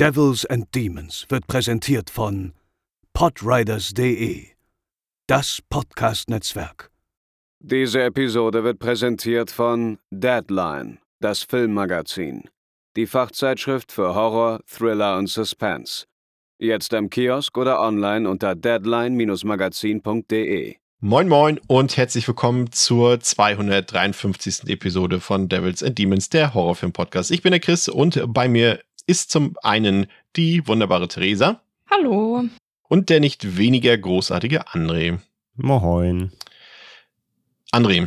Devils and Demons wird präsentiert von podriders.de, das Podcast-Netzwerk. Diese Episode wird präsentiert von Deadline, das Filmmagazin, die Fachzeitschrift für Horror, Thriller und Suspense. Jetzt im Kiosk oder online unter deadline-magazin.de. Moin Moin und herzlich willkommen zur 253. Episode von Devils and Demons, der Horrorfilm-Podcast. Ich bin der Chris und bei mir ist zum einen die wunderbare Theresa. Hallo. Und der nicht weniger großartige André. Moin. André,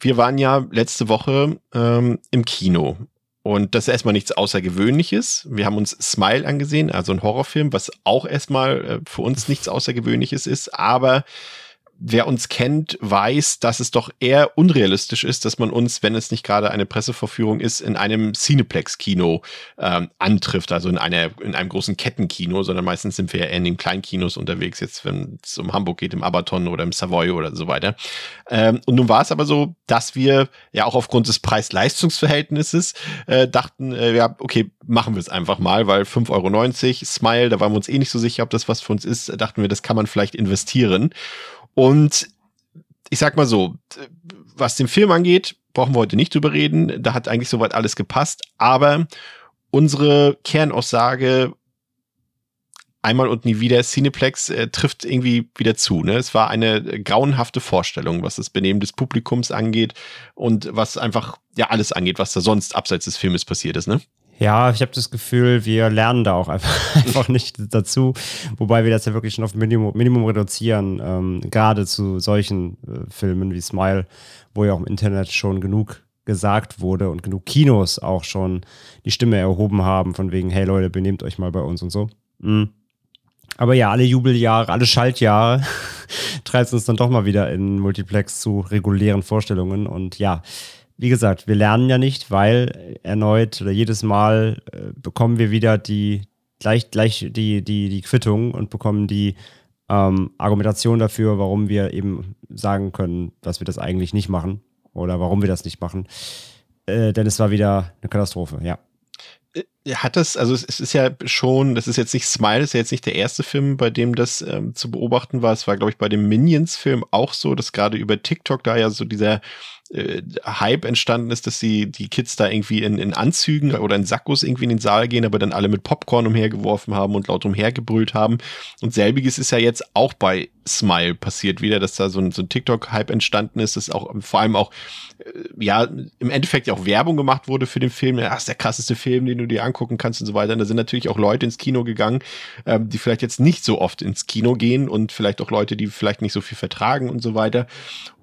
wir waren ja letzte Woche ähm, im Kino und das ist erstmal nichts Außergewöhnliches. Wir haben uns Smile angesehen, also ein Horrorfilm, was auch erstmal äh, für uns nichts Außergewöhnliches ist, aber wer uns kennt, weiß, dass es doch eher unrealistisch ist, dass man uns, wenn es nicht gerade eine Presseverführung ist, in einem Cineplex-Kino ähm, antrifft, also in, einer, in einem großen Kettenkino, sondern meistens sind wir ja eher in den Kleinkinos unterwegs, jetzt wenn es um Hamburg geht, im Abaton oder im Savoy oder so weiter. Ähm, und nun war es aber so, dass wir ja auch aufgrund des Preis-Leistungs-Verhältnisses äh, dachten, äh, ja, okay, machen wir es einfach mal, weil 5,90 Euro, Smile, da waren wir uns eh nicht so sicher, ob das was für uns ist, dachten wir, das kann man vielleicht investieren. Und ich sag mal so, was den Film angeht, brauchen wir heute nicht drüber reden. Da hat eigentlich soweit alles gepasst. Aber unsere Kernaussage einmal und nie wieder Cineplex äh, trifft irgendwie wieder zu. Ne? Es war eine grauenhafte Vorstellung, was das Benehmen des Publikums angeht und was einfach ja alles angeht, was da sonst abseits des Filmes passiert ist. Ne? Ja, ich habe das Gefühl, wir lernen da auch einfach, einfach nicht dazu, wobei wir das ja wirklich schon auf Minimum, Minimum reduzieren, ähm, gerade zu solchen äh, Filmen wie Smile, wo ja auch im Internet schon genug gesagt wurde und genug Kinos auch schon die Stimme erhoben haben, von wegen, hey Leute, benehmt euch mal bei uns und so. Mhm. Aber ja, alle Jubeljahre, alle Schaltjahre treibt uns dann doch mal wieder in Multiplex zu regulären Vorstellungen und ja, wie gesagt, wir lernen ja nicht, weil erneut oder jedes Mal äh, bekommen wir wieder die gleich, gleich die, die, die Quittung und bekommen die ähm, Argumentation dafür, warum wir eben sagen können, dass wir das eigentlich nicht machen oder warum wir das nicht machen. Äh, denn es war wieder eine Katastrophe, ja. Äh, hat das, also es ist ja schon, das ist jetzt nicht Smile, das ist ja jetzt nicht der erste Film, bei dem das ähm, zu beobachten war. Es war, glaube ich, bei dem Minions-Film auch so, dass gerade über TikTok da ja so dieser äh, Hype entstanden ist, dass die, die Kids da irgendwie in, in Anzügen oder in Sackos irgendwie in den Saal gehen, aber dann alle mit Popcorn umhergeworfen haben und laut umhergebrüllt haben. Und selbiges ist ja jetzt auch bei Smile passiert wieder, dass da so ein, so ein TikTok-Hype entstanden ist, dass auch vor allem auch, äh, ja, im Endeffekt ja auch Werbung gemacht wurde für den Film. Das ist der krasseste Film, den du dir angucken kannst und so weiter. Und da sind natürlich auch Leute ins Kino gegangen, ähm, die vielleicht jetzt nicht so oft ins Kino gehen und vielleicht auch Leute, die vielleicht nicht so viel vertragen und so weiter.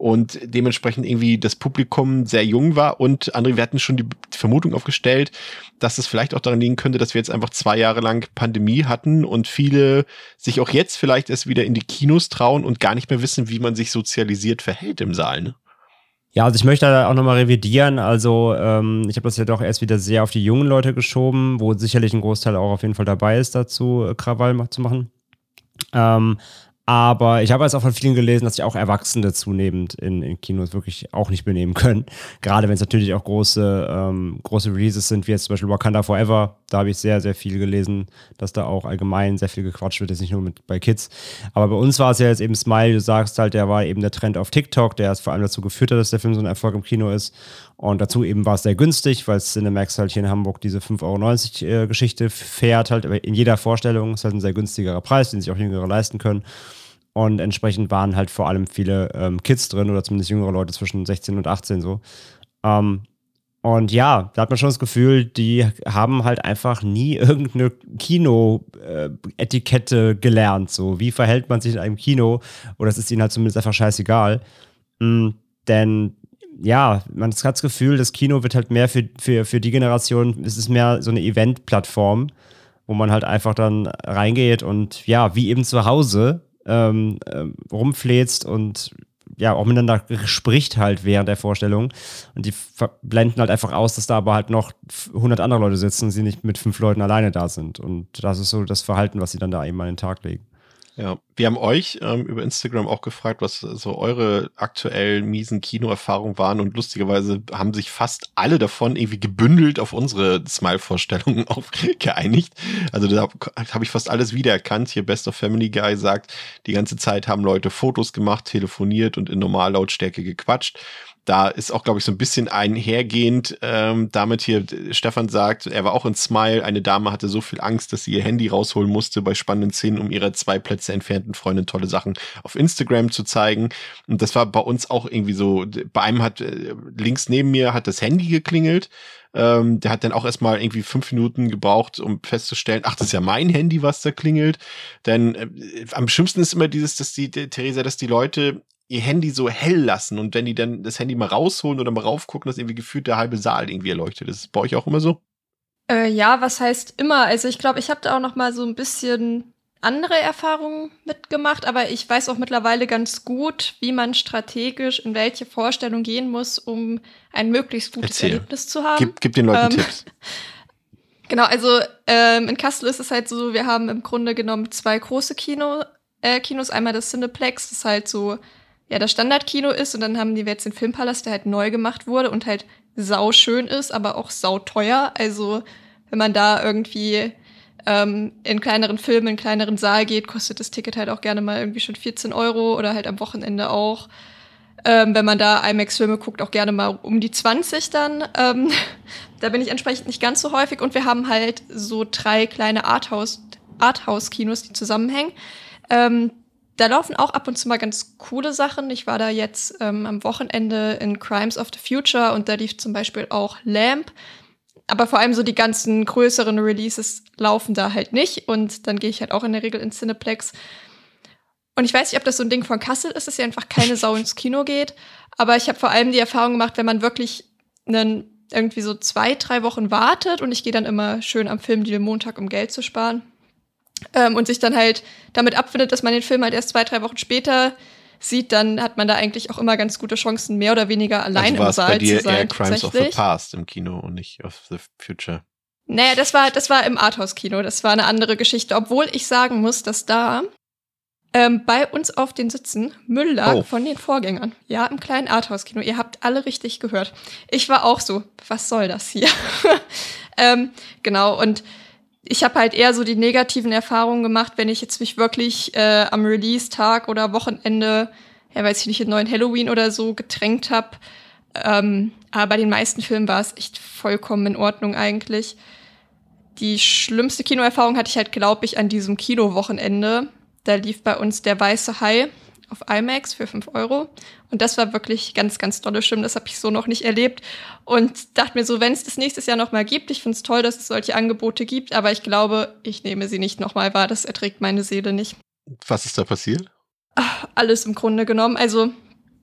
Und dementsprechend irgendwie das Publikum sehr jung war und André, wir hatten schon die Vermutung aufgestellt, dass es vielleicht auch daran liegen könnte, dass wir jetzt einfach zwei Jahre lang Pandemie hatten und viele sich auch jetzt vielleicht erst wieder in die Kinos trauen und gar nicht mehr wissen, wie man sich sozialisiert verhält im Saal. Ne? Ja, also ich möchte da auch nochmal revidieren. Also ähm, ich habe das ja doch erst wieder sehr auf die jungen Leute geschoben, wo sicherlich ein Großteil auch auf jeden Fall dabei ist, dazu äh, Krawall zu machen. Ähm, aber ich habe jetzt auch von vielen gelesen, dass sich auch Erwachsene zunehmend in, in Kinos wirklich auch nicht benehmen können. Gerade wenn es natürlich auch große, ähm, große Releases sind, wie jetzt zum Beispiel Wakanda Forever. Da habe ich sehr, sehr viel gelesen, dass da auch allgemein sehr viel gequatscht wird, jetzt nicht nur mit, bei Kids. Aber bei uns war es ja jetzt eben Smile, du sagst halt, der war eben der Trend auf TikTok, der es vor allem dazu geführt hat, dass der Film so ein Erfolg im Kino ist. Und dazu eben war es sehr günstig, weil Cinemax halt hier in Hamburg diese 5,90 Euro äh, Geschichte fährt, halt in jeder Vorstellung. Ist halt ein sehr günstigerer Preis, den sich auch Jüngere leisten können. Und entsprechend waren halt vor allem viele ähm, Kids drin oder zumindest jüngere Leute zwischen 16 und 18 so. Ähm, und ja, da hat man schon das Gefühl, die haben halt einfach nie irgendeine Kino-Etikette gelernt. So, wie verhält man sich in einem Kino? Oder es ist ihnen halt zumindest einfach scheißegal. Mhm, denn ja, man hat das Gefühl, das Kino wird halt mehr für, für, für die Generation, es ist mehr so eine Event-Plattform, wo man halt einfach dann reingeht und ja, wie eben zu Hause ähm, äh, rumfläzt und ja, auch miteinander spricht halt während der Vorstellung. Und die blenden halt einfach aus, dass da aber halt noch 100 andere Leute sitzen und sie nicht mit fünf Leuten alleine da sind. Und das ist so das Verhalten, was sie dann da eben an den Tag legen. Ja, wir haben euch ähm, über Instagram auch gefragt, was so eure aktuell miesen Kinoerfahrungen waren und lustigerweise haben sich fast alle davon irgendwie gebündelt auf unsere Smile-Vorstellungen geeinigt. Also da habe ich fast alles wiedererkannt. Hier Best of Family Guy sagt, die ganze Zeit haben Leute Fotos gemacht, telefoniert und in Normallautstärke gequatscht da ist auch, glaube ich, so ein bisschen einhergehend ähm, damit hier, Stefan sagt, er war auch in Smile, eine Dame hatte so viel Angst, dass sie ihr Handy rausholen musste bei spannenden Szenen, um ihrer zwei Plätze entfernten Freundin tolle Sachen auf Instagram zu zeigen. Und das war bei uns auch irgendwie so, bei einem hat äh, links neben mir hat das Handy geklingelt. Ähm, der hat dann auch erstmal irgendwie fünf Minuten gebraucht, um festzustellen, ach, das ist ja mein Handy, was da klingelt. Denn äh, am schlimmsten ist immer dieses, dass die, die Theresa, dass die Leute ihr Handy so hell lassen und wenn die dann das Handy mal rausholen oder mal raufgucken, dass irgendwie gefühlt der halbe Saal irgendwie erleuchtet ist. Ist bei euch auch immer so? Äh, ja, was heißt immer? Also ich glaube, ich habe da auch noch mal so ein bisschen andere Erfahrungen mitgemacht, aber ich weiß auch mittlerweile ganz gut, wie man strategisch in welche Vorstellung gehen muss, um ein möglichst gutes Erzähl. Erlebnis zu haben. Gib, gib den Leuten ähm, Tipps. Genau, also ähm, in Kassel ist es halt so, wir haben im Grunde genommen zwei große Kino, äh, Kinos. Einmal das Cineplex, das ist halt so ja das Standardkino ist und dann haben die jetzt den Filmpalast, der halt neu gemacht wurde und halt sau schön ist, aber auch sau teuer. Also wenn man da irgendwie ähm, in kleineren Filmen, in kleineren Saal geht, kostet das Ticket halt auch gerne mal irgendwie schon 14 Euro oder halt am Wochenende auch. Ähm, wenn man da IMAX-Filme guckt, auch gerne mal um die 20 dann. Ähm, da bin ich entsprechend nicht ganz so häufig. Und wir haben halt so drei kleine Arthouse, Arthouse-Kinos, die zusammenhängen. Ähm, da laufen auch ab und zu mal ganz coole Sachen. Ich war da jetzt ähm, am Wochenende in Crimes of the Future und da lief zum Beispiel auch Lamp. Aber vor allem so die ganzen größeren Releases laufen da halt nicht. Und dann gehe ich halt auch in der Regel ins Cineplex. Und ich weiß nicht, ob das so ein Ding von Kassel ist, dass ja einfach keine Sau ins Kino geht. Aber ich habe vor allem die Erfahrung gemacht, wenn man wirklich einen, irgendwie so zwei, drei Wochen wartet und ich gehe dann immer schön am Film die Montag, um Geld zu sparen ähm, und sich dann halt damit abfindet, dass man den Film halt erst zwei, drei Wochen später sieht, dann hat man da eigentlich auch immer ganz gute Chancen, mehr oder weniger allein also im Saal bei dir zu sein. Eher Crimes of the Past im Kino und nicht of the Future. Naja, das war, das war im Arthouse-Kino. Das war eine andere Geschichte. Obwohl ich sagen muss, dass da ähm, bei uns auf den Sitzen Müll lag oh. von den Vorgängern. Ja, im kleinen Arthouse-Kino. Ihr habt alle richtig gehört. Ich war auch so, was soll das hier? ähm, genau, und ich habe halt eher so die negativen Erfahrungen gemacht, wenn ich jetzt mich wirklich äh, am Release-Tag oder Wochenende, ja, weiß ich nicht, in neuen Halloween oder so getränkt habe. Ähm, aber bei den meisten Filmen war es echt vollkommen in Ordnung eigentlich. Die schlimmste Kinoerfahrung hatte ich halt, glaube ich, an diesem Kinowochenende. Da lief bei uns der Weiße Hai auf IMAX für 5 Euro. Und das war wirklich ganz, ganz tolle Stimme. Das habe ich so noch nicht erlebt. Und dachte mir so, wenn es das nächstes Jahr nochmal gibt, ich finde es toll, dass es solche Angebote gibt, aber ich glaube, ich nehme sie nicht nochmal wahr. Das erträgt meine Seele nicht. Was ist da passiert? Ach, alles im Grunde genommen. Also,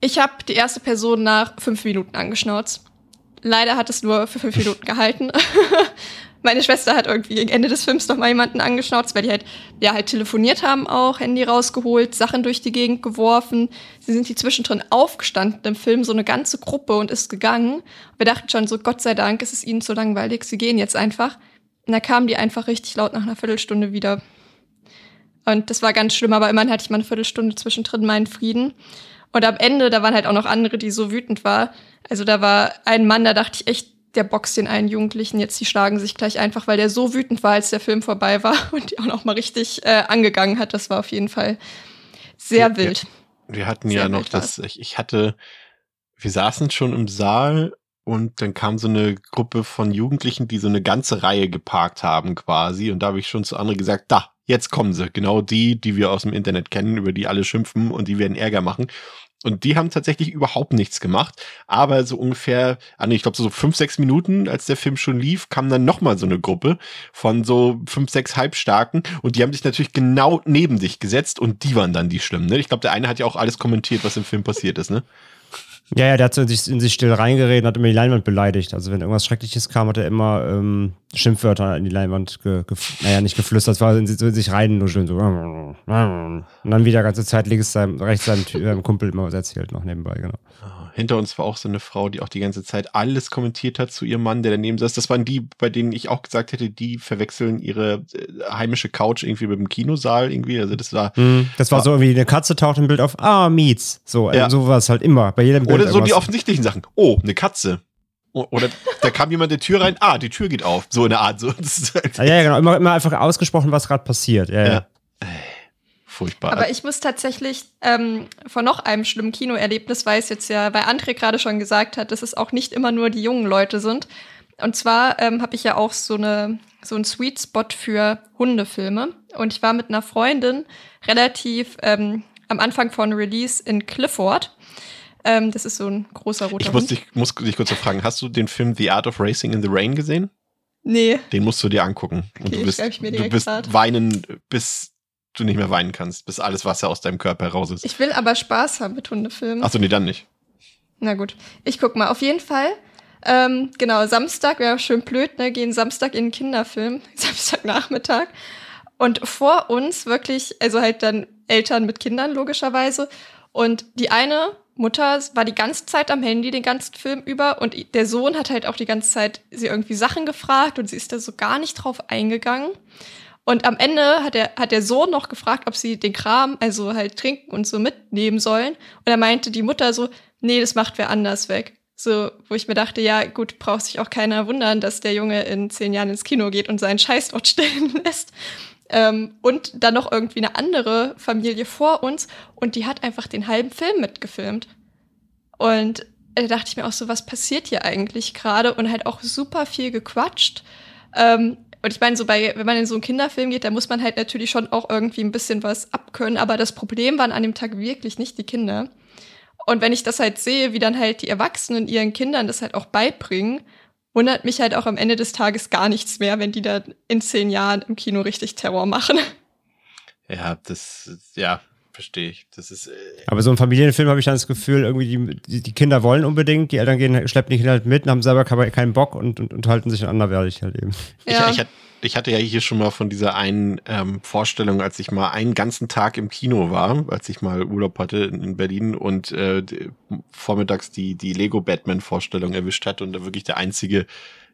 ich habe die erste Person nach fünf Minuten angeschnauzt. Leider hat es nur für fünf Minuten gehalten. meine Schwester hat irgendwie gegen Ende des Films noch mal jemanden angeschnauzt, weil die halt, ja, halt telefoniert haben auch, Handy rausgeholt, Sachen durch die Gegend geworfen. Sie sind die zwischendrin aufgestanden im Film, so eine ganze Gruppe und ist gegangen. Wir dachten schon so, Gott sei Dank ist es ihnen zu langweilig, sie gehen jetzt einfach. Und da kamen die einfach richtig laut nach einer Viertelstunde wieder. Und das war ganz schlimm, aber immerhin hatte ich mal eine Viertelstunde zwischendrin meinen Frieden. Und am Ende, da waren halt auch noch andere, die so wütend waren. Also da war ein Mann, da dachte ich echt, der boxt den einen Jugendlichen jetzt, die schlagen sich gleich einfach, weil der so wütend war, als der Film vorbei war und die auch noch mal richtig äh, angegangen hat. Das war auf jeden Fall sehr wir, wild. Wir, wir hatten sehr ja noch das, ich, ich hatte, wir saßen schon im Saal und dann kam so eine Gruppe von Jugendlichen, die so eine ganze Reihe geparkt haben quasi und da habe ich schon zu anderen gesagt, da, jetzt kommen sie, genau die, die wir aus dem Internet kennen, über die alle schimpfen und die werden Ärger machen. Und die haben tatsächlich überhaupt nichts gemacht. Aber so ungefähr, ah ich glaube so fünf, sechs Minuten, als der Film schon lief, kam dann nochmal so eine Gruppe von so fünf, sechs Halbstarken. Und die haben sich natürlich genau neben sich gesetzt und die waren dann die Schlimmen. Ne? Ich glaube, der eine hat ja auch alles kommentiert, was im Film passiert ist, ne? Ja, ja, der hat so in sich, in sich still reingeredet und hat immer die Leinwand beleidigt. Also wenn irgendwas Schreckliches kam, hat er immer ähm, Schimpfwörter in die Leinwand, ge, ge, naja, nicht geflüstert, es war in, so in sich reinnuscheln. So. Und dann wieder ganze Zeit links seinem, rechts seinem, seinem Kumpel immer was erzählt noch nebenbei, genau. Hinter uns war auch so eine Frau, die auch die ganze Zeit alles kommentiert hat zu ihrem Mann, der daneben saß. Das waren die, bei denen ich auch gesagt hätte, die verwechseln ihre äh, heimische Couch irgendwie mit dem Kinosaal irgendwie. Also das war. Mhm. Das war, war so irgendwie eine Katze taucht im Bild auf. Ah, Meets. So, ja. so war es halt immer. Bei jedem Bild. Oder so die offensichtlichen Sachen. Oh, eine Katze. Oder da kam jemand der Tür rein, ah, die Tür geht auf. So in der Art. So, halt ja, ja, genau. Immer, immer einfach ausgesprochen, was gerade passiert. Ja, ja. ja furchtbar. Aber ich muss tatsächlich ähm, von noch einem schlimmen Kinoerlebnis, weil es jetzt ja, weil André gerade schon gesagt hat, dass es auch nicht immer nur die jungen Leute sind. Und zwar ähm, habe ich ja auch so eine so einen Sweet Spot für Hundefilme. Und ich war mit einer Freundin relativ ähm, am Anfang von Release in Clifford. Ähm, das ist so ein großer roter ich muss Hund. Dich, muss dich kurz fragen, hast du den Film The Art of Racing in the Rain gesehen? Nee. Den musst du dir angucken. Okay, und du bist, du bist weinen bis du nicht mehr weinen kannst, bis alles Wasser aus deinem Körper raus ist. Ich will aber Spaß haben mit Hundefilmen. Achso, nee, dann nicht. Na gut. Ich guck mal. Auf jeden Fall. Ähm, genau, Samstag wäre schön blöd, ne? Gehen Samstag in den Kinderfilm. Samstagnachmittag. Und vor uns wirklich, also halt dann Eltern mit Kindern logischerweise. Und die eine Mutter war die ganze Zeit am Handy, den ganzen Film über. Und der Sohn hat halt auch die ganze Zeit sie irgendwie Sachen gefragt und sie ist da so gar nicht drauf eingegangen. Und am Ende hat der, hat der Sohn noch gefragt, ob sie den Kram, also halt trinken und so mitnehmen sollen. Und er meinte die Mutter so, nee, das macht wer anders weg. So, wo ich mir dachte, ja, gut, braucht sich auch keiner wundern, dass der Junge in zehn Jahren ins Kino geht und seinen Scheiß dort stellen lässt. Ähm, und dann noch irgendwie eine andere Familie vor uns und die hat einfach den halben Film mitgefilmt. Und da dachte ich mir auch so, was passiert hier eigentlich gerade? Und halt auch super viel gequatscht. Ähm, und ich meine, so bei, wenn man in so einen Kinderfilm geht, da muss man halt natürlich schon auch irgendwie ein bisschen was abkönnen. Aber das Problem waren an dem Tag wirklich nicht die Kinder. Und wenn ich das halt sehe, wie dann halt die Erwachsenen ihren Kindern das halt auch beibringen, wundert mich halt auch am Ende des Tages gar nichts mehr, wenn die dann in zehn Jahren im Kino richtig Terror machen. Ja, das, ja, verstehe ich. Das ist. Äh Aber so ein Familienfilm habe ich dann das Gefühl, irgendwie die, die, Kinder wollen unbedingt, die Eltern gehen, schleppen die Kinder halt mit und haben selber keinen Bock und, und, und halten sich anderweitig halt eben. Ja. Ich, ich, ich, hatte ja hier schon mal von dieser einen ähm, Vorstellung, als ich mal einen ganzen Tag im Kino war, als ich mal Urlaub hatte in Berlin und äh, vormittags die, die Lego Batman Vorstellung erwischt hatte und da wirklich der einzige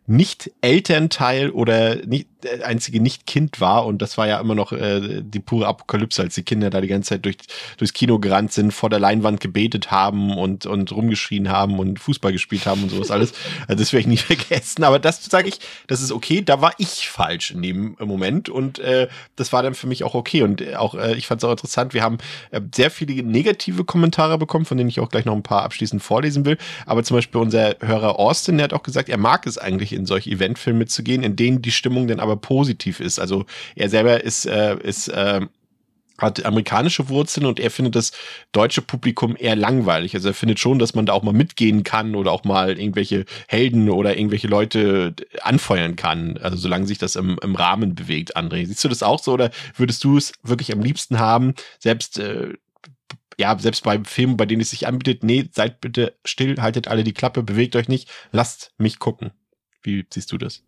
nicht Elternteil oder nicht, einzige Nicht-Kind war. Und das war ja immer noch äh, die pure Apokalypse, als die Kinder da die ganze Zeit durch, durchs Kino gerannt sind, vor der Leinwand gebetet haben und, und rumgeschrien haben und Fußball gespielt haben und sowas alles. Also das werde ich nie vergessen. Aber das sage ich, das ist okay. Da war ich falsch in dem Moment. Und äh, das war dann für mich auch okay. Und auch äh, ich fand es auch interessant. Wir haben äh, sehr viele negative Kommentare bekommen, von denen ich auch gleich noch ein paar abschließend vorlesen will. Aber zum Beispiel unser Hörer Austin, der hat auch gesagt, er mag es eigentlich in solche Eventfilme zu gehen, in denen die Stimmung dann aber positiv ist. Also er selber ist, äh, ist äh, hat amerikanische Wurzeln und er findet das deutsche Publikum eher langweilig. Also er findet schon, dass man da auch mal mitgehen kann oder auch mal irgendwelche Helden oder irgendwelche Leute anfeuern kann. Also solange sich das im, im Rahmen bewegt, André. Siehst du das auch so oder würdest du es wirklich am liebsten haben, selbst äh, ja, selbst bei Filmen, bei denen es sich anbietet, nee, seid bitte still, haltet alle die Klappe, bewegt euch nicht, lasst mich gucken. Wie siehst du das?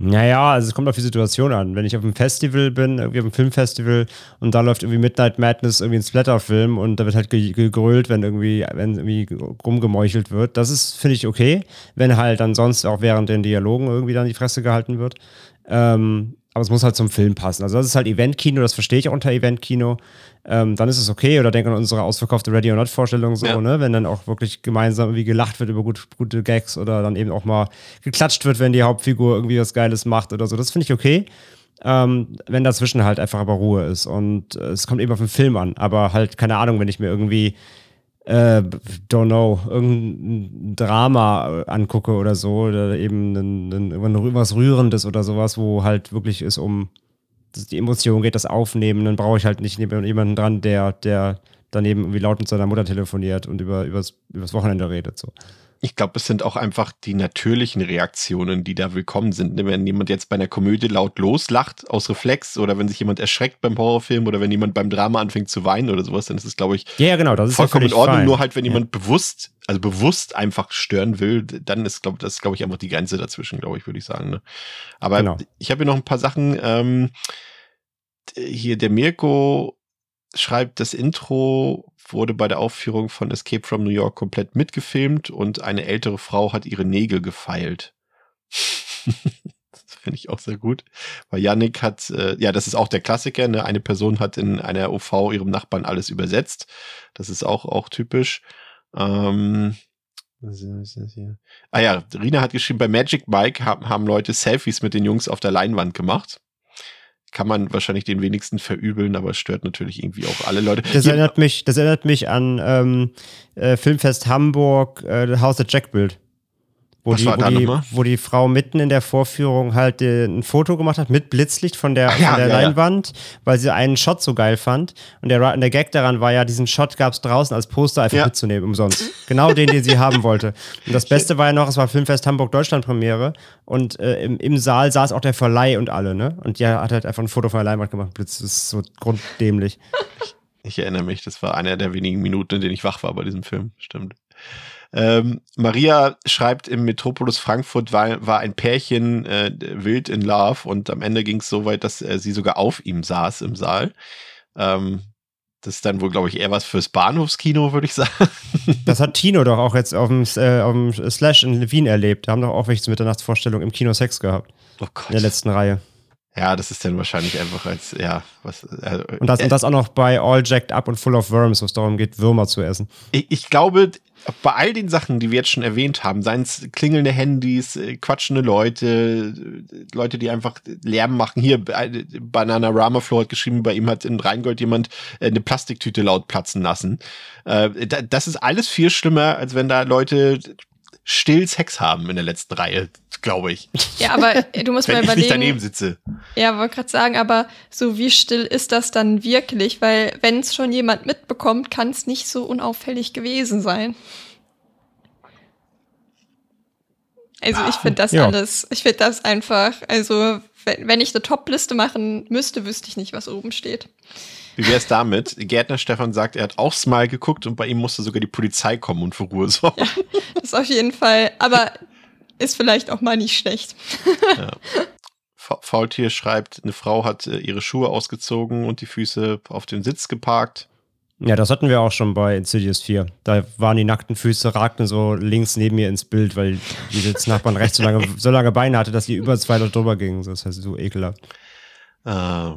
Naja, also es kommt auf die Situation an. Wenn ich auf einem Festival bin, irgendwie auf einem Filmfestival und da läuft irgendwie Midnight Madness irgendwie ein Splatterfilm und da wird halt gegrölt, wenn irgendwie, wenn irgendwie rumgemeuchelt wird. Das ist, finde ich, okay. Wenn halt dann sonst auch während den Dialogen irgendwie dann die Fresse gehalten wird. Ähm, aber es muss halt zum Film passen. Also das ist halt Eventkino, das verstehe ich auch unter Eventkino ähm, dann ist es okay. Oder denke an unsere ausverkaufte Ready or Not Vorstellung so, ja. ne? Wenn dann auch wirklich gemeinsam irgendwie gelacht wird über gut, gute Gags oder dann eben auch mal geklatscht wird, wenn die Hauptfigur irgendwie was Geiles macht oder so. Das finde ich okay. Ähm, wenn dazwischen halt einfach aber Ruhe ist. Und äh, es kommt eben auf den Film an. Aber halt, keine Ahnung, wenn ich mir irgendwie äh, don't know, irgendein Drama angucke oder so, oder eben ein, ein, irgendwas Rührendes oder sowas, wo halt wirklich ist um die Emotion geht, das Aufnehmen, dann brauche ich halt nicht jemanden dran, der, der daneben irgendwie laut mit seiner Mutter telefoniert und über übers, übers Wochenende redet. So. Ich glaube, es sind auch einfach die natürlichen Reaktionen, die da willkommen sind. Wenn jemand jetzt bei einer Komödie laut loslacht aus Reflex oder wenn sich jemand erschreckt beim Horrorfilm oder wenn jemand beim Drama anfängt zu weinen oder sowas, dann ist es, glaube ich, ja, genau, das ist vollkommen ja in Ordnung. fein. Nur halt, wenn ja. jemand bewusst, also bewusst einfach stören will, dann ist, glaube das ist, glaube ich, einfach die Grenze dazwischen, glaube ich, würde ich sagen. Ne? Aber Genau. ich habe hier noch ein paar Sachen. Ähm, hier der Mirko schreibt, das Intro wurde bei der Aufführung von Escape from New York komplett mitgefilmt und eine ältere Frau hat ihre Nägel gefeilt. das finde ich auch sehr gut. Weil Yannick hat, äh, ja, das ist auch der Klassiker, ne? eine Person hat in einer OV ihrem Nachbarn alles übersetzt. Das ist auch, auch typisch. Ähm? Ah ja, Rina hat geschrieben, bei Magic Mike haben, haben Leute Selfies mit den Jungs auf der Leinwand gemacht. Kann man wahrscheinlich den wenigsten verübeln, aber es stört natürlich irgendwie auch alle Leute. Das erinnert mich, das erinnert mich an ähm, äh, Filmfest Hamburg, äh, Haus der Jack-Bild. Wo Was die, war wo, die, wo die Frau mitten in der Vorführung halt äh, ein Foto gemacht hat mit Blitzlicht von der, ja, von der ja, ja. Leinwand, weil sie einen Shot so geil fand. Und der, der Gag daran war ja, diesen Shot gab es draußen als Poster einfach Ja. mitzunehmen, umsonst. Genau den, den sie haben wollte. Und das Beste war ja noch, es war Filmfest Hamburg Deutschland Premiere und äh, im, im Saal saß auch der Verleih und alle, ne? Und die hat halt einfach ein Foto von der Leinwand gemacht. Blitz, das ist so grunddämlich. Ich erinnere mich, das war einer der wenigen Minuten, in denen ich wach war bei diesem Film. Stimmt. Ähm, Maria schreibt, im Metropolis Frankfurt war, war ein Pärchen äh, wild in Love und am Ende ging es so weit, dass äh, sie sogar auf ihm saß im Saal. Ähm, das ist dann wohl, glaube ich, eher was fürs Bahnhofskino, würde ich sagen. Das hat Tino doch auch jetzt auf dem, äh, auf dem Slash in Wien erlebt. Da haben doch auch welche zur Mitternachtsvorstellung im Kino Sex gehabt. Oh In der Gott. letzten Reihe. Ja, das ist dann wahrscheinlich einfach als, ja, was. Äh, Und das, und das auch noch bei All Jacked Up und Full of Worms, wo es darum geht, Würmer zu essen. Ich, ich glaube, bei all den Sachen, die wir jetzt schon erwähnt haben, seien es klingelnde Handys, äh, quatschende Leute, äh, Leute, die einfach Lärm machen. Hier, äh, Banana Ramaflow hat geschrieben, bei ihm hat in Rheingold jemand eine Plastiktüte laut platzen lassen. Da- Das ist alles viel schlimmer, als wenn da Leute still Sex haben in der letzten Reihe, glaube ich. Ja, aber du musst mal Wenn ich nicht daneben überlegen. sitze. Ja, wollte gerade sagen, aber so wie still ist das dann wirklich? Weil wenn es schon jemand mitbekommt, kann es nicht so unauffällig gewesen sein. Also ich finde das Ja. alles, ich finde das einfach, also wenn, wenn ich eine Top-Liste machen müsste, wüsste ich nicht, was oben steht. Wie wäre es damit? Gärtner Stefan sagt, er hat auch Smile geguckt und bei ihm musste sogar die Polizei kommen und für Ruhe sorgen. Das ist auf jeden Fall, aber ist vielleicht auch mal nicht schlecht. Fa- Faultier schreibt, eine Frau hat äh, ihre Schuhe ausgezogen und die Füße auf den Sitz geparkt. Ja, das hatten wir auch schon bei Insidious 4. Da waren die nackten Füße, ragten so links neben mir ins Bild, weil die Sitznachbarn rechts so lange, so lange Beine hatte, dass die über zwei Leute drüber gingen. Das heißt, so ekelhaft. Äh,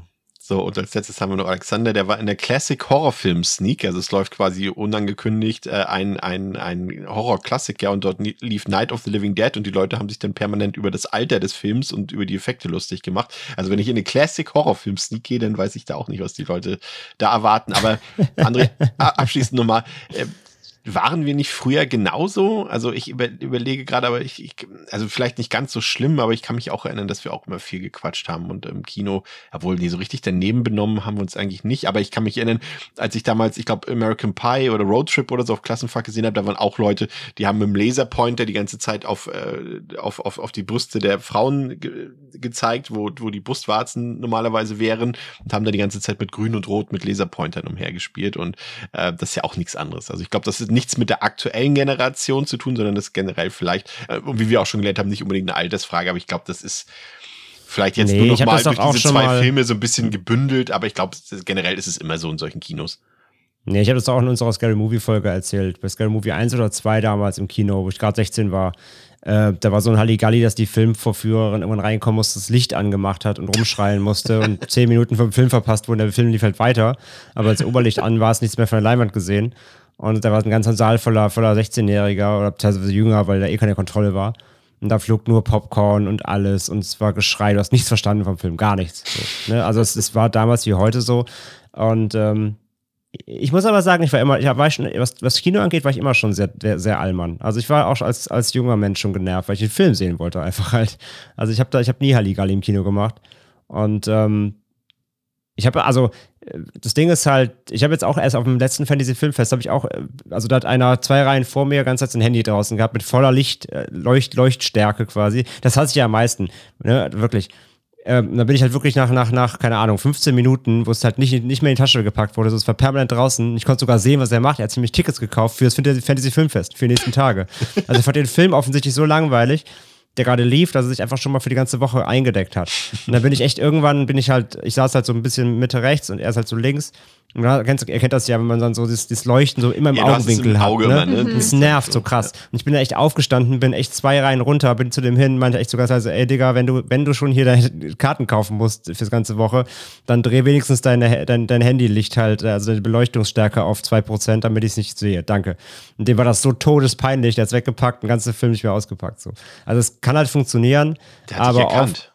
so, und als letztes haben wir noch Alexander, der war in der Classic Horrorfilm Sneak, also es läuft quasi unangekündigt äh, ein, ein, ein Horror-Klassiker und dort lief Night of the Living Dead und die Leute haben sich dann permanent über das Alter des Films und über die Effekte lustig gemacht. Also wenn ich in eine Classic Horrorfilm Sneak gehe, dann weiß ich da auch nicht, was die Leute da erwarten. Aber André, abschließend nochmal, äh, waren wir nicht früher genauso? Also ich über, überlege gerade, aber ich, ich, also vielleicht nicht ganz so schlimm, aber ich kann mich auch erinnern, dass wir auch immer viel gequatscht haben und im Kino, obwohl die so richtig daneben benommen haben wir uns eigentlich nicht. Aber ich kann mich erinnern, als ich damals, ich glaube, American Pie oder Road Trip oder so auf Klassenfahrt gesehen habe, da waren auch Leute, die haben mit dem Laserpointer die ganze Zeit auf, äh, auf, auf, auf die Brüste der Frauen ge gezeigt, wo, wo die Brustwarzen normalerweise wären und haben da die ganze Zeit mit Grün und Rot mit Laserpointern umhergespielt und äh, das ist ja auch nichts anderes. Also ich glaube, das ist nichts mit der aktuellen Generation zu tun, sondern das generell vielleicht, äh, und wie wir auch schon gelernt haben, nicht unbedingt eine Altersfrage, aber ich glaube, das ist vielleicht jetzt Nee, nur noch mal durch diese zwei mal- Filme so ein bisschen gebündelt, aber ich glaube, generell ist es immer so in solchen Kinos. Nee, ich habe das auch in unserer Scary Movie Folge erzählt. Bei Scary Movie 1 oder 2 damals im Kino, wo ich gerade 16 war. Äh, da war so ein Halligalli, dass die Filmvorführerin irgendwann reinkommen musste, das Licht angemacht hat und rumschreien musste und 10 Minuten vom Film verpasst wurden. Der Film lief halt weiter. Aber als Oberlicht an war, es nichts mehr von der Leinwand gesehen. Und da war ein ganzer Saal voller, voller 16-Jähriger oder teilweise jünger, weil da eh keine Kontrolle war. Und da flog nur Popcorn und alles und es war Geschrei. Du hast nichts verstanden vom Film, gar nichts. So, ne? Also es, es war damals wie heute so. Und ähm, ich muss aber sagen, ich war immer, ich war schon, was, was Kino angeht, war ich immer schon sehr, sehr, sehr allmann. Also ich war auch als, als junger Mensch schon genervt, weil ich den Film sehen wollte einfach halt. Also ich habe da, ich habe nie Halligalli im Kino gemacht. Und ähm, ich habe also das Ding ist halt, ich habe jetzt auch erst auf dem letzten Fantasy Filmfest habe ich auch, also da hat einer zwei Reihen vor mir ganz Zeit ein Handy draußen gehabt mit voller Licht, Leucht, Leuchtstärke quasi. Das hasse ich ja am meisten, ne, wirklich. Ähm, da bin ich halt wirklich nach, nach, nach, keine Ahnung, 15 Minuten, wo es halt nicht, nicht mehr in die Tasche gepackt wurde. Also es war permanent draußen. Ich konnte sogar sehen, was er macht. Er hat ziemlich Tickets gekauft für das Fantasy Filmfest, für die nächsten Tage. Also ich fand den Film offensichtlich so langweilig, der gerade lief, dass er sich einfach schon mal für die ganze Woche eingedeckt hat. Und dann bin ich echt irgendwann, bin ich halt, ich saß halt so ein bisschen Mitte rechts und er ist halt so links. Dann kennst, ihr kennt das ja, wenn man dann so das, das Leuchten so immer im ja, Augenwinkel hat. Auge ne? Immer, ne? Das nervt so krass. Und ich bin da echt aufgestanden, bin echt zwei Reihen runter, bin zu dem hin, meinte echt sogar, also, ey Digga, wenn du, wenn du schon hier deine Karten kaufen musst fürs ganze Woche, dann dreh wenigstens deine, dein, dein Handylicht halt, also deine Beleuchtungsstärke auf 2%, damit ich es nicht sehe. Danke. Und dem war das so todespeinlich, der hat es weggepackt, den ganzen Film nicht mehr ausgepackt. So. Also es kann halt funktionieren, aber oft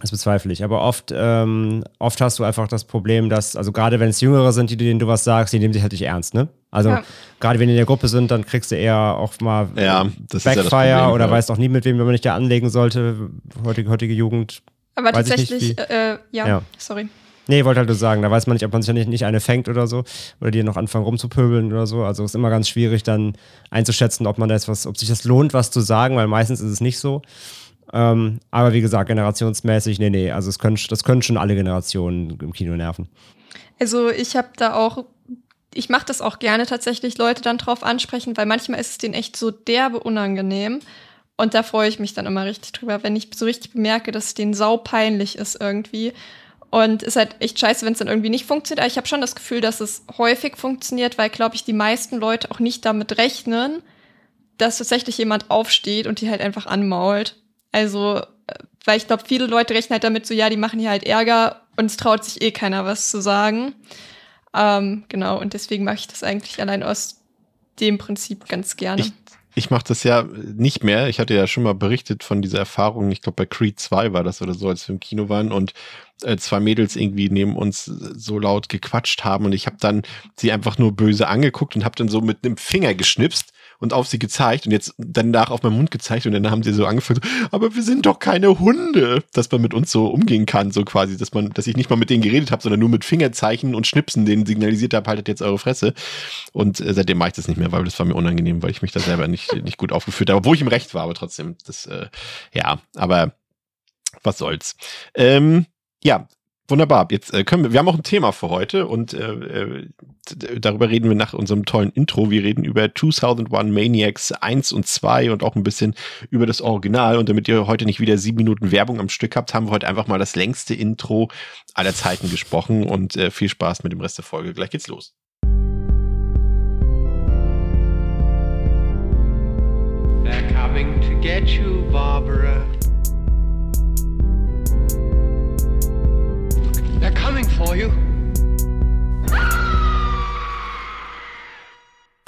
das bezweifle ich. Aber oft, ähm, oft hast du einfach das Problem, dass, also gerade wenn es Jüngere sind, die, denen du was sagst, die nehmen sich halt nicht ernst, ne? Also ja. gerade wenn die in der Gruppe sind, dann kriegst du eher auch mal ja, Backfire ja oder ja. weißt auch nie, mit wem man nicht da anlegen sollte. Heutige, heutige Jugend. Aber tatsächlich, nicht, äh, ja, sorry. Nee, wollte halt nur sagen, da weiß man nicht, ob man sich nicht, nicht eine fängt oder so, oder die noch anfangen rumzupöbeln oder so. Also ist immer ganz schwierig dann einzuschätzen, ob man da was, ob sich das lohnt, was zu sagen, weil meistens ist es nicht so. Ähm, aber wie gesagt, generationsmäßig, nee, nee, also es können, das können schon alle Generationen im Kino nerven. Also ich habe da auch, ich mache das auch gerne tatsächlich, Leute dann drauf ansprechen, weil manchmal ist es denen echt so derbe unangenehm. Und da freue ich mich dann immer richtig drüber, wenn ich so richtig bemerke, dass es denen saupeinlich ist irgendwie. Und ist halt echt scheiße, wenn es dann irgendwie nicht funktioniert. Aber ich habe schon das Gefühl, dass es häufig funktioniert, weil, glaube ich, die meisten Leute auch nicht damit rechnen, dass tatsächlich jemand aufsteht und die halt einfach anmault. Also, weil ich glaube, viele Leute rechnen halt damit so, ja, die machen hier halt Ärger und es traut sich eh keiner was zu sagen. Ähm, genau, und deswegen mache ich das eigentlich allein aus dem Prinzip ganz gerne. Ich, ich mache das ja nicht mehr. Ich hatte ja schon mal berichtet von dieser Erfahrung, ich glaube bei Creed 2 war das oder so, als wir im Kino waren und äh, zwei Mädels irgendwie neben uns so laut gequatscht haben und ich habe dann sie einfach nur böse angeguckt und habe dann so mit einem Finger geschnipst und auf sie gezeigt und jetzt danach auf meinen Mund gezeigt und dann haben sie so angefangen, aber wir sind doch keine Hunde, dass man mit uns so umgehen kann, so quasi, dass man, dass ich nicht mal mit denen geredet habe, sondern nur mit Fingerzeichen und Schnipsen denen signalisiert habe, haltet jetzt eure Fresse. Und äh, seitdem mache ich das nicht mehr, weil das war mir unangenehm, weil ich mich da selber nicht, nicht gut aufgeführt habe, obwohl ich im Recht war, aber trotzdem, das, äh, ja, aber was soll's. Ähm, ja, Wunderbar. Jetzt äh, können wir, wir haben auch ein Thema für heute und äh, äh darüber reden wir nach unserem tollen Intro. Wir reden über 2001 Maniacs 1 und 2 und auch ein bisschen über das Original. Und damit ihr heute nicht wieder sieben Minuten Werbung am Stück habt, haben wir heute einfach mal das längste Intro aller Zeiten gesprochen und äh, viel Spaß mit dem Rest der Folge. Gleich geht's los. They're coming to get you, Barbara. They're coming for you.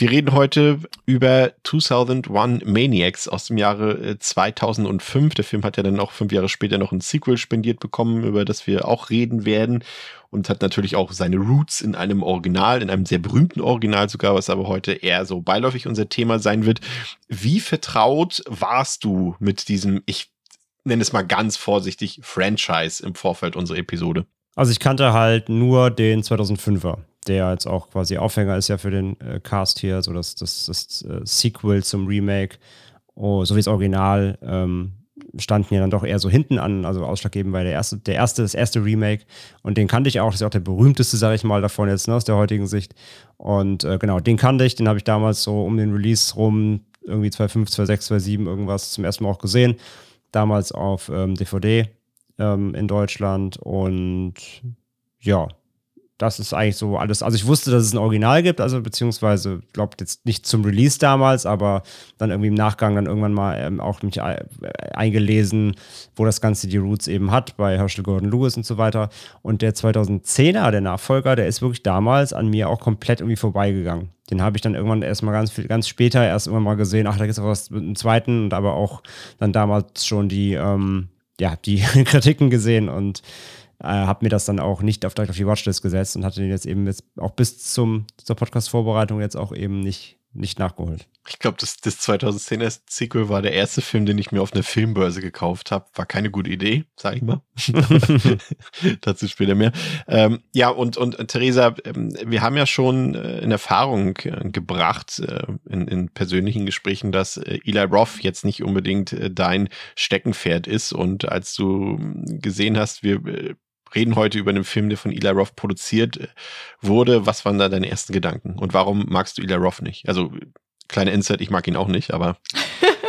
Wir reden heute über 2001 Maniacs aus dem Jahre 2005. Äh, Der Film hat ja dann auch fünf Jahre später noch ein Sequel spendiert bekommen, über das wir auch reden werden. Und hat natürlich auch seine Roots in einem Original, in einem sehr berühmten Original sogar, was aber heute eher so beiläufig unser Thema sein wird. Wie vertraut warst du mit diesem, ich nenne es mal ganz vorsichtig, Franchise im Vorfeld unserer Episode? Also ich kannte halt nur den 2005er, der jetzt auch quasi Aufhänger ist ja für den äh, Cast hier, so das, das, das äh, Sequel zum Remake, oh, so wie das Original ähm, standen ja dann doch eher so hinten an, also ausschlaggebend war der erste, der erste, das erste Remake. Und den kannte ich auch, das ist auch der berühmteste, sage ich mal, davon jetzt ne, aus der heutigen Sicht. Und äh, genau, den kannte ich, den habe ich damals so um den Release rum, irgendwie 2005, 2006, 2007 irgendwas zum ersten Mal auch gesehen, damals auf ähm, DVD ähm, in Deutschland. Und ja, das ist eigentlich so alles. Also ich wusste, dass es ein Original gibt, also beziehungsweise glaubt jetzt nicht zum Release damals, aber dann irgendwie im Nachgang dann irgendwann mal ähm, auch mich äh, eingelesen, wo das Ganze die Roots eben hat, bei Herschel Gordon Lewis und so weiter. Und der 2010er, der Nachfolger, der ist wirklich damals an mir auch komplett irgendwie vorbeigegangen. Den habe ich dann irgendwann erstmal ganz, ganz später erst immer mal gesehen, ach, da gibt es auch was mit dem zweiten und aber auch dann damals schon die, ähm, ja, die Kritiken gesehen und äh, habe mir das dann auch nicht auf, auf die Watchlist gesetzt und hatte den jetzt eben jetzt auch bis zum, zur Podcast-Vorbereitung jetzt auch eben nicht, nicht nachgeholt. Ich glaube, das, das 2010er Sequel war der erste Film, den ich mir auf einer Filmbörse gekauft habe. War keine gute Idee, sag ich mal. Dazu später mehr. Ähm, ja, und, und Theresa, ähm, wir haben ja schon äh, in Erfahrung äh, gebracht, äh, in, in persönlichen Gesprächen, dass äh, Eli Roth jetzt nicht unbedingt äh, dein Steckenpferd ist. Und als du ähm, gesehen hast, wir äh, reden heute über einen Film, der von Eli Roth produziert wurde. Was waren da deine ersten Gedanken? Und warum magst du Eli Roth nicht? Also Kleine Insight, ich mag ihn auch nicht, aber.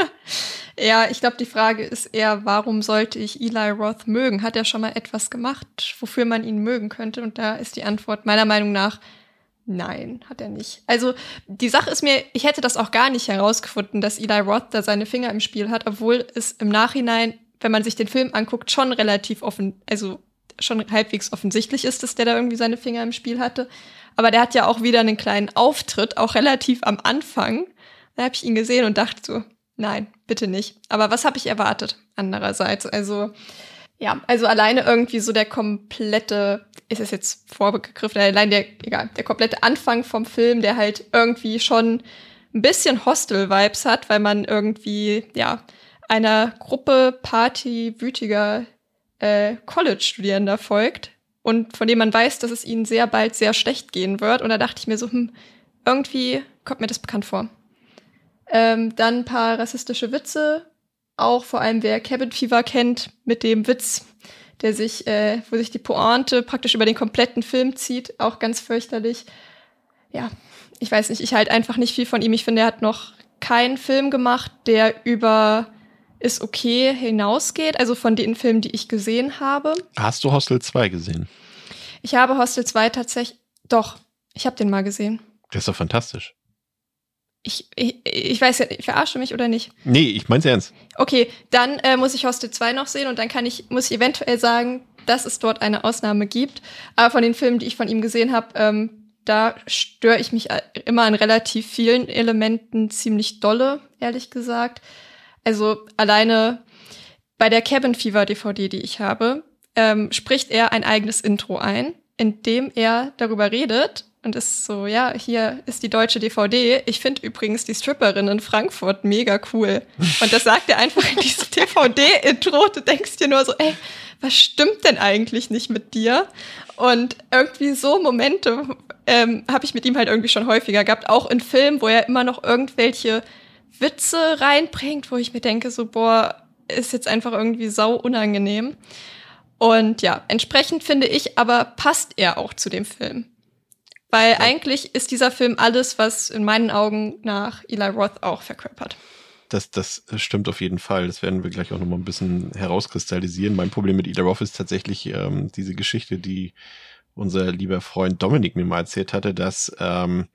ja, ich glaube, die Frage ist eher, warum sollte ich Eli Roth mögen? Hat er schon mal etwas gemacht, wofür man ihn mögen könnte? Und da ist die Antwort meiner Meinung nach Nein, hat er nicht. Also die Sache ist mir, ich hätte das auch gar nicht herausgefunden, dass Eli Roth da seine Finger im Spiel hat, obwohl es im Nachhinein, wenn man sich den Film anguckt, schon relativ offen, also schon halbwegs offensichtlich ist, dass der da irgendwie seine Finger im Spiel hatte. Aber der hat ja auch wieder einen kleinen Auftritt, auch relativ am Anfang. Da habe ich ihn gesehen und dachte so, nein, bitte nicht. Aber was habe ich erwartet andererseits? Also ja, also alleine irgendwie so der komplette, ist es jetzt vorgegriffen, allein der, egal, der komplette Anfang vom Film, der halt irgendwie schon ein bisschen Hostel-Vibes hat, weil man irgendwie, ja, einer Gruppe partywütiger äh, College-Studierender folgt und von dem man weiß, dass es ihnen sehr bald sehr schlecht gehen wird. Und da dachte ich mir so, hm, irgendwie kommt mir das bekannt vor. Ähm, dann ein paar rassistische Witze, auch vor allem wer Cabin Fever kennt, mit dem Witz, der sich, äh, wo sich die Pointe praktisch über den kompletten Film zieht, auch ganz fürchterlich. Ja, ich weiß nicht, ich halte einfach nicht viel von ihm. Ich finde, er hat noch keinen Film gemacht, der über ist okay hinausgeht, also von den Filmen, die ich gesehen habe. Hast du Hostel 2 gesehen? Ich habe Hostel 2 tatsächlich, doch, ich habe den mal gesehen. Der ist doch fantastisch. Ich, ich, ich weiß ja, ich verarsche mich oder nicht? Nee, ich mein's ernst. Okay, dann äh, muss ich Hostel 2 noch sehen und dann kann ich, muss ich eventuell sagen, dass es dort eine Ausnahme gibt. Aber von den Filmen, die ich von ihm gesehen habe, ähm, da störe ich mich immer an relativ vielen Elementen ziemlich dolle, ehrlich gesagt. Also alleine bei der Cabin Fever DVD, die ich habe, ähm, spricht er ein eigenes Intro ein, in dem er darüber redet und ist so, ja, hier ist die deutsche DVD. Ich finde übrigens die Stripperin in Frankfurt mega cool. Und das sagt er einfach in diesem DVD-Intro. Du denkst dir nur so, ey, was stimmt denn eigentlich nicht mit dir? Und irgendwie so Momente ähm, habe ich mit ihm halt irgendwie schon häufiger gehabt, auch in Filmen, wo er immer noch irgendwelche Witze reinbringt, wo ich mir denke, so, boah, ist jetzt einfach irgendwie sau unangenehm. Und ja, entsprechend finde ich, aber passt er auch zu dem Film. Weil ja. eigentlich ist dieser Film alles, was in meinen Augen nach Eli Roth auch verkörpert. Das, das stimmt auf jeden Fall. Das werden wir gleich auch noch mal ein bisschen herauskristallisieren. Mein Problem mit Eli Roth ist tatsächlich ähm, diese Geschichte, die unser lieber Freund Dominik mir mal erzählt hatte, dass ähm,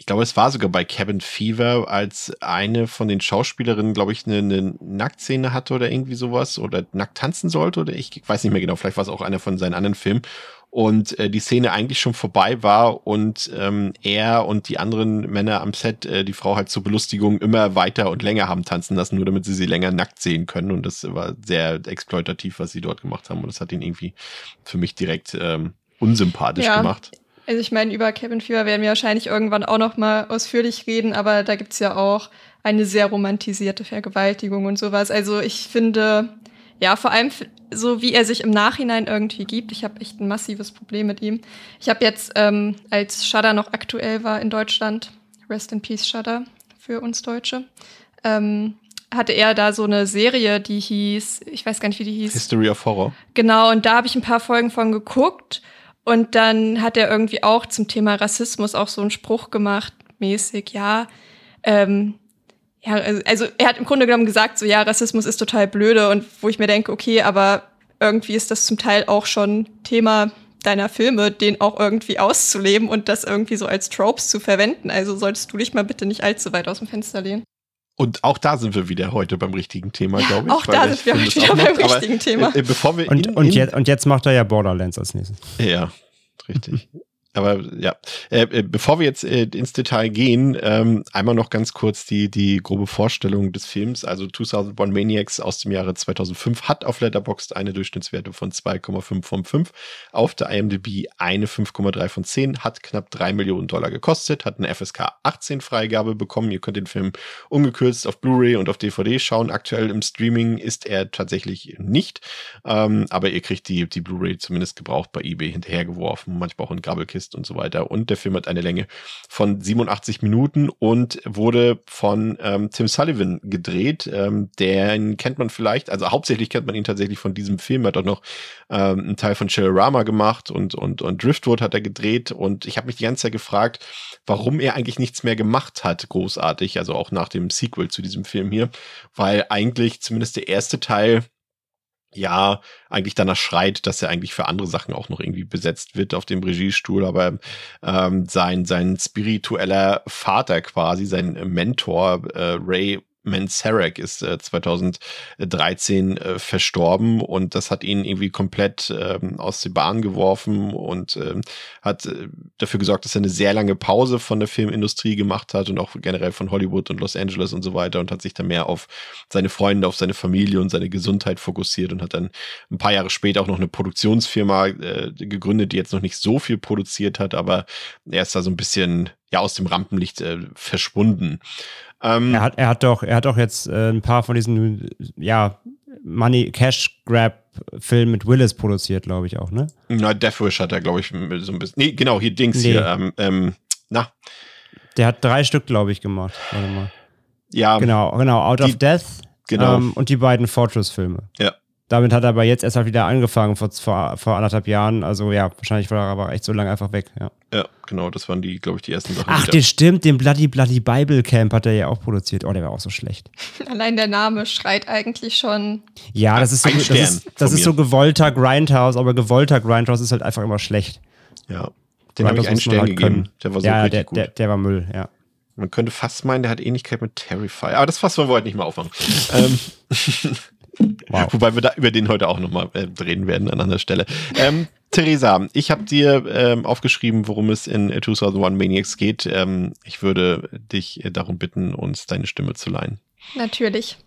ich glaube, es war sogar bei Cabin Fever, als eine von den Schauspielerinnen, glaube ich, eine, eine Nacktszene hatte oder irgendwie sowas oder nackt tanzen sollte oder ich weiß nicht mehr genau, vielleicht war es auch einer von seinen anderen Filmen und äh, die Szene eigentlich schon vorbei war und ähm, er und die anderen Männer am Set äh, die Frau halt zur Belustigung immer weiter und länger haben tanzen lassen, nur damit sie sie länger nackt sehen können und das war sehr exploitativ, was sie dort gemacht haben und das hat ihn irgendwie für mich direkt ähm, unsympathisch ja. gemacht. Also ich meine, über Cabin Fever werden wir wahrscheinlich irgendwann auch noch mal ausführlich reden, aber da gibt's ja auch eine sehr romantisierte Vergewaltigung und sowas. Also ich finde, ja, vor allem so wie er sich im Nachhinein irgendwie gibt. Ich habe echt ein massives Problem mit ihm. Ich habe jetzt, ähm, als Shudder noch aktuell war in Deutschland, Rest in Peace Shudder für uns Deutsche, ähm, hatte er da so eine Serie, die hieß, ich weiß gar nicht, wie die hieß. History of Horror. Genau, und da habe ich ein paar Folgen von geguckt und dann hat er irgendwie auch zum Thema Rassismus auch so einen Spruch gemacht, mäßig, ja, ähm, ja, also er hat im Grunde genommen gesagt, so ja, Rassismus ist total blöde und wo ich mir denke, okay, aber irgendwie ist das zum Teil auch schon Thema deiner Filme, den auch irgendwie auszuleben und das irgendwie so als Tropes zu verwenden. Also solltest du dich mal bitte nicht allzu weit aus dem Fenster lehnen. Und auch da sind wir wieder heute beim richtigen Thema, ja, glaube ich. Auch da sind wir heute wieder beim macht. richtigen Thema. Äh, bevor wir und, in, und, jetzt, und jetzt macht er ja Borderlands als nächstes. Ja, richtig. aber ja, äh, äh, bevor wir jetzt äh, ins Detail gehen, ähm, einmal noch ganz kurz die, die grobe Vorstellung des Films. Also 2001 Maniacs aus dem Jahre 2005 hat auf Letterboxd eine Durchschnittswerte von 2,5 von 5, auf der IMDb eine 5,3 von 10, hat knapp 3 Millionen Dollar gekostet, hat eine FSK 18 Freigabe bekommen. Ihr könnt den Film ungekürzt auf Blu-ray und auf DVD schauen. Aktuell im Streaming ist er tatsächlich nicht, ähm, aber ihr kriegt die, die Blu-ray zumindest gebraucht bei eBay hinterhergeworfen, manchmal auch in Grabbelkisten ist und so weiter. Und der Film hat eine Länge von 87 Minuten und wurde von ähm, Tim Sullivan gedreht. Ähm, den kennt man vielleicht, also hauptsächlich kennt man ihn tatsächlich von diesem Film. Er hat auch noch ähm, einen Teil von Chillerama gemacht und, und, und Driftwood hat er gedreht. Und ich habe mich die ganze Zeit gefragt, warum er eigentlich nichts mehr gemacht hat, großartig. Also auch nach dem Sequel zu diesem Film hier, weil eigentlich zumindest der erste Teil ja eigentlich danach schreit, dass er eigentlich für andere Sachen auch noch irgendwie besetzt wird auf dem Regiestuhl, aber ähm, sein sein spiritueller Vater quasi, sein Mentor äh, Ray Manzarek ist äh, 2013 äh, verstorben und das hat ihn irgendwie komplett ähm, aus der Bahn geworfen und ähm, hat äh, dafür gesorgt, dass er eine sehr lange Pause von der Filmindustrie gemacht hat und auch generell von Hollywood und Los Angeles und so weiter und hat sich dann mehr auf seine Freunde, auf seine Familie und seine Gesundheit fokussiert und hat dann ein paar Jahre später auch noch eine Produktionsfirma äh, gegründet, die jetzt noch nicht so viel produziert hat, aber er ist da so ein bisschen ja aus dem Rampenlicht äh, verschwunden. Ähm, er hat, er hat doch, er hat doch jetzt äh, ein paar von diesen, ja, Money Cash Grab Filmen mit Willis produziert, glaube ich auch, ne? Na, Death Wish hat er, glaube ich, so ein bisschen. Nee, genau, hier Dings nee. hier. Ähm, ähm, na. Der hat drei Stück, glaube ich, gemacht. Warte mal. Ja. Genau, genau. Out die, of Death. Genau. Ähm, und die beiden Fortress-Filme. Ja. Damit hat er aber jetzt erst mal wieder angefangen vor, vor, vor anderthalb Jahren. Also ja, wahrscheinlich war er aber echt so lange einfach weg, ja. Ja, genau, das waren die, glaube ich, die ersten Sachen. Ach, das stimmt, den Bloody Bloody Bible Camp hat er ja auch produziert. Oh, der war auch so schlecht. Allein der Name schreit eigentlich schon. Ja, das ist so, das ist, das ist so gewollter Grindhouse, aber gewollter Grindhouse ist halt einfach immer schlecht. Ja, den habe ich einen Stern halt gegeben. Können. Der war so ja, richtig der, gut. Der, der war Müll, ja. Man könnte fast meinen, der hat Ähnlichkeit mit Terrifier. Aber das Fass wollen wir heute nicht mehr aufmachen. ähm, Wow. Wobei wir da über den heute auch nochmal äh, reden werden an anderer Stelle. Ähm, Theresa, ich habe dir ähm, aufgeschrieben, worum es in 2001 Maniacs geht. Ähm, ich würde dich äh, darum bitten, uns deine Stimme zu leihen. Natürlich.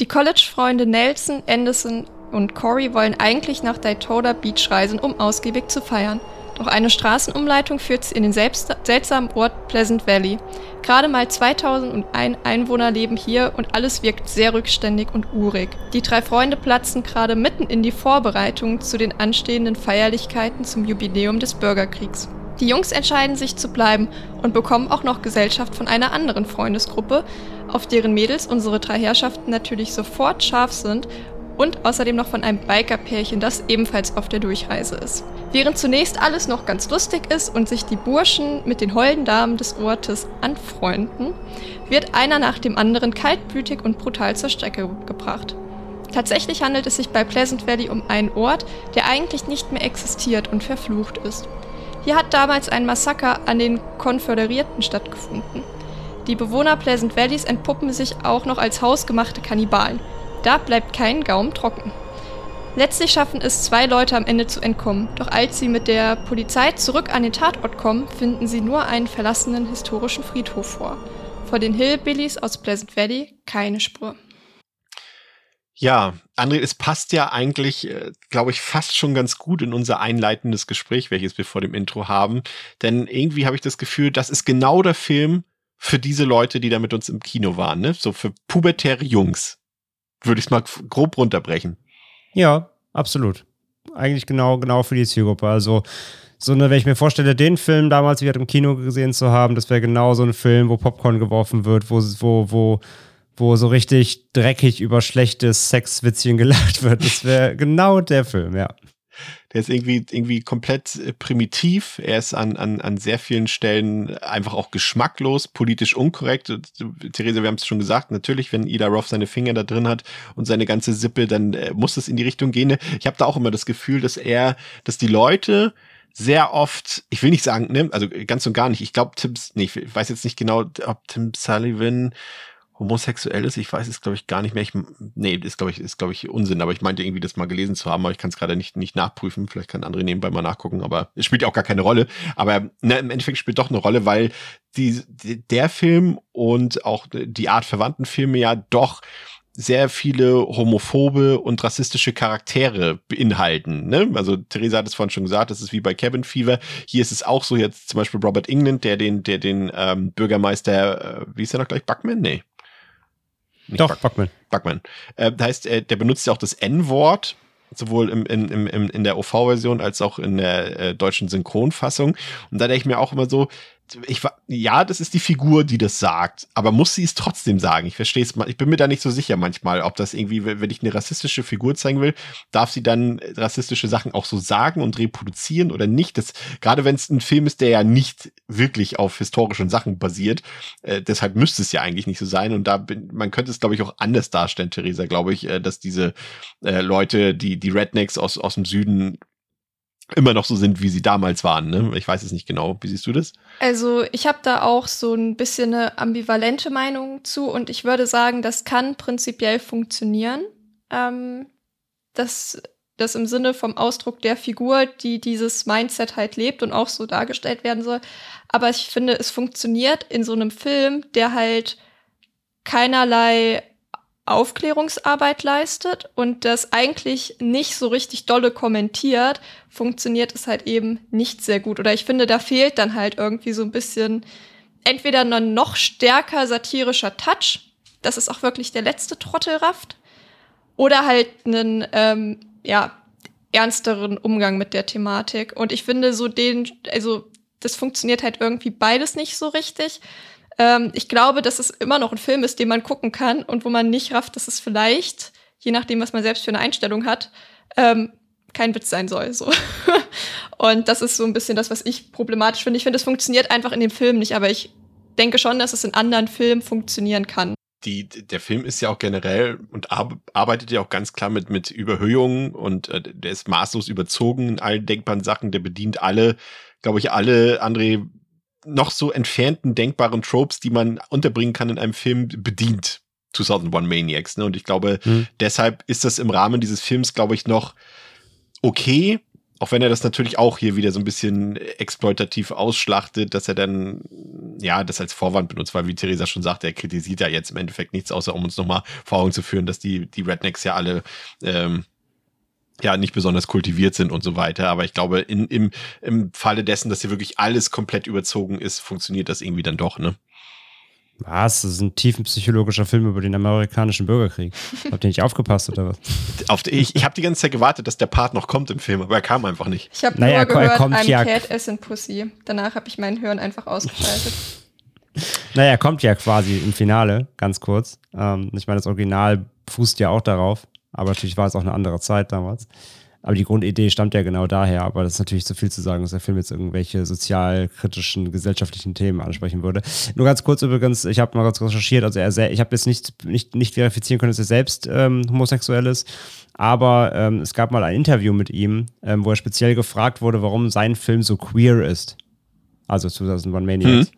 Die College-Freunde Nelson, Anderson und Corey wollen eigentlich nach Daytona Beach reisen, um ausgiebig zu feiern. Doch eine Straßenumleitung führt sie in den seltsamen Ort Pleasant Valley. Gerade mal 2001 Einwohner leben hier und alles wirkt sehr rückständig und urig. Die drei Freunde platzen gerade mitten in die Vorbereitungen zu den anstehenden Feierlichkeiten zum Jubiläum des Bürgerkriegs. Die Jungs entscheiden sich zu bleiben und bekommen auch noch Gesellschaft von einer anderen Freundesgruppe, auf deren Mädels unsere drei Herrschaften natürlich sofort scharf sind und außerdem noch von einem Biker-Pärchen, das ebenfalls auf der Durchreise ist. Während zunächst alles noch ganz lustig ist und sich die Burschen mit den holden Damen des Ortes anfreunden, wird einer nach dem anderen kaltblütig und brutal zur Strecke gebracht. Tatsächlich handelt es sich bei Pleasant Valley um einen Ort, der eigentlich nicht mehr existiert und verflucht ist. Hier hat damals ein Massaker an den Konföderierten stattgefunden. Die Bewohner Pleasant Valleys entpuppen sich auch noch als hausgemachte Kannibalen, da bleibt kein Gaumen trocken. Letztlich schaffen es zwei Leute am Ende zu entkommen, doch als sie mit der Polizei zurück an den Tatort kommen, finden sie nur einen verlassenen historischen Friedhof vor. Vor den Hillbillies aus Pleasant Valley keine Spur. Ja, André, es passt ja eigentlich, äh, glaube ich, fast schon ganz gut in unser einleitendes Gespräch, welches wir vor dem Intro haben. Denn irgendwie habe ich das Gefühl, das ist genau der Film für diese Leute, die da mit uns im Kino waren, ne? So für pubertäre Jungs würde ich es mal grob runterbrechen. Ja, absolut. Eigentlich genau, genau für die Zielgruppe. Also, so eine, wenn ich mir vorstelle, den Film damals wieder im Kino gesehen zu haben, das wäre genau so ein Film, wo Popcorn geworfen wird, wo, wo, wo, wo so richtig dreckig über schlechtes Sexwitzchen gelacht wird. Das wäre genau der Film, ja. Der ist irgendwie, irgendwie komplett äh, primitiv. Er ist an, an, an sehr vielen Stellen einfach auch geschmacklos, politisch unkorrekt. Theresa, wir haben es schon gesagt, natürlich, wenn Ida Roth seine Finger da drin hat und seine ganze Sippe, dann äh, muss es in die Richtung gehen. Ich habe da auch immer das Gefühl, dass er, dass die Leute sehr oft, ich will nicht sagen, ne, also ganz und gar nicht. Ich glaube, Tim, nee, ich weiß jetzt nicht genau, ob Tim Sullivan homosexuell ist. Ich weiß es, glaube ich, gar nicht mehr. Ich, nee, ist, glaube ich, ist, glaube ich, Unsinn. Aber ich meinte irgendwie, das mal gelesen zu haben, aber ich kann es gerade nicht, nicht nachprüfen. Vielleicht kann andere nebenbei mal nachgucken, aber es spielt ja auch gar keine Rolle. Aber ne, im Endeffekt spielt doch eine Rolle, weil die, der Film und auch die Art verwandten Filme ja doch sehr viele homophobe und rassistische Charaktere beinhalten. Ne? Also Theresa hat es vorhin schon gesagt, das ist wie bei Cabin Fever. Hier ist es auch so jetzt zum Beispiel Robert England, der den, der den ähm, Bürgermeister, äh, wie ist er noch gleich, Buckman? Nee. Nicht Doch, Buck Buckman. Buckman. Äh, das heißt, äh, der benutzt ja auch das N-Wort sowohl im, in, im, in der OV-Version als auch in der äh, deutschen Synchronfassung. Und da denke ich mir auch immer so, ich ja, das ist die Figur, die das sagt, aber muss sie es trotzdem sagen? Ich verstehe es mal, ich bin mir da nicht so sicher manchmal, ob das irgendwie, wenn ich eine rassistische Figur zeigen will, darf sie dann rassistische Sachen auch so sagen und reproduzieren oder nicht? Das, gerade wenn es ein Film ist, der ja nicht wirklich auf historischen Sachen basiert, äh, deshalb müsste es ja eigentlich nicht so sein. Und da bin, man könnte es, glaube ich, auch anders darstellen, Theresa, glaube ich, äh, dass diese äh, Leute, die, die Rednecks aus, aus dem Süden immer noch so sind, wie sie damals waren. Ne? Ich weiß es nicht genau. Wie siehst du das? Also ich habe da auch so ein bisschen eine ambivalente Meinung zu und ich würde sagen, das kann prinzipiell funktionieren. Ähm, das, das im Sinne vom Ausdruck der Figur, die dieses Mindset halt lebt und auch so dargestellt werden soll. Aber ich finde, es funktioniert in so einem Film, der halt keinerlei Aufklärungsarbeit leistet und das eigentlich nicht so richtig dolle kommentiert, funktioniert es halt eben nicht sehr gut. Oder ich finde, da fehlt dann halt irgendwie so ein bisschen entweder ein noch stärker satirischer Touch, das ist auch wirklich der letzte Trottel rafft, oder halt einen, ähm, ja, ernsteren Umgang mit der Thematik. Und ich finde so den, also das funktioniert halt irgendwie beides nicht so richtig. Ähm, ich glaube, dass es immer noch ein Film ist, den man gucken kann und wo man nicht rafft, dass es vielleicht, je nachdem, was man selbst für eine Einstellung hat, ähm, kein Witz sein soll. So. und das ist so ein bisschen das, was ich problematisch finde. Ich finde, es funktioniert einfach in dem Film nicht, aber ich denke schon, dass es in anderen Filmen funktionieren kann. Die, der Film ist ja auch generell und arbeitet ja auch ganz klar mit, mit Überhöhungen und äh, der ist maßlos überzogen in allen denkbaren Sachen. Der bedient alle, glaube ich, alle, André, noch so entfernten denkbaren Tropes, die man unterbringen kann in einem Film, bedient. 2001 Maniacs. Ne? Und ich glaube, mhm. deshalb ist das im Rahmen dieses Films, glaube ich, noch okay. Auch wenn er das natürlich auch hier wieder so ein bisschen exploitativ ausschlachtet, dass er dann, ja, das als Vorwand benutzt, weil wie Theresa schon sagte, er kritisiert ja jetzt im Endeffekt nichts, außer um uns nochmal vor Augen zu führen, dass die, die Rednecks ja alle ähm, ja nicht besonders kultiviert sind und so weiter. Aber ich glaube, in, im, im Falle dessen, dass hier wirklich alles komplett überzogen ist, funktioniert das irgendwie dann doch, ne? Was? Das ist ein tiefenpsychologischer Film über den amerikanischen Bürgerkrieg. Habt ihr nicht aufgepasst oder was? Auf die, ich ich habe die ganze Zeit gewartet, dass der Part noch kommt im Film, aber er kam einfach nicht. Ich habe naja, nur gehört, er kommt I'm ja Cat as in Pussy. Danach habe ich mein Hören einfach ausgeschaltet. naja, er kommt ja quasi im Finale, ganz kurz. Ähm, ich meine, das Original fußt ja auch darauf. Aber natürlich war es auch eine andere Zeit damals. Aber die Grundidee stammt ja genau daher. Aber das ist natürlich zu viel zu sagen, dass der Film jetzt irgendwelche sozialkritischen, gesellschaftlichen Themen ansprechen würde. Nur ganz kurz übrigens, ich habe mal ganz recherchiert. Also er ich habe jetzt nicht, nicht, nicht verifizieren können, dass er selbst ähm, homosexuell ist. Aber ähm, es gab mal ein Interview mit ihm, ähm, wo er speziell gefragt wurde, warum sein Film so queer ist. Also 2001 Maniacs. Mhm.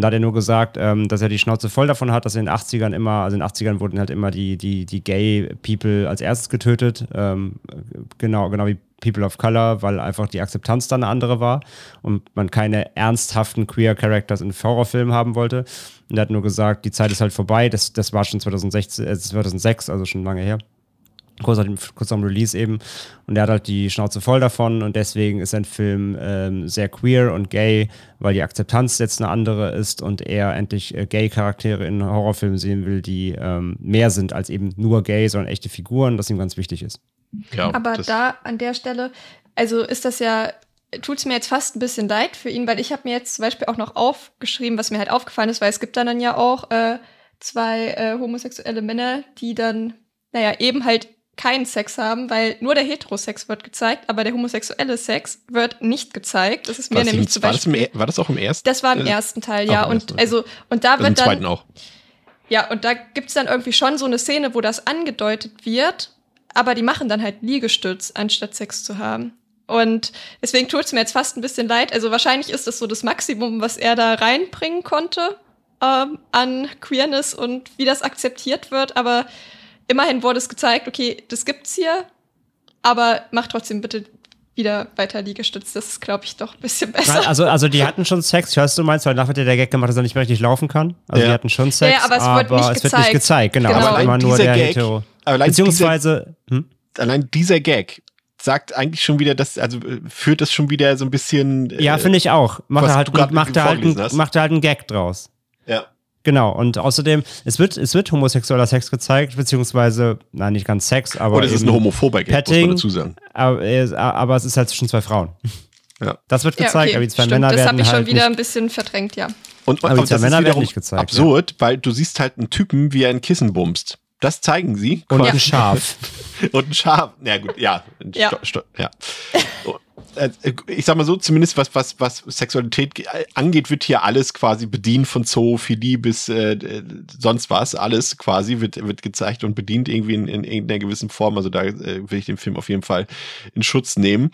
Und da hat er nur gesagt, ähm, dass er die Schnauze voll davon hat, dass in den 80ern immer, also in den 80ern wurden halt immer die, die, die Gay People als erstes getötet. Ähm, genau, genau wie People of Color, weil einfach die Akzeptanz dann eine andere war und man keine ernsthaften Queer Characters in Horrorfilmen haben wollte. Und er hat nur gesagt, die Zeit ist halt vorbei. Das, das war schon 2016, äh, 2006, also schon lange her kurz, nach dem, kurz am Release eben. Und er hat halt die Schnauze voll davon und deswegen ist sein Film ähm, sehr queer und gay, weil die Akzeptanz jetzt eine andere ist und er endlich äh, Gay-Charaktere in Horrorfilmen sehen will, die ähm, mehr sind als eben nur gay, sondern echte Figuren, das ihm ganz wichtig ist. Ja, Aber da an der Stelle, also ist das ja tut es mir jetzt fast ein bisschen leid für ihn, weil ich habe mir jetzt zum Beispiel auch noch aufgeschrieben, was mir halt aufgefallen ist, weil es gibt dann, ja auch äh, zwei äh, homosexuelle Männer, die dann, naja, eben halt keinen Sex haben, weil nur der Heterosex wird gezeigt, aber der homosexuelle Sex wird nicht gezeigt. Das ist mir nämlich zum Beispiel. War das, war das, auch im ersten? Das war im äh, ersten Teil, ja. Und also und da also wird dann. Zweiten auch. Ja, und da gibt's dann irgendwie schon so eine Szene, wo das angedeutet wird, aber die machen dann halt Liegestütz, anstatt Sex zu haben. Und deswegen tut's mir jetzt fast ein bisschen leid. Also wahrscheinlich ist das so das Maximum, was er da reinbringen konnte. ähm, an Queerness und wie das akzeptiert wird, aber immerhin wurde es gezeigt, okay, das gibt's hier, aber mach trotzdem bitte wieder weiter Liegestütz. Das ist, glaube ich, doch ein bisschen besser. Also, also die hatten schon Sex, ich weiß, du meinst, weil nachher der Gag gemacht, dass er nicht mehr richtig laufen kann. Also Ja. die hatten schon Sex, Ja, aber es wird nicht es wird nicht gezeigt. genau. Genau. Aber immer allein nur dieser der Gag- Hetero. allein Beziehungsweise, hm? Allein dieser Gag sagt eigentlich schon wieder, das, also äh, führt das schon wieder so ein bisschen. äh, ja, finde ich auch. Macht er halt, macht er halt, macht er halt einen Gag draus. Ja. Genau, und außerdem, es wird, es wird homosexueller Sex gezeigt, beziehungsweise, nein, nicht ganz Sex, aber. Oder es ist eben- ein homophober Gag, muss Petting. man dazu sagen. Aber, äh, aber es ist halt zwischen zwei Frauen. Ja. Das wird Ja, gezeigt, okay, aber die zwei stimmt. Männer Das werden habe ich schon halt wieder nicht ein bisschen verdrängt, ja. Und, Aber die und zwei das Männer werden nicht gezeigt, absurd, weil du siehst halt einen Typen, wie er ein Kissen bumst. Das zeigen sie. Und ein Schaf. Und ein Schaf. Na gut, ja. Ja. Sto- Sto- ja. Äh, Ich sag mal so, zumindest was, was, was Sexualität ge- angeht, wird hier alles quasi bedient von Zoophilie bis äh, äh, sonst was. Alles quasi wird, wird gezeigt und bedient irgendwie in, in irgendeiner gewissen Form. Also da äh, will ich den Film auf jeden Fall in Schutz nehmen.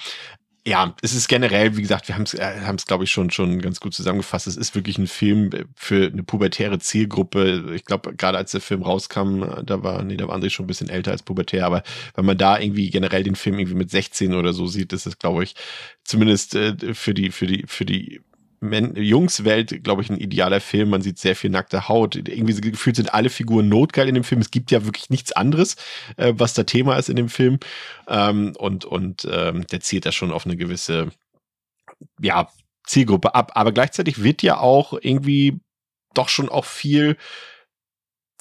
Ja, es ist generell, wie gesagt, wir haben es, äh, haben es, glaube ich, schon schon ganz gut zusammengefasst. Es ist wirklich ein Film für eine pubertäre Zielgruppe. Ich glaube, gerade als der Film rauskam, da war, nee, da war André schon ein bisschen älter als pubertär, aber wenn man da irgendwie generell den Film irgendwie mit 16 oder so sieht, ist es, glaube ich, zumindest äh, für die, für die, für die Jungswelt, glaube ich, ein idealer Film. Man sieht sehr viel nackte Haut. Irgendwie gefühlt sind alle Figuren notgeil in dem Film. Es gibt ja wirklich nichts anderes, äh, was da Thema ist in dem Film. Ähm, und und ähm, der zielt da schon auf eine gewisse ja, Zielgruppe ab. Aber gleichzeitig wird ja auch irgendwie doch schon auch viel,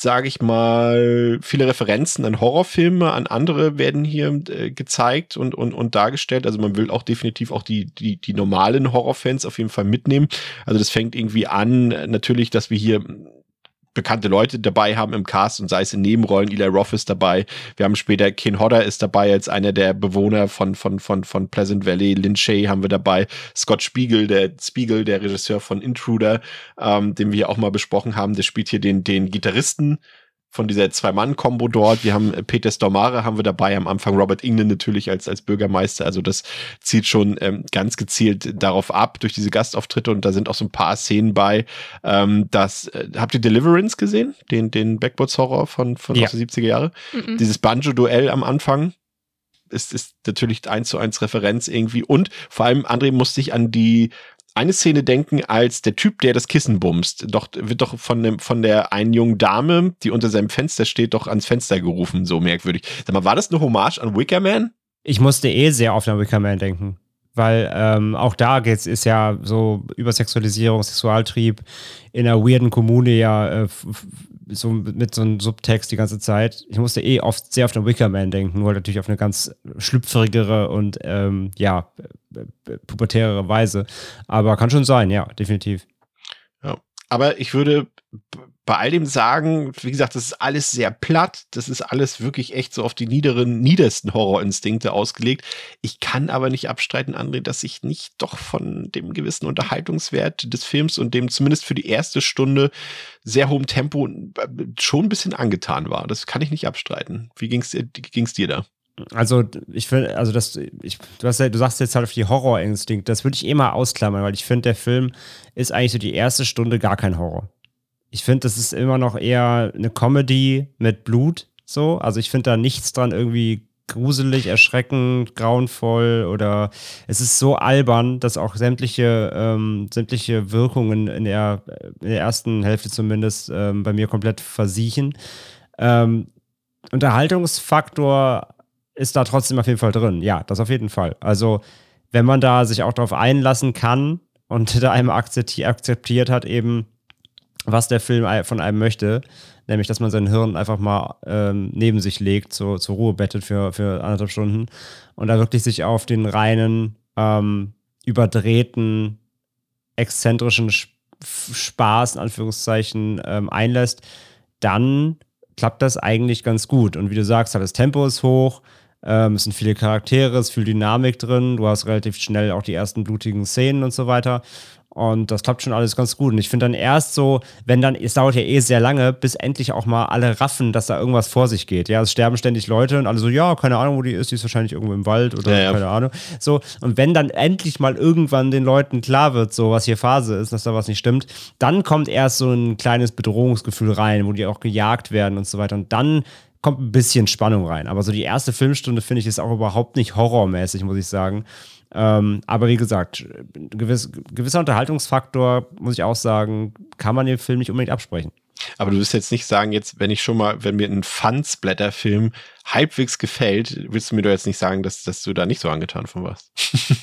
sage ich mal, viele Referenzen an Horrorfilme, an andere werden hier äh, gezeigt und, und, und dargestellt. Also man will auch definitiv auch die, die, die normalen Horrorfans auf jeden Fall mitnehmen. Also das fängt irgendwie an, natürlich, dass wir hier bekannte Leute dabei haben im Cast und sei es in Nebenrollen, Eli Roth ist dabei. Wir haben später Ken Hodder ist dabei als einer der Bewohner von, von, von, von Pleasant Valley. Lynn Shay haben wir dabei. Scott Spiegel, der Spiegel, der Regisseur von Intruder, ähm, den wir auch mal besprochen haben, der spielt hier den, den Gitarristen von dieser Zwei-Mann-Kombo dort. Wir haben äh, Peter Stormare haben wir dabei, am Anfang Robert England natürlich als, als Bürgermeister. Also das zielt schon ähm, ganz gezielt darauf ab, durch diese Gastauftritte. Und da sind auch so ein paar Szenen bei. Ähm, das, äh, habt ihr Deliverance gesehen? Den, den Backwards-Horror von, von Ja. aus den 70er Jahre? Mhm. Dieses Banjo-Duell am Anfang ist, ist natürlich eins zu eins Referenz irgendwie. Und vor allem, André musste sich an die eine Szene denken, als der Typ, der das Kissen bumst, doch wird doch von dem, von der einen jungen Dame, die unter seinem Fenster steht, doch ans Fenster gerufen, so merkwürdig. Sag mal, war das eine Hommage an Wicker Man? Ich musste eh sehr oft an Wicker Man denken. Weil ähm, auch da geht's, ist ja so Übersexualisierung, Sexualtrieb in einer weirden Kommune ja äh, so mit so einem Subtext die ganze Zeit. Ich musste eh oft sehr auf den Wicker Man denken, nur halt natürlich auf eine ganz schlüpfrigere und ähm, ja, äh, äh, pubertärere Weise. Aber kann schon sein, ja, definitiv. Aber ich würde bei all dem sagen, wie gesagt, das ist alles sehr platt. Das ist alles wirklich echt so auf die niederen, niedersten Horrorinstinkte ausgelegt. Ich kann aber nicht abstreiten, André, dass ich nicht doch von dem gewissen Unterhaltungswert des Films und dem zumindest für die erste Stunde sehr hohem Tempo äh, schon ein bisschen angetan war. Das kann ich nicht abstreiten. Wie ging's dir, dir da? Also, ich finde, also das, ich, du, hast du sagst jetzt halt auf die Horrorinstinkt, das würde ich eh mal ausklammern, weil ich finde, der Film ist eigentlich so die erste Stunde gar kein Horror. Ich finde, das ist immer noch eher eine Comedy mit Blut, so. Also, ich finde da nichts dran irgendwie gruselig, erschreckend, grauenvoll oder es ist so albern, dass auch sämtliche, ähm, sämtliche Wirkungen in der, in der ersten Hälfte zumindest ähm, bei mir komplett versiechen. Ähm, Unterhaltungsfaktor ist da trotzdem auf jeden Fall drin. Ja, das auf jeden Fall. Also, wenn man da sich auch darauf einlassen kann und da akzepti akzeptiert hat, eben, was der Film von einem möchte, nämlich, dass man sein Hirn einfach mal ähm, neben sich legt, so, zur Ruhe bettet für, für anderthalb Stunden und da wirklich sich auf den reinen, ähm, überdrehten, exzentrischen Sp- Spaß, in Anführungszeichen, ähm, einlässt, dann klappt das eigentlich ganz gut. Und wie du sagst, halt, das Tempo ist hoch, ähm, es sind viele Charaktere, es ist viel Dynamik drin, du hast relativ schnell auch die ersten blutigen Szenen und so weiter. Und das klappt schon alles ganz gut. Und ich finde dann erst so, wenn dann, es dauert ja eh sehr lange, bis endlich auch mal alle raffen, dass da irgendwas vor sich geht. Ja, es sterben ständig Leute und alle so, ja, keine Ahnung, wo die ist, die ist wahrscheinlich irgendwo im Wald oder Ja, ja. keine Ahnung. So, und wenn dann endlich mal irgendwann den Leuten klar wird, so was hier Phase ist, dass da was nicht stimmt, dann kommt erst so ein kleines Bedrohungsgefühl rein, wo die auch gejagt werden und so weiter. Und dann kommt ein bisschen Spannung rein. Aber so die erste Filmstunde finde ich ist auch überhaupt nicht horrormäßig, muss ich sagen. Ähm, aber wie gesagt, gewiss, gewisser Unterhaltungsfaktor, muss ich auch sagen, kann man dem Film nicht unbedingt absprechen. Aber du wirst jetzt nicht sagen, jetzt, wenn ich schon mal, wenn mir ein Fun-Splatter-Film halbwegs gefällt, willst du mir doch jetzt nicht sagen, dass, dass du da nicht so angetan von warst.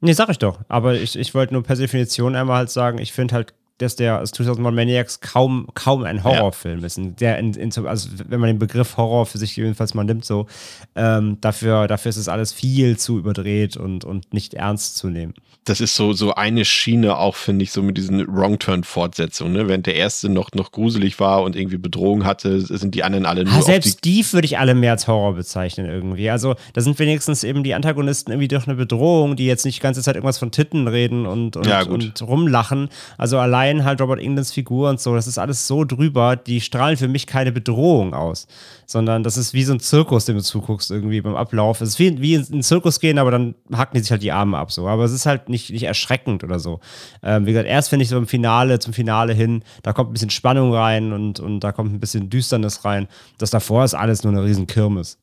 Nee, sag ich doch. Aber ich, ich wollte nur per Definition einmal halt sagen, ich finde halt, dass der aus 2001 Maniacs kaum, kaum ein Horrorfilm ist. Und Der in, in, also wenn man den Begriff Horror für sich jedenfalls mal nimmt, so, ähm, dafür, dafür ist es alles viel zu überdreht und, und nicht ernst zu nehmen. Das ist so, so eine Schiene auch, finde ich, so mit diesen Wrong-Turn-Fortsetzungen, ne? Während der erste noch, noch gruselig war und irgendwie Bedrohung hatte, sind die anderen alle nur Ah, auf die selbst die, würde ich alle mehr als Horror bezeichnen irgendwie. Also da sind wenigstens eben die Antagonisten irgendwie durch eine Bedrohung, die jetzt nicht die ganze Zeit irgendwas von Titten reden und, und, Ja, und rumlachen. Also allein halt Robert Englands Figur und so, das ist alles so drüber, die strahlen für mich keine Bedrohung aus. Sondern das ist wie so ein Zirkus, dem du zuguckst irgendwie beim Ablauf. Es ist wie, wie in einen Zirkus gehen, aber dann hacken die sich halt die Arme ab so. Aber es ist halt nicht, nicht erschreckend oder so. Ähm, wie gesagt, erst finde ich so im Finale, zum Finale hin, da kommt ein bisschen Spannung rein und, und da kommt ein bisschen Düsternis rein. Das davor ist alles nur eine riesen Kirmes.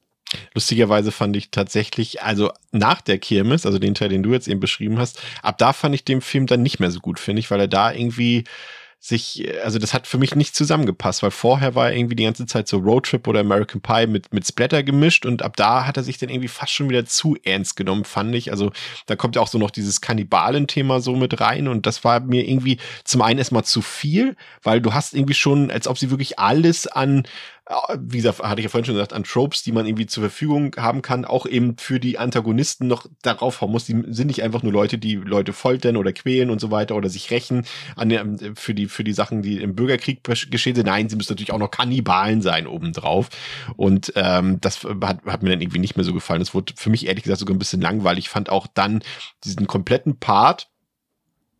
Lustigerweise fand ich tatsächlich, also nach der Kirmes, also den Teil, den du jetzt eben beschrieben hast, ab da fand ich den Film dann nicht mehr so gut, finde ich, weil er da irgendwie sich, also das hat für mich nicht zusammengepasst, weil vorher war er irgendwie die ganze Zeit so Roadtrip oder American Pie mit, mit Splatter gemischt und ab da hat er sich dann irgendwie fast schon wieder zu ernst genommen, fand ich. Also da kommt ja auch so noch dieses Kannibalen-Thema so mit rein und das war mir irgendwie zum einen erstmal zu viel, weil du hast irgendwie schon, als ob sie wirklich alles an, wie gesagt, hatte ich ja vorhin schon gesagt, an Tropes, die man irgendwie zur Verfügung haben kann, auch eben für die Antagonisten noch darauf hauen muss. Die sind nicht einfach nur Leute, die Leute foltern oder quälen und so weiter oder sich rächen an der, für die, für die Sachen, die im Bürgerkrieg geschehen sind. Nein, sie müssen natürlich auch noch Kannibalen sein obendrauf. Und ähm, das hat, hat mir dann irgendwie nicht mehr so gefallen. Das wurde für mich ehrlich gesagt sogar ein bisschen langweilig. Ich fand auch dann diesen kompletten Part,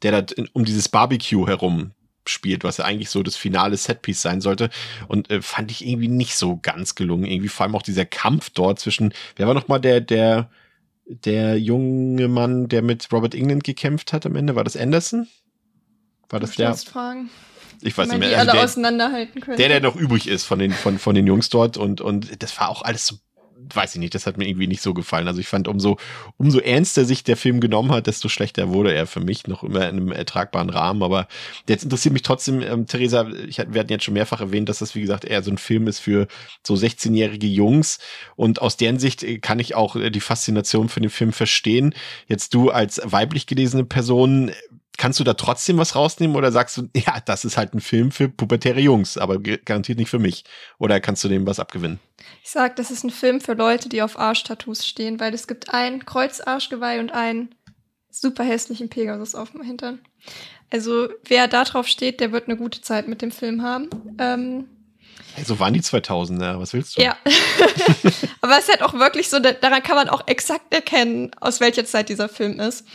der da um dieses Barbecue herum spielt, was ja eigentlich so das finale Setpiece sein sollte. Und äh, fand ich irgendwie nicht so ganz gelungen. Irgendwie vor allem auch dieser Kampf dort zwischen, wer war nochmal der, der, der junge Mann, der mit Robert England gekämpft hat am Ende? War das Anderson? War das der? Fragen, Ich weiß man nicht die mehr. alle Also der, auseinanderhalten können. der, der noch übrig ist von den, von, von den Jungs dort. Und, und das war auch alles so, weiß ich nicht, das hat mir irgendwie nicht so gefallen. Also ich fand, umso, umso ernster sich der Film genommen hat, desto schlechter wurde er für mich. Noch immer in einem ertragbaren Rahmen. Aber jetzt interessiert mich trotzdem, ähm, Theresa, ich, wir hatten jetzt schon mehrfach erwähnt, dass das, wie gesagt, eher so ein Film ist für so 16-jährige Jungs. Und aus deren Sicht äh, kann ich auch äh, die Faszination für den Film verstehen. Jetzt du als weiblich gelesene Person, Kannst du da trotzdem was rausnehmen oder sagst du, ja, das ist halt ein Film für pubertäre Jungs, aber garantiert nicht für mich? Oder kannst du dem was abgewinnen? Ich sag, das ist ein Film für Leute, die auf Arschtattoos stehen, weil es gibt ein Kreuzarschgeweih und einen super hässlichen Pegasus auf dem Hintern. Also wer da drauf steht, der wird eine gute Zeit mit dem Film haben. Ähm, Hey, so waren die 2000er, was willst du? ja. Aber es ist halt auch wirklich so, da- daran kann man auch exakt erkennen, aus welcher Zeit dieser Film ist.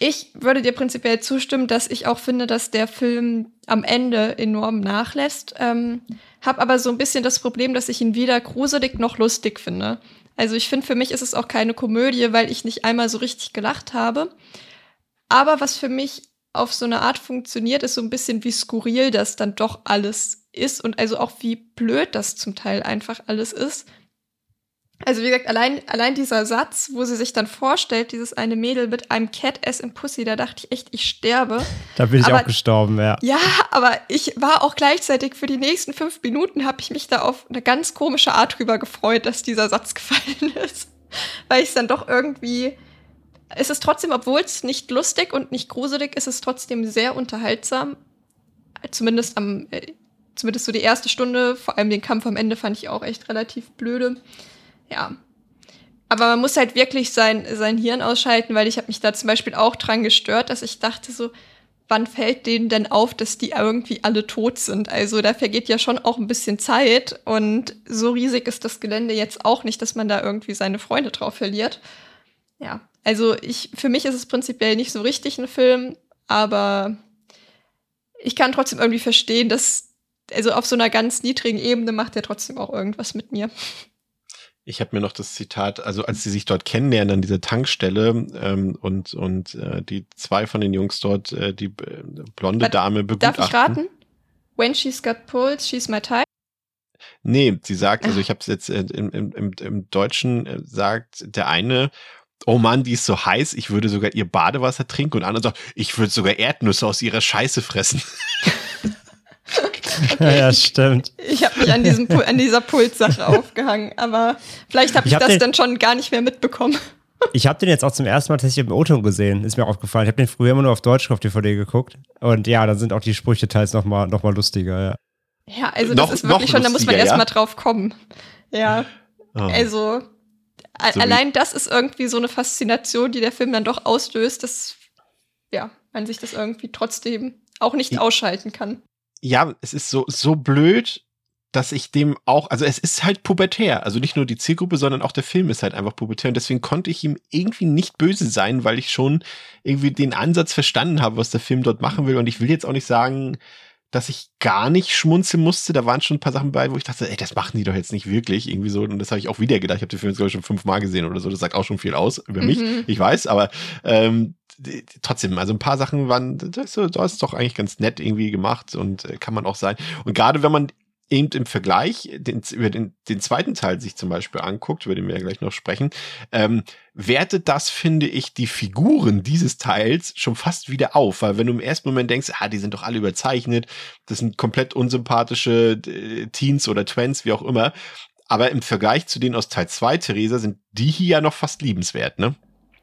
Ich würde dir prinzipiell zustimmen, dass ich auch finde, dass der Film am Ende enorm nachlässt. Ähm, hab aber so ein bisschen das Problem, dass ich ihn weder gruselig noch lustig finde. Also ich finde, für mich ist es auch keine Komödie, weil ich nicht einmal so richtig gelacht habe. Aber was für mich auf so eine Art funktioniert, ist so ein bisschen wie skurril das dann doch alles ist und also auch wie blöd das zum Teil einfach alles ist. Also wie gesagt, allein, allein dieser Satz, wo sie sich dann vorstellt, dieses eine Mädel mit einem Cat ass in Pussy, da dachte ich echt, ich sterbe. Da bin ich Aber- auch gestorben, ja. Ja, aber ich war auch gleichzeitig für die nächsten fünf Minuten, habe ich mich da auf eine ganz komische Art drüber gefreut, dass dieser Satz gefallen ist. Weil ich es dann doch irgendwie. Es ist trotzdem, obwohl es nicht lustig und nicht gruselig ist, ist es trotzdem sehr unterhaltsam. Zumindest am, äh, zumindest so die erste Stunde, vor allem den Kampf am Ende fand ich auch echt relativ blöde. Ja. Aber man muss halt wirklich sein, sein Hirn ausschalten, weil ich habe mich da zum Beispiel auch dran gestört, dass ich dachte so, wann fällt denen denn auf, dass die irgendwie alle tot sind? Also da vergeht ja schon auch ein bisschen Zeit und so riesig ist das Gelände jetzt auch nicht, dass man da irgendwie seine Freunde drauf verliert. Ja, also ich, für mich ist es prinzipiell nicht so richtig ein Film, aber ich kann trotzdem irgendwie verstehen, dass, also auf so einer ganz niedrigen Ebene macht er trotzdem auch irgendwas mit mir. Ich habe mir noch das Zitat, also als sie sich dort kennenlernen an dieser Tankstelle ähm, und, und äh, die zwei von den Jungs dort, äh, die äh, blonde Warte, Dame begutachten. Darf ich raten? When she's got pulled, she's my type? Nee, sie sagt, also ich habe es jetzt äh, im, im, im, Deutschen äh, sagt der eine, oh Mann, die ist so heiß, ich würde sogar ihr Badewasser trinken und der andere sagt, ich würde sogar Erdnüsse aus ihrer Scheiße fressen. Okay. Ja, stimmt. Ich habe mich an, diesem, an dieser Pulssache aufgehangen, aber vielleicht habe ich, ich hab das den, dann schon gar nicht mehr mitbekommen. Ich habe den jetzt auch zum ersten Mal tatsächlich im O-Ton gesehen, ist mir aufgefallen. Ich habe den früher immer nur auf Deutsch auf DVD geguckt. Und ja, dann sind auch die Sprüche teils nochmal noch mal lustiger, ja. Ja, also das noch, ist wirklich schon, da muss man ja? erstmal drauf kommen. Ja. Oh. Also, so allein das ist irgendwie so eine Faszination, die der Film dann doch auslöst, dass ja, man sich das irgendwie trotzdem auch nicht ausschalten kann ja, es ist so, so blöd, dass ich dem auch, also es ist halt pubertär. Also nicht nur die Zielgruppe, sondern auch der Film ist halt einfach pubertär. Und deswegen konnte ich ihm irgendwie nicht böse sein, weil ich schon irgendwie den Ansatz verstanden habe, was der Film dort machen will. Und ich will jetzt auch nicht sagen, dass ich gar nicht schmunzeln musste. Da waren schon ein paar Sachen bei, wo ich dachte, ey, das machen die doch jetzt nicht wirklich irgendwie so. Und das habe ich auch wieder gedacht. Ich habe den Film jetzt, glaube ich, schon fünfmal gesehen oder so. Das sagt auch schon viel aus über mich. Mhm. Ich weiß, aber ähm, trotzdem, also ein paar Sachen waren, das, das ist doch eigentlich ganz nett irgendwie gemacht und äh, kann man auch sein. Und gerade wenn man eben im Vergleich den, über den, den zweiten Teil sich zum Beispiel anguckt, über den wir ja gleich noch sprechen, ähm, wertet das, finde ich, die Figuren dieses Teils schon fast wieder auf, weil wenn du im ersten Moment denkst, ah, die sind doch alle überzeichnet, das sind komplett unsympathische äh, Teens oder Twins, wie auch immer, aber im Vergleich zu denen aus Teil 2, Theresa, sind die hier ja noch fast liebenswert, ne?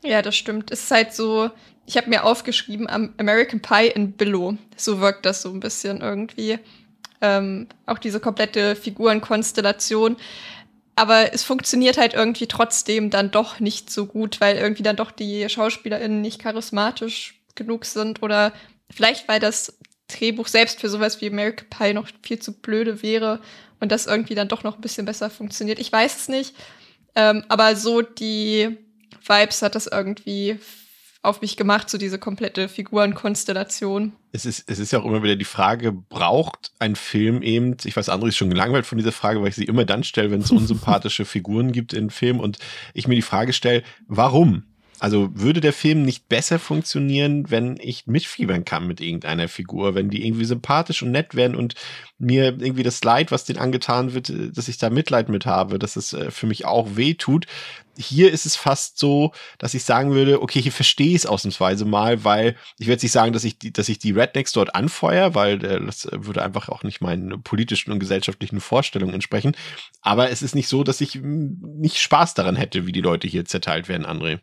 Ja, das stimmt. Es ist halt so, ich habe mir aufgeschrieben, American Pie in Billow. So wirkt das so ein bisschen irgendwie. Ähm, auch diese komplette Figurenkonstellation. Aber es funktioniert halt irgendwie trotzdem dann doch nicht so gut, weil irgendwie dann doch die SchauspielerInnen nicht charismatisch genug sind oder vielleicht, weil das Drehbuch selbst für sowas wie American Pie noch viel zu blöde wäre und das irgendwie dann doch noch ein bisschen besser funktioniert. Ich weiß es nicht. Ähm, aber so die Vibes hat das irgendwie auf mich gemacht, so diese komplette Figurenkonstellation. Es ist, es ist ja auch immer wieder die Frage, braucht ein Film eben, ich weiß, André ist schon gelangweilt von dieser Frage, weil ich sie immer dann stelle, wenn es unsympathische Figuren gibt in Film und ich mir die Frage stelle, warum? Also würde der Film nicht besser funktionieren, wenn ich mitfiebern kann mit irgendeiner Figur, wenn die irgendwie sympathisch und nett werden und mir irgendwie das Leid, was denen angetan wird, dass ich da Mitleid mit habe, dass es äh, für mich auch weh tut. Hier ist es fast so, dass ich sagen würde, okay, hier verstehe ich es ausnahmsweise mal, weil ich werde nicht sagen, dass ich die, dass ich die Rednecks dort anfeuere, weil äh, das würde einfach auch nicht meinen politischen und gesellschaftlichen Vorstellungen entsprechen. Aber es ist nicht so, dass ich hm, nicht Spaß daran hätte, wie die Leute hier zerteilt werden, André.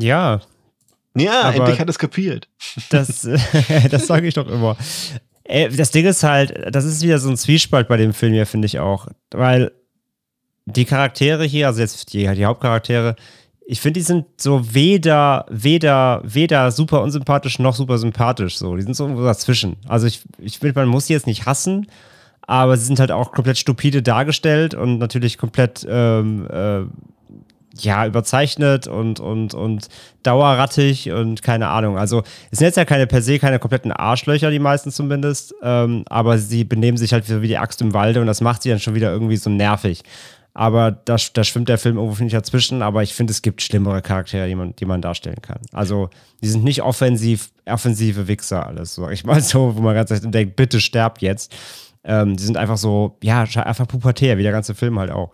Ja. Ja, endlich hat es kapiert. Das, das sage ich doch immer. Das Ding ist halt, das ist wieder so ein Zwiespalt bei dem Film hier, finde ich auch. Weil die Charaktere hier, also jetzt die, die Hauptcharaktere, ich finde, die sind so weder, weder, weder super unsympathisch noch super sympathisch. So. Die sind so irgendwo dazwischen. Also ich, ich finde, man muss sie jetzt nicht hassen, aber sie sind halt auch komplett stupide dargestellt und natürlich komplett ähm, äh, ja, überzeichnet und, und, und dauerrattig und keine Ahnung. Also, es sind jetzt ja keine per se keine kompletten Arschlöcher, die meisten zumindest, ähm, aber sie benehmen sich halt wie die Axt im Walde und das macht sie dann schon wieder irgendwie so nervig. Aber da, da schwimmt der Film irgendwo, finde ich, dazwischen. Aber ich finde, es gibt schlimmere Charaktere, die man, die man darstellen kann. Also, die sind nicht offensiv, offensive Wichser, alles, sag ich mal so, wo man ganz denkt, bitte sterbt jetzt. Ähm, die sind einfach so, ja, einfach pubertär, wie der ganze Film halt auch.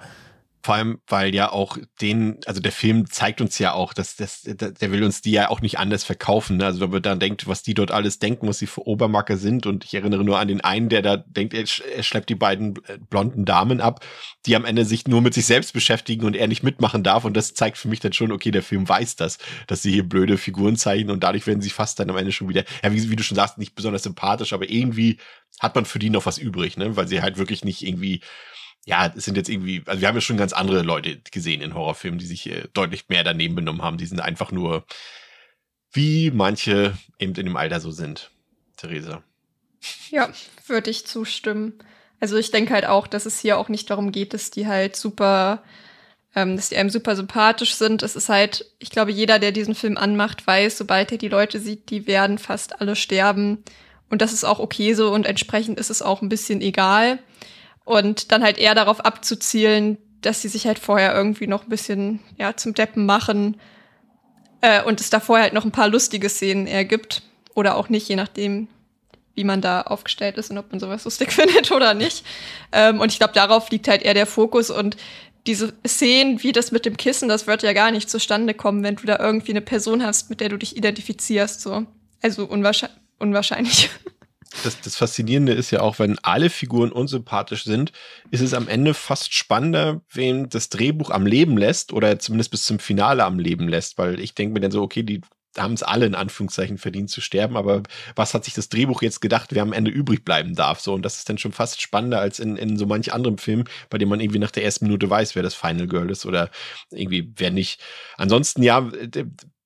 Vor allem, weil ja auch den, also der Film zeigt uns ja auch, dass das, der will uns die ja auch nicht anders verkaufen. Ne? Also wenn man dann denkt, was die dort alles denken, was sie für Obermacker sind. Und ich erinnere nur an den einen, der da denkt, er, er schleppt die beiden äh, blonden Damen ab, die am Ende sich nur mit sich selbst beschäftigen und er nicht mitmachen darf. Und das zeigt für mich dann schon, okay, der Film weiß das, dass sie hier blöde Figuren zeichnen und dadurch werden sie fast dann am Ende schon wieder, ja, wie, wie du schon sagst, nicht besonders sympathisch, aber irgendwie hat man für die noch was übrig, ne? Weil sie halt wirklich nicht irgendwie ja, es sind jetzt irgendwie, also wir haben ja schon ganz andere Leute gesehen in Horrorfilmen, die sich äh, deutlich mehr daneben benommen haben. Die sind einfach nur, wie manche eben in dem Alter so sind. Theresa. Ja, würde ich zustimmen. Also ich denke halt auch, dass es hier auch nicht darum geht, dass die halt super ähm, dass die einem super sympathisch sind. Es ist halt, ich glaube, jeder, der diesen Film anmacht, weiß, sobald er die Leute sieht, die werden fast alle sterben. Und das ist auch okay so und entsprechend ist es auch ein bisschen egal. Und dann halt eher darauf abzuzielen, dass sie sich halt vorher irgendwie noch ein bisschen ja, zum Deppen machen äh, und es da vorher halt noch ein paar lustige Szenen ergibt. Oder auch nicht, je nachdem, wie man da aufgestellt ist und ob man sowas lustig findet oder nicht. Ähm, und ich glaube, darauf liegt halt eher der Fokus und diese Szenen, wie das mit dem Kissen, das wird ja gar nicht zustande kommen, wenn du da irgendwie eine Person hast, mit der du dich identifizierst. So. Also unwahrscheinlich. unwahrscheinlich. Das, das Faszinierende ist ja auch, wenn alle Figuren unsympathisch sind, ist es am Ende fast spannender, wen das Drehbuch am Leben lässt oder zumindest bis zum Finale am Leben lässt, weil ich denke mir dann so, okay, die haben es alle in Anführungszeichen verdient zu sterben, aber was hat sich das Drehbuch jetzt gedacht, wer am Ende übrig bleiben darf? So, und das ist dann schon fast spannender als in, in so manch anderem Film, bei dem man irgendwie nach der ersten Minute weiß, wer das Final Girl ist oder irgendwie wer nicht. Ansonsten, ja,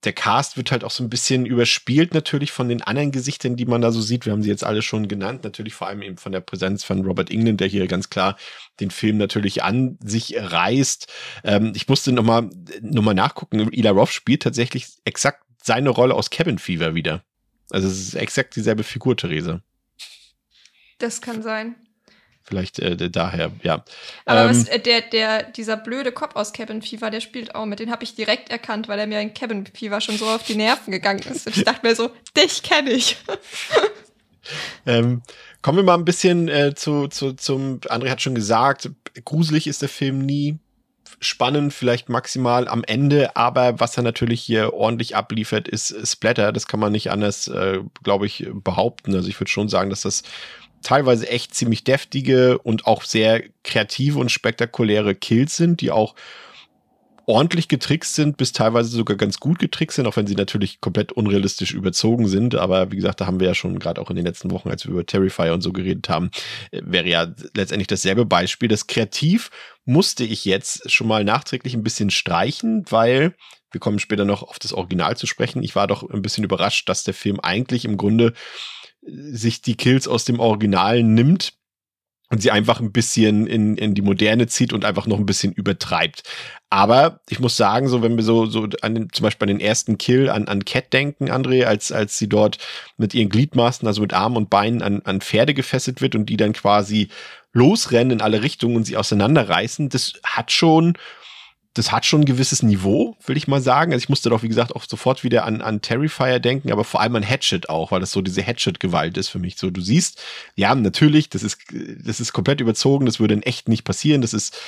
der Cast wird halt auch so ein bisschen überspielt natürlich von den anderen Gesichtern, die man da so sieht. Wir haben sie jetzt alle schon genannt. Natürlich vor allem eben von der Präsenz von Robert England, der hier ganz klar den Film natürlich an sich reißt. Ähm, ich musste nochmal noch mal nachgucken. Ila Roth spielt tatsächlich exakt seine Rolle aus Cabin Fever wieder. Also es ist exakt dieselbe Figur, Therese. Das kann sein. Vielleicht äh, daher, ja. Aber ähm, was, äh, der, der, dieser blöde Kopf aus Cabin Fever, der spielt auch mit. Den habe ich direkt erkannt, weil er mir in Cabin Fever schon so auf die Nerven gegangen ist. Und ich dachte mir so, dich kenne ich. ähm, kommen wir mal ein bisschen äh, zu, zu, zum, André hat schon gesagt, gruselig ist der Film nie spannend, vielleicht maximal am Ende, aber was er natürlich hier ordentlich abliefert, ist Splatter. Das kann man nicht anders, äh, glaube ich, behaupten. Also ich würde schon sagen, dass das teilweise echt ziemlich deftige und auch sehr kreative und spektakuläre Kills sind, die auch ordentlich getrickst sind, bis teilweise sogar ganz gut getrickst sind, auch wenn sie natürlich komplett unrealistisch überzogen sind. Aber wie gesagt, da haben wir ja schon gerade auch in den letzten Wochen, als wir über Terrifier und so geredet haben, äh, wäre ja letztendlich dasselbe Beispiel. Das Kreativ musste ich jetzt schon mal nachträglich ein bisschen streichen, weil wir kommen später noch auf das Original zu sprechen. Ich war doch ein bisschen überrascht, dass der Film eigentlich im Grunde sich die Kills aus dem Original nimmt und sie einfach ein bisschen in, in die Moderne zieht und einfach noch ein bisschen übertreibt. Aber ich muss sagen, so wenn wir so, so an den, zum Beispiel an den ersten Kill an, an Cat denken, André, als, als sie dort mit ihren Gliedmaßen, also mit Armen und Beinen an, an Pferde gefesselt wird und die dann quasi losrennen in alle Richtungen und sie auseinanderreißen, das hat schon das hat schon ein gewisses Niveau, will ich mal sagen. Also ich musste doch, wie gesagt, auch sofort wieder an, an Terrifier denken, aber vor allem an Hatchet auch, weil das so diese Hatchet-Gewalt ist für mich. So, du siehst, ja, natürlich, das ist, das ist komplett überzogen, das würde in echt nicht passieren, das ist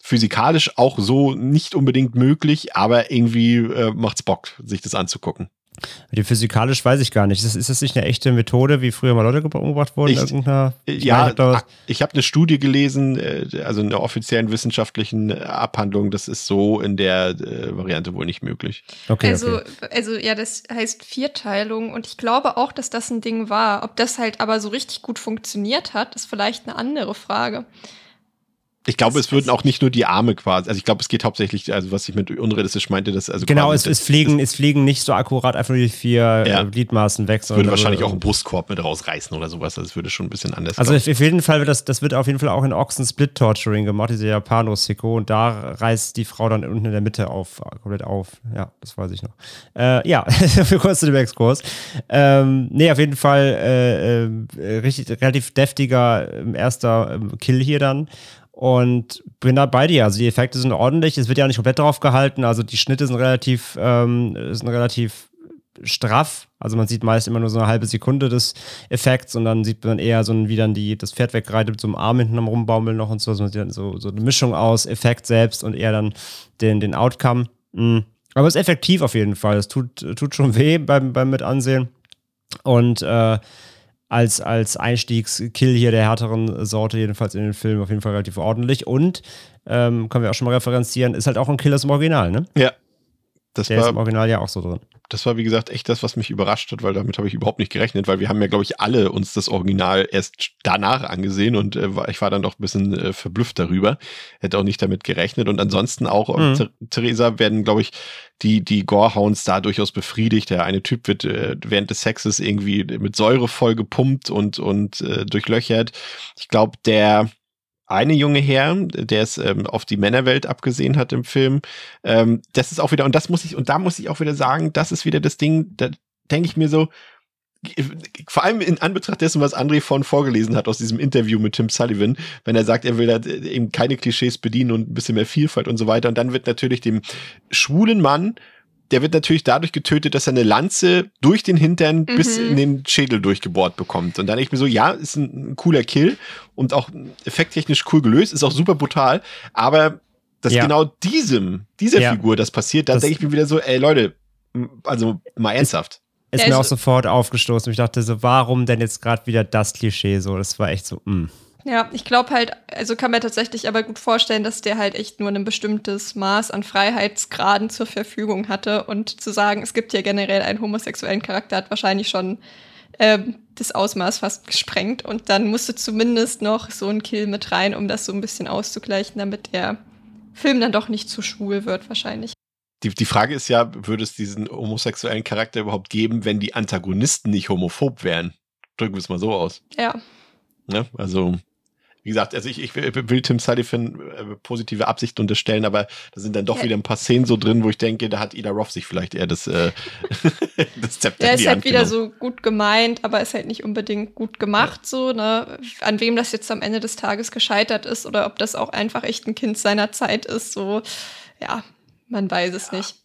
physikalisch auch so nicht unbedingt möglich, aber irgendwie äh, macht's Bock, sich das anzugucken. Die physikalisch weiß ich gar nicht. Ist, ist das nicht eine echte Methode, wie früher mal Leute umgebracht wurden? Ich, ich ja, meine, ich habe eine Studie gelesen, äh, also in der offiziellen wissenschaftlichen Abhandlung. Das ist so in der äh, Variante wohl nicht möglich. Okay, also, okay. also ja, das heißt Vierteilung und ich glaube auch, dass das ein Ding war. Ob das halt aber so richtig gut funktioniert hat, ist vielleicht eine andere Frage. Ich glaube, es würden auch nicht nur die Arme quasi, also ich glaube, es geht hauptsächlich, also was ich mit unrealistisch meinte, dass also Genau, es, es fliegen, es fliegen nicht so akkurat einfach nur die vier ja. Äh, Gliedmaßen weg. Es würde wahrscheinlich auch einen Brustkorb mit rausreißen oder sowas, also es würde schon ein bisschen anders Also auf jeden Fall wird das, das wird auf jeden Fall auch in Ochsen Split Torturing gemacht, diese Japano-Siko und da reißt die Frau dann unten in der Mitte auf, komplett auf. Ja, das weiß ich noch. Äh, ja, für kurz zu dem Exkurs. Ähm, nee, auf jeden Fall äh, äh, richtig, relativ deftiger ähm, erster ähm, Kill hier dann. Und bin da bei dir. Also die Effekte sind ordentlich. Es wird ja nicht komplett drauf gehalten. Also die Schnitte sind relativ, ähm, sind relativ straff. Also man sieht meist immer nur so eine halbe Sekunde des Effekts und dann sieht man eher so, wie dann die, das Pferd wegreitet mit so einem Arm hinten am Rumbaumeln noch und so. Also so, so eine Mischung aus Effekt selbst und eher dann den, den Outcome. Mhm. Aber es ist effektiv auf jeden Fall. Es tut, tut schon weh beim, beim Mitansehen. Und äh, als, als Einstiegskill hier der härteren Sorte, jedenfalls in den Film, auf jeden Fall relativ ordentlich. Und, ähm, können wir auch schon mal referenzieren, ist halt auch ein Kill aus dem Original, ne? Ja. Das der war, ist im Original ja auch so drin das war wie gesagt echt das, was mich überrascht hat, weil damit habe ich überhaupt nicht gerechnet, weil wir haben ja, glaube ich, alle uns das Original erst danach angesehen und äh, ich war dann doch ein bisschen äh, verblüfft darüber. Hätte auch nicht damit gerechnet. Und ansonsten auch, mhm. Theresa, werden, glaube ich, die, die Gorehounds da durchaus befriedigt. Der eine Typ wird äh, während des Sexes irgendwie mit Säure voll gepumpt und, und äh, durchlöchert. Ich glaube, der eine junge Herr, der es ähm, auf die Männerwelt abgesehen hat im Film. Ähm, das ist auch wieder, und das muss ich, und da muss ich auch wieder sagen, das ist wieder das Ding, da denke ich mir so, vor allem in Anbetracht dessen, was André von vorgelesen hat aus diesem Interview mit Tim Sullivan, wenn er sagt, er will da eben keine Klischees bedienen und ein bisschen mehr Vielfalt und so weiter. Und dann wird natürlich dem schwulen Mann der wird natürlich dadurch getötet, dass er eine Lanze durch den Hintern mhm. bis in den Schädel durchgebohrt bekommt. Und dann denke ich mir so, ja, ist ein, ein cooler Kill und auch effekttechnisch cool gelöst, ist auch super brutal, aber dass ja. genau diesem, dieser ja. Figur das passiert, dann denke ich mir wieder so, ey Leute, also mal ernsthaft. Ist, mir auch sofort aufgestoßen. Ich dachte so, warum denn jetzt gerade wieder das Klischee so? Das war echt so, mh. Mm. Ja, ich glaube halt, also kann mir tatsächlich aber gut vorstellen, dass der halt echt nur ein bestimmtes Maß an Freiheitsgraden zur Verfügung hatte und zu sagen, es gibt hier generell einen homosexuellen Charakter, hat wahrscheinlich schon ähm, das Ausmaß fast gesprengt und dann musste zumindest noch so ein Kill mit rein, um das so ein bisschen auszugleichen, damit der Film dann doch nicht zu schwul wird wahrscheinlich. Die, die Frage ist ja, würde es diesen homosexuellen Charakter überhaupt geben, wenn die Antagonisten nicht homophob wären? Drücken wir es mal so aus. Ja. ja ne? also wie gesagt, also ich, ich will Tim Sullivan äh, positive Absichten unterstellen, aber da sind dann doch ja. wieder ein paar Szenen so drin, wo ich denke, da hat Ida Roth sich vielleicht eher das, äh, das Zepter Ja, ist halt wieder so gut gemeint, aber ist halt nicht unbedingt gut gemacht, ja. so, ne? An wem das jetzt am Ende des Tages gescheitert ist oder ob das auch einfach echt ein Kind seiner Zeit ist, so, ja, man weiß es ja. nicht.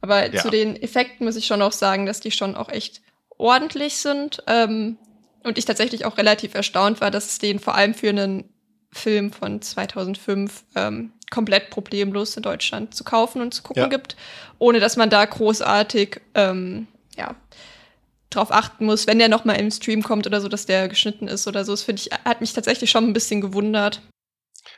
Aber zu den Effekten muss ich schon auch sagen, dass die schon auch echt ordentlich sind. Ähm, und ich tatsächlich auch relativ erstaunt war, dass es den vor allem für einen Film von 2005 ähm, komplett problemlos in Deutschland zu kaufen und zu gucken ja. gibt, ohne dass man da großartig ähm, ja, drauf achten muss, wenn der noch mal im Stream kommt oder so, dass der geschnitten ist oder so. Das finde ich hat mich tatsächlich schon ein bisschen gewundert.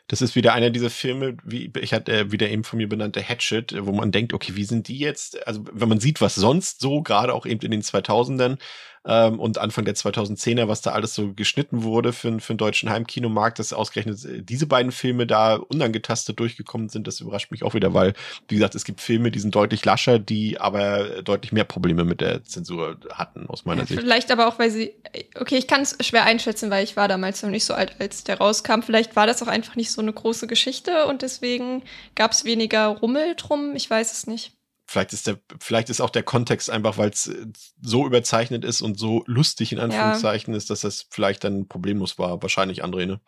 Das ist wieder einer dieser Filme, wie ich hatte äh, wieder eben von mir benannte Hatchet, wo man denkt, okay, wie sind die jetzt? Also wenn man sieht, was sonst so gerade auch eben in den 2000ern ähm, und Anfang der 2010er, was da alles so geschnitten wurde für, für den deutschen Heimkinomarkt, dass ausgerechnet äh, diese beiden Filme da unangetastet durchgekommen sind, das überrascht mich auch wieder, weil, wie gesagt, es gibt Filme, die sind deutlich lascher, die aber deutlich mehr Probleme mit der Zensur hatten, aus meiner ja, Sicht. Vielleicht aber auch, weil sie, okay, ich kann es schwer einschätzen, weil ich war damals noch nicht so alt, als der rauskam. Vielleicht war das auch einfach nicht so eine große Geschichte und deswegen gab es weniger Rummel drum. Ich weiß es nicht. Vielleicht ist der, vielleicht ist auch der Kontext einfach, weil es äh, so überzeichnet ist und so lustig in Anführungszeichen ja. ist, dass das vielleicht dann problemlos war. Wahrscheinlich André, ne?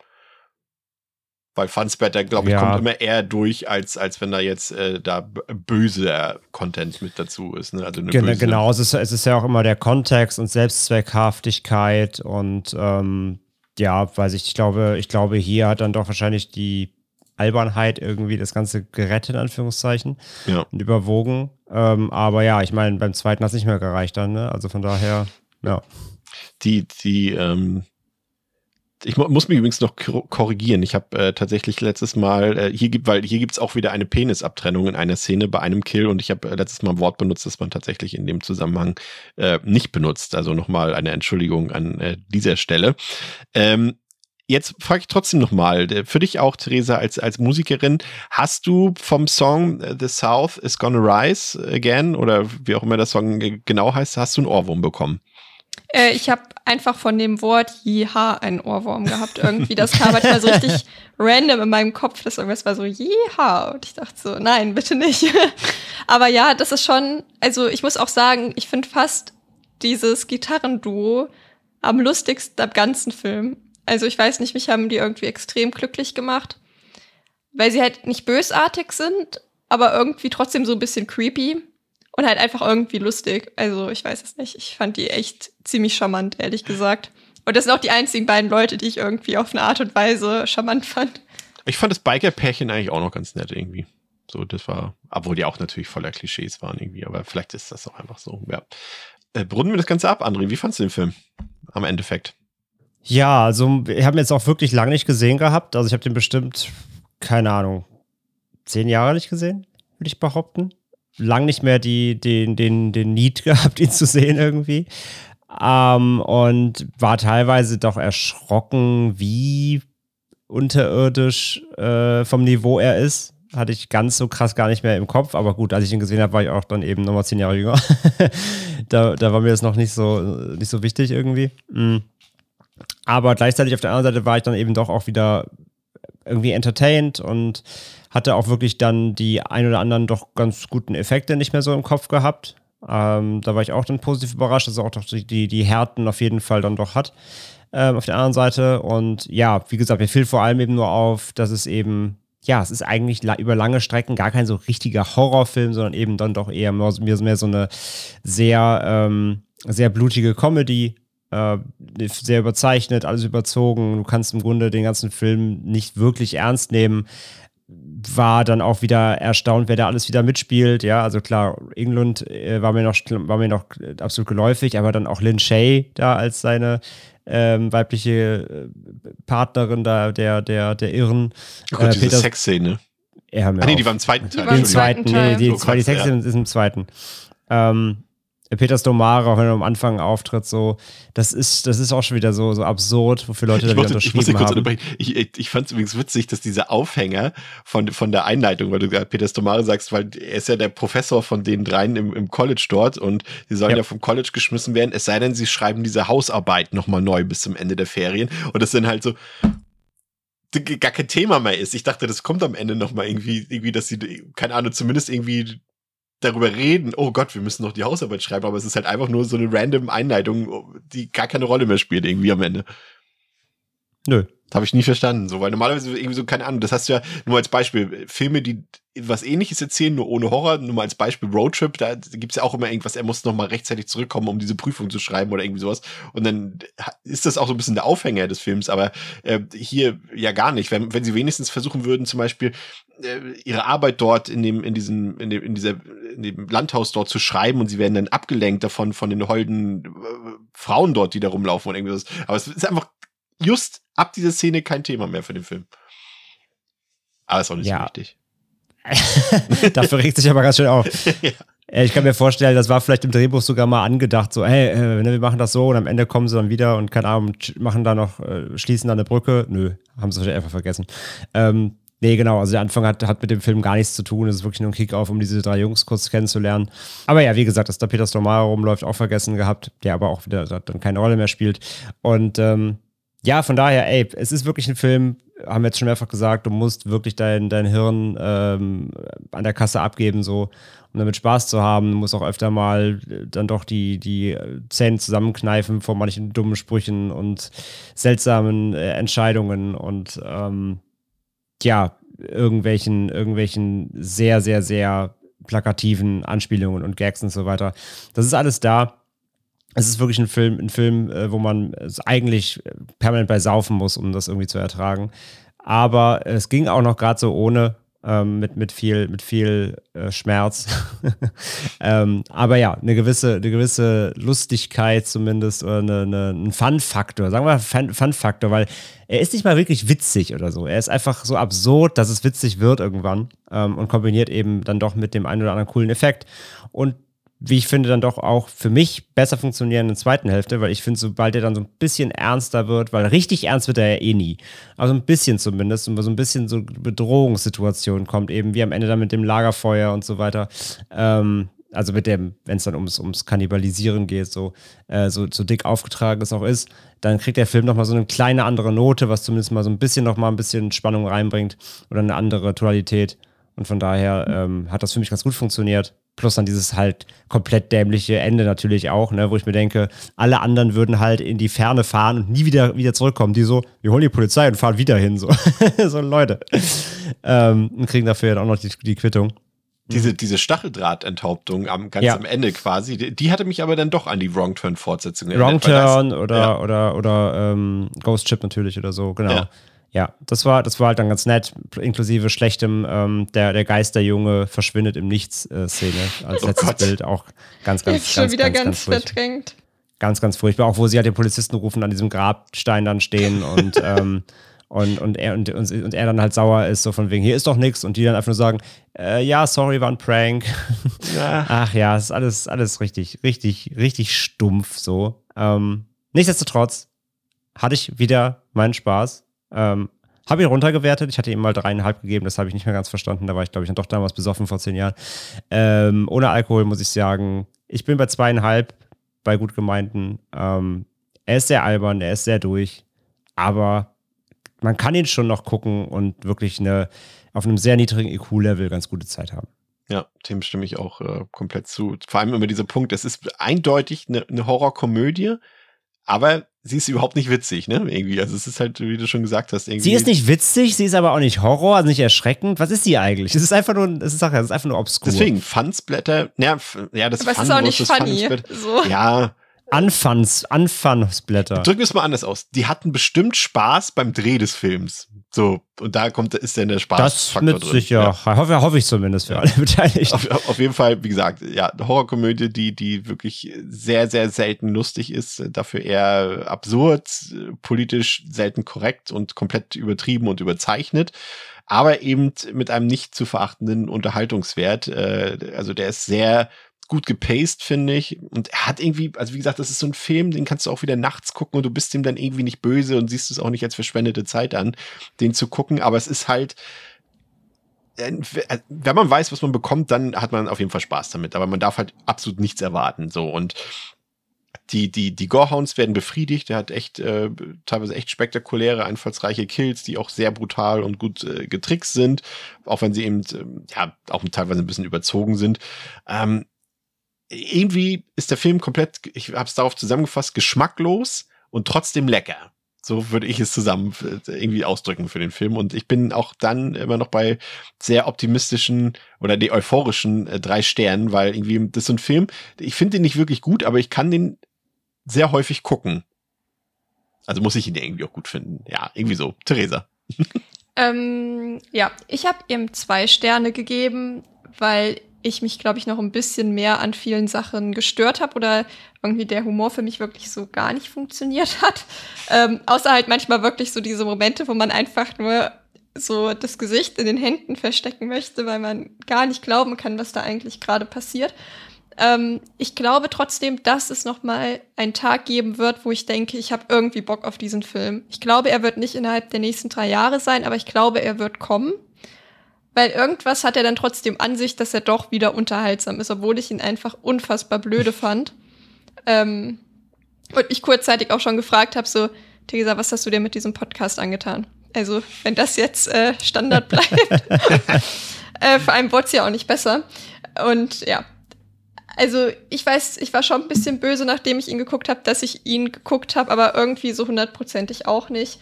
Weil Funsbetter, glaube ich, ja. kommt immer eher durch, als, als wenn da jetzt äh, da böser Content mit dazu ist. Ne? Also eine Gen böse genau, es ist, es ist ja auch immer der Kontext und Selbstzweckhaftigkeit und ähm, ja, weiß ich, ich glaube, ich glaube, hier hat dann doch wahrscheinlich die Albernheit irgendwie das Ganze gerettet, in Anführungszeichen, ja. und überwogen. Ähm, aber ja, ich meine, beim zweiten hat es nicht mehr gereicht dann, ne? Also von daher, ja. Die, die, ähm, ich muss mich übrigens noch korrigieren. Ich habe äh, tatsächlich letztes Mal, äh, hier gibt, weil hier gibt es auch wieder eine Penisabtrennung in einer Szene bei einem Kill und ich habe äh, letztes Mal ein Wort benutzt, das man tatsächlich in dem Zusammenhang äh, nicht benutzt. Also nochmal eine Entschuldigung an äh, dieser Stelle. Ähm, Jetzt frage ich trotzdem nochmal, für dich auch, Theresa, als, als Musikerin, hast du vom Song äh, The South is Gonna Rise Again oder wie auch immer der Song genau heißt, hast du einen Ohrwurm bekommen? Äh, ich habe einfach von dem Wort Jeha einen Ohrwurm gehabt. Irgendwie, das kam manchmal so richtig random in meinem Kopf. Das irgendwas war so Jeha. Und ich dachte so, nein, bitte nicht. Aber ja, das ist schon, also ich muss auch sagen, ich finde fast dieses Gitarrenduo am lustigsten am ganzen Film. Also ich weiß nicht, mich haben die irgendwie extrem glücklich gemacht, weil sie halt nicht bösartig sind, aber irgendwie trotzdem so ein bisschen creepy und halt einfach irgendwie lustig. Also ich weiß es nicht. Ich fand die echt ziemlich charmant, ehrlich gesagt. Und das sind auch die einzigen beiden Leute, die ich irgendwie auf eine Art und Weise charmant fand. Ich fand das Biker-Pärchen eigentlich auch noch ganz nett irgendwie. So, das war, obwohl die auch natürlich voller Klischees waren irgendwie, aber vielleicht ist das auch einfach so, ja. Äh, brunnen wir das Ganze ab, André. Wie fandst du den Film? Am Endeffekt. Ja, also ich habe ihn jetzt auch wirklich lange nicht gesehen gehabt. Also ich habe den bestimmt, keine Ahnung, zehn Jahre nicht gesehen, würde ich behaupten. Lang nicht mehr die, den, den, den Need gehabt, ihn zu sehen irgendwie. Ähm, und war teilweise doch erschrocken, wie unterirdisch äh, vom Niveau er ist. Hatte ich ganz so krass gar nicht mehr im Kopf. Aber gut, als ich ihn gesehen habe, war ich auch dann eben nochmal zehn Jahre jünger. da, da war mir das noch nicht so, nicht so wichtig irgendwie. Mhm. Aber gleichzeitig auf der anderen Seite war ich dann eben doch auch wieder irgendwie entertained und hatte auch wirklich dann die ein oder anderen doch ganz guten Effekte nicht mehr so im Kopf gehabt. Ähm, da war ich auch dann positiv überrascht, dass er auch doch die, die Härten auf jeden Fall dann doch hat. Ähm, auf der anderen Seite. Und ja, wie gesagt, mir fiel vor allem eben nur auf, dass es eben, ja, es ist eigentlich über lange Strecken gar kein so richtiger Horrorfilm, sondern eben dann doch eher mehr, mehr so eine sehr, ähm, sehr blutige Comedy. Äh, sehr überzeichnet, alles überzogen. Du kannst im Grunde den ganzen Film nicht wirklich ernst nehmen war dann auch wieder erstaunt, wer da alles wieder mitspielt. Ja, also klar, England äh, war, mir noch, war mir noch absolut geläufig, aber dann auch Lynn Shay da als seine ähm, weibliche äh, Partnerin da, der, der, der Irren. Oh Gott, äh, diese Sexszene. Ja, ah, nee, die war im zweiten Teil. Im zweiten, nee, die, oh Gott, die Sexszene ja. ist im zweiten. Ähm, Peter Stomare, auch wenn er am Anfang auftritt, so, das ist, das ist auch schon wieder so, so absurd, wofür Leute da wieder unterschrieben ich haben. Ich, ich, ich fand es übrigens witzig, dass dieser Aufhänger von, von der Einleitung, weil du gerade Peter Stomare sagst, weil er ist ja der Professor von den dreien im, im College dort und sie sollen ja. ja vom College geschmissen werden, es sei denn, sie schreiben diese Hausarbeit nochmal neu bis zum Ende der Ferien und das sind halt so, gar kein Thema mehr ist. Ich dachte, das kommt am Ende nochmal irgendwie, irgendwie, dass sie, keine Ahnung, zumindest irgendwie darüber reden, oh Gott, wir müssen noch die Hausarbeit schreiben, aber es ist halt einfach nur so eine random Einleitung, die gar keine Rolle mehr spielt irgendwie am Ende. Nö. Habe ich nie verstanden, so, weil normalerweise irgendwie so, keine Ahnung, das hast du ja nur als Beispiel, Filme, die was ähnliches erzählen, nur ohne Horror, nur mal als Beispiel Roadtrip, da gibt's ja auch immer irgendwas, er muss noch mal rechtzeitig zurückkommen, um diese Prüfung zu schreiben oder irgendwie sowas. Und dann ist das auch so ein bisschen der Aufhänger des Films, aber äh, hier ja gar nicht. Wenn, wenn sie wenigstens versuchen würden, zum Beispiel äh, ihre Arbeit dort in dem, in diesem, in dem, in dieser, in dem Landhaus dort zu schreiben und sie werden dann abgelenkt davon, von den holden äh, Frauen dort, die da rumlaufen und irgendwie sowas. Aber es ist einfach just ab dieser Szene kein Thema mehr für den Film. Aber ist auch nicht ja. so wichtig. Dafür regt sich aber ganz schön auf. ja. Äh, ich kann mir vorstellen, das war vielleicht im Drehbuch sogar mal angedacht, so, hey, äh, ne, wir machen das so und am Ende kommen sie dann wieder und keine Ahnung, machen da noch, äh, schließen da eine Brücke. Nö, haben sie einfach vergessen. Ähm, nee, genau, also der Anfang hat, hat mit dem Film gar nichts zu tun. Es ist wirklich nur ein Kick-Off, um diese drei Jungs kurz kennenzulernen. Aber ja, wie gesagt, dass da Peter Stormare rumläuft, auch vergessen gehabt, der aber auch wieder dann keine Rolle mehr spielt. Und ähm, ja, von daher, ey, es ist wirklich ein Film, haben wir jetzt schon mehrfach gesagt, du musst wirklich dein, dein Hirn ähm, an der Kasse abgeben, so, um damit Spaß zu haben. Du musst auch öfter mal äh, dann doch die, die Zähne zusammenkneifen vor manchen dummen Sprüchen und seltsamen äh, Entscheidungen und ähm, ja, irgendwelchen, irgendwelchen sehr, sehr, sehr plakativen Anspielungen und Gags und so weiter. Das ist alles da es ist wirklich ein Film, ein Film, äh, wo man eigentlich permanent bei saufen muss, um das irgendwie zu ertragen. Aber es ging auch noch gerade so ohne, ähm, mit, mit viel, mit viel äh, Schmerz. ähm, aber ja, eine gewisse, eine gewisse Lustigkeit zumindest oder eine, eine, ein Fun-Faktor, sagen wir Fun-Faktor, weil er ist nicht mal wirklich witzig oder so. Er ist einfach so absurd, dass es witzig wird irgendwann ähm, und kombiniert eben dann doch mit dem einen oder anderen coolen Effekt. Und wie ich finde, dann doch auch für mich besser funktionieren in der zweiten Hälfte, weil ich finde, sobald er dann so ein bisschen ernster wird, weil richtig ernst wird er ja eh nie, also ein bisschen zumindest, und so ein bisschen so Bedrohungssituation kommt, eben wie am Ende dann mit dem Lagerfeuer und so weiter. Ähm, also mit dem, wenn es dann ums, ums Kannibalisieren geht, so, äh, so, so dick aufgetragen es auch ist, dann kriegt der Film nochmal so eine kleine andere Note, was zumindest mal so ein bisschen nochmal ein bisschen Spannung reinbringt oder eine andere Tonalität. Und von daher ähm, hat das für mich ganz gut funktioniert. Plus dann dieses halt komplett dämliche Ende natürlich auch, ne, wo ich mir denke, alle anderen würden halt in die Ferne fahren und nie wieder, wieder zurückkommen. Die so, wir holen die Polizei und fahren wieder hin. So, so Leute. Ähm, und kriegen dafür dann auch noch die, die Quittung. Diese, diese Stacheldrahtenthauptung am, ganz ja. am Ende quasi, die, die, hatte mich aber dann doch an die Wrong Turn-Fortsetzung erinnert. Wrong Turn oder, ja. oder, oder ähm, Ghost Chip natürlich oder so, genau. Ja. Ja, das war, das war halt dann ganz nett, inklusive schlechtem, ähm, der, der Geisterjunge verschwindet im Nichts-Szene äh, als oh letztes Gott. Bild. Auch ganz, ganz, Jetzt ganz, schon wieder ganz, ganz, ganz verdrängt. Ganz, ganz furchtbar. Auch wo sie halt den Polizisten rufen, an diesem Grabstein dann stehen und, ähm, und, und, er, und, und, er dann halt sauer ist, so von wegen, hier ist doch nichts. Und die dann einfach nur sagen, äh, ja, sorry, war ein Prank. Ja. Ach ja, es ist alles, alles richtig, richtig, richtig stumpf so. Ähm, nichtsdestotrotz hatte ich wieder meinen Spaß ähm, habe ihn runtergewertet. Ich hatte ihm mal dreieinhalb gegeben, das habe ich nicht mehr ganz verstanden. Da war ich, glaube ich, dann doch damals besoffen vor zehn Jahren. Ähm, ohne Alkohol muss ich sagen, ich bin bei zweieinhalb bei gut gemeinten. Ähm, er ist sehr albern, er ist sehr durch, aber man kann ihn schon noch gucken und wirklich eine, auf einem sehr niedrigen IQ-Level ganz gute Zeit haben. Ja, dem stimme ich auch äh, komplett zu. Vor allem immer dieser Punkt, es ist eindeutig eine, eine Horrorkomödie, aber sie ist überhaupt nicht witzig, ne? Irgendwie. Also es ist halt, wie du schon gesagt hast, irgendwie. Sie ist nicht witzig, sie ist aber auch nicht Horror, also nicht erschreckend. Was ist sie eigentlich? Es ist einfach nur, es ist, Sache, es ist einfach nur obskur. Deswegen, Fansblätter, ja, ja das Aber es ist auch nicht funny. So. Ja. Anfans, Anfansblätter. Drücken wir es mal anders aus. Die hatten bestimmt Spaß beim Dreh des Films. So, und da kommt, ist dann der Spaß. Das mit drin. sicher. Ja. Hoffe, hoffe ich zumindest für alle Beteiligten. Auf, auf, jeden Fall, wie gesagt, ja, eine Horrorkomödie, die, die wirklich sehr, sehr selten lustig ist, dafür eher absurd, politisch selten korrekt und komplett übertrieben und überzeichnet. Aber eben mit einem nicht zu verachtenden Unterhaltungswert. Äh, also der ist sehr gut gepaced, finde ich. Und er hat irgendwie, also wie gesagt, das ist so ein Film, den kannst du auch wieder nachts gucken und du bist ihm dann irgendwie nicht böse und siehst es auch nicht als verschwendete Zeit an, den zu gucken. Aber es ist halt, äh, wenn man weiß, was man bekommt, dann hat man auf jeden Fall Spaß damit. Aber man darf halt absolut nichts erwarten. So und die, die, die Gorehounds werden befriedigt. Der hat echt, äh, teilweise echt spektakuläre, einfallsreiche Kills, die auch sehr brutal und gut äh, getrickst sind. Auch wenn sie eben, äh, ja, auch teilweise ein bisschen überzogen sind. Ähm, irgendwie ist der Film komplett, ich habe es darauf zusammengefasst, geschmacklos und trotzdem lecker. So würde ich es zusammen äh, irgendwie ausdrücken für den Film. Und ich bin auch dann immer noch bei sehr optimistischen oder die euphorischen äh, drei Sternen, weil irgendwie das ist so ein Film, ich finde den nicht wirklich gut, aber ich kann den sehr häufig gucken. Also muss ich ihn irgendwie auch gut finden. Ja, irgendwie so. Theresa. ähm, ja, ich habe ihm zwei Sterne gegeben, weil ich mich, glaube ich, noch ein bisschen mehr an vielen Sachen gestört habe oder irgendwie der Humor für mich wirklich so gar nicht funktioniert hat. Ähm, außer halt manchmal wirklich so diese Momente, wo man einfach nur so das Gesicht in den Händen verstecken möchte, weil man gar nicht glauben kann, was da eigentlich gerade passiert. Ähm, ich glaube trotzdem, dass es noch mal einen Tag geben wird, wo ich denke, ich habe irgendwie Bock auf diesen Film. Ich glaube, er wird nicht innerhalb der nächsten drei Jahre sein, aber ich glaube, er wird kommen. Weil irgendwas hat er dann trotzdem an sich, dass er doch wieder unterhaltsam ist, obwohl ich ihn einfach unfassbar blöde fand. Ähm, und mich kurzzeitig auch schon gefragt habe, so, Theresa, was hast du dir mit diesem Podcast angetan? Also, wenn das jetzt äh, Standard bleibt. äh, vor allem wurde es ja auch nicht besser. Und ja, also ich weiß, ich war schon ein bisschen böse, nachdem ich ihn geguckt habe, dass ich ihn geguckt habe, aber irgendwie so hundertprozentig auch nicht.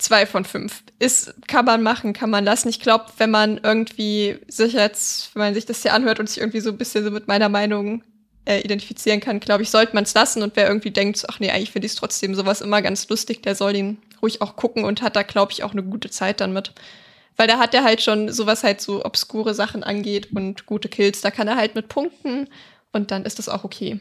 Zwei von fünf. Ist, kann man machen, kann man lassen. Ich glaube, wenn man irgendwie sich jetzt, wenn man sich das hier anhört und sich irgendwie so ein bisschen so mit meiner Meinung äh, identifizieren kann, glaube ich, sollte man es lassen. Und wer irgendwie denkt, ach nee, eigentlich finde ich es trotzdem sowas immer ganz lustig, der soll den ruhig auch gucken und hat da, glaube ich, auch eine gute Zeit dann mit. Weil da hat er halt schon sowas halt so obskure Sachen angeht und gute Kills. Da kann er halt mit punkten und dann ist das auch okay.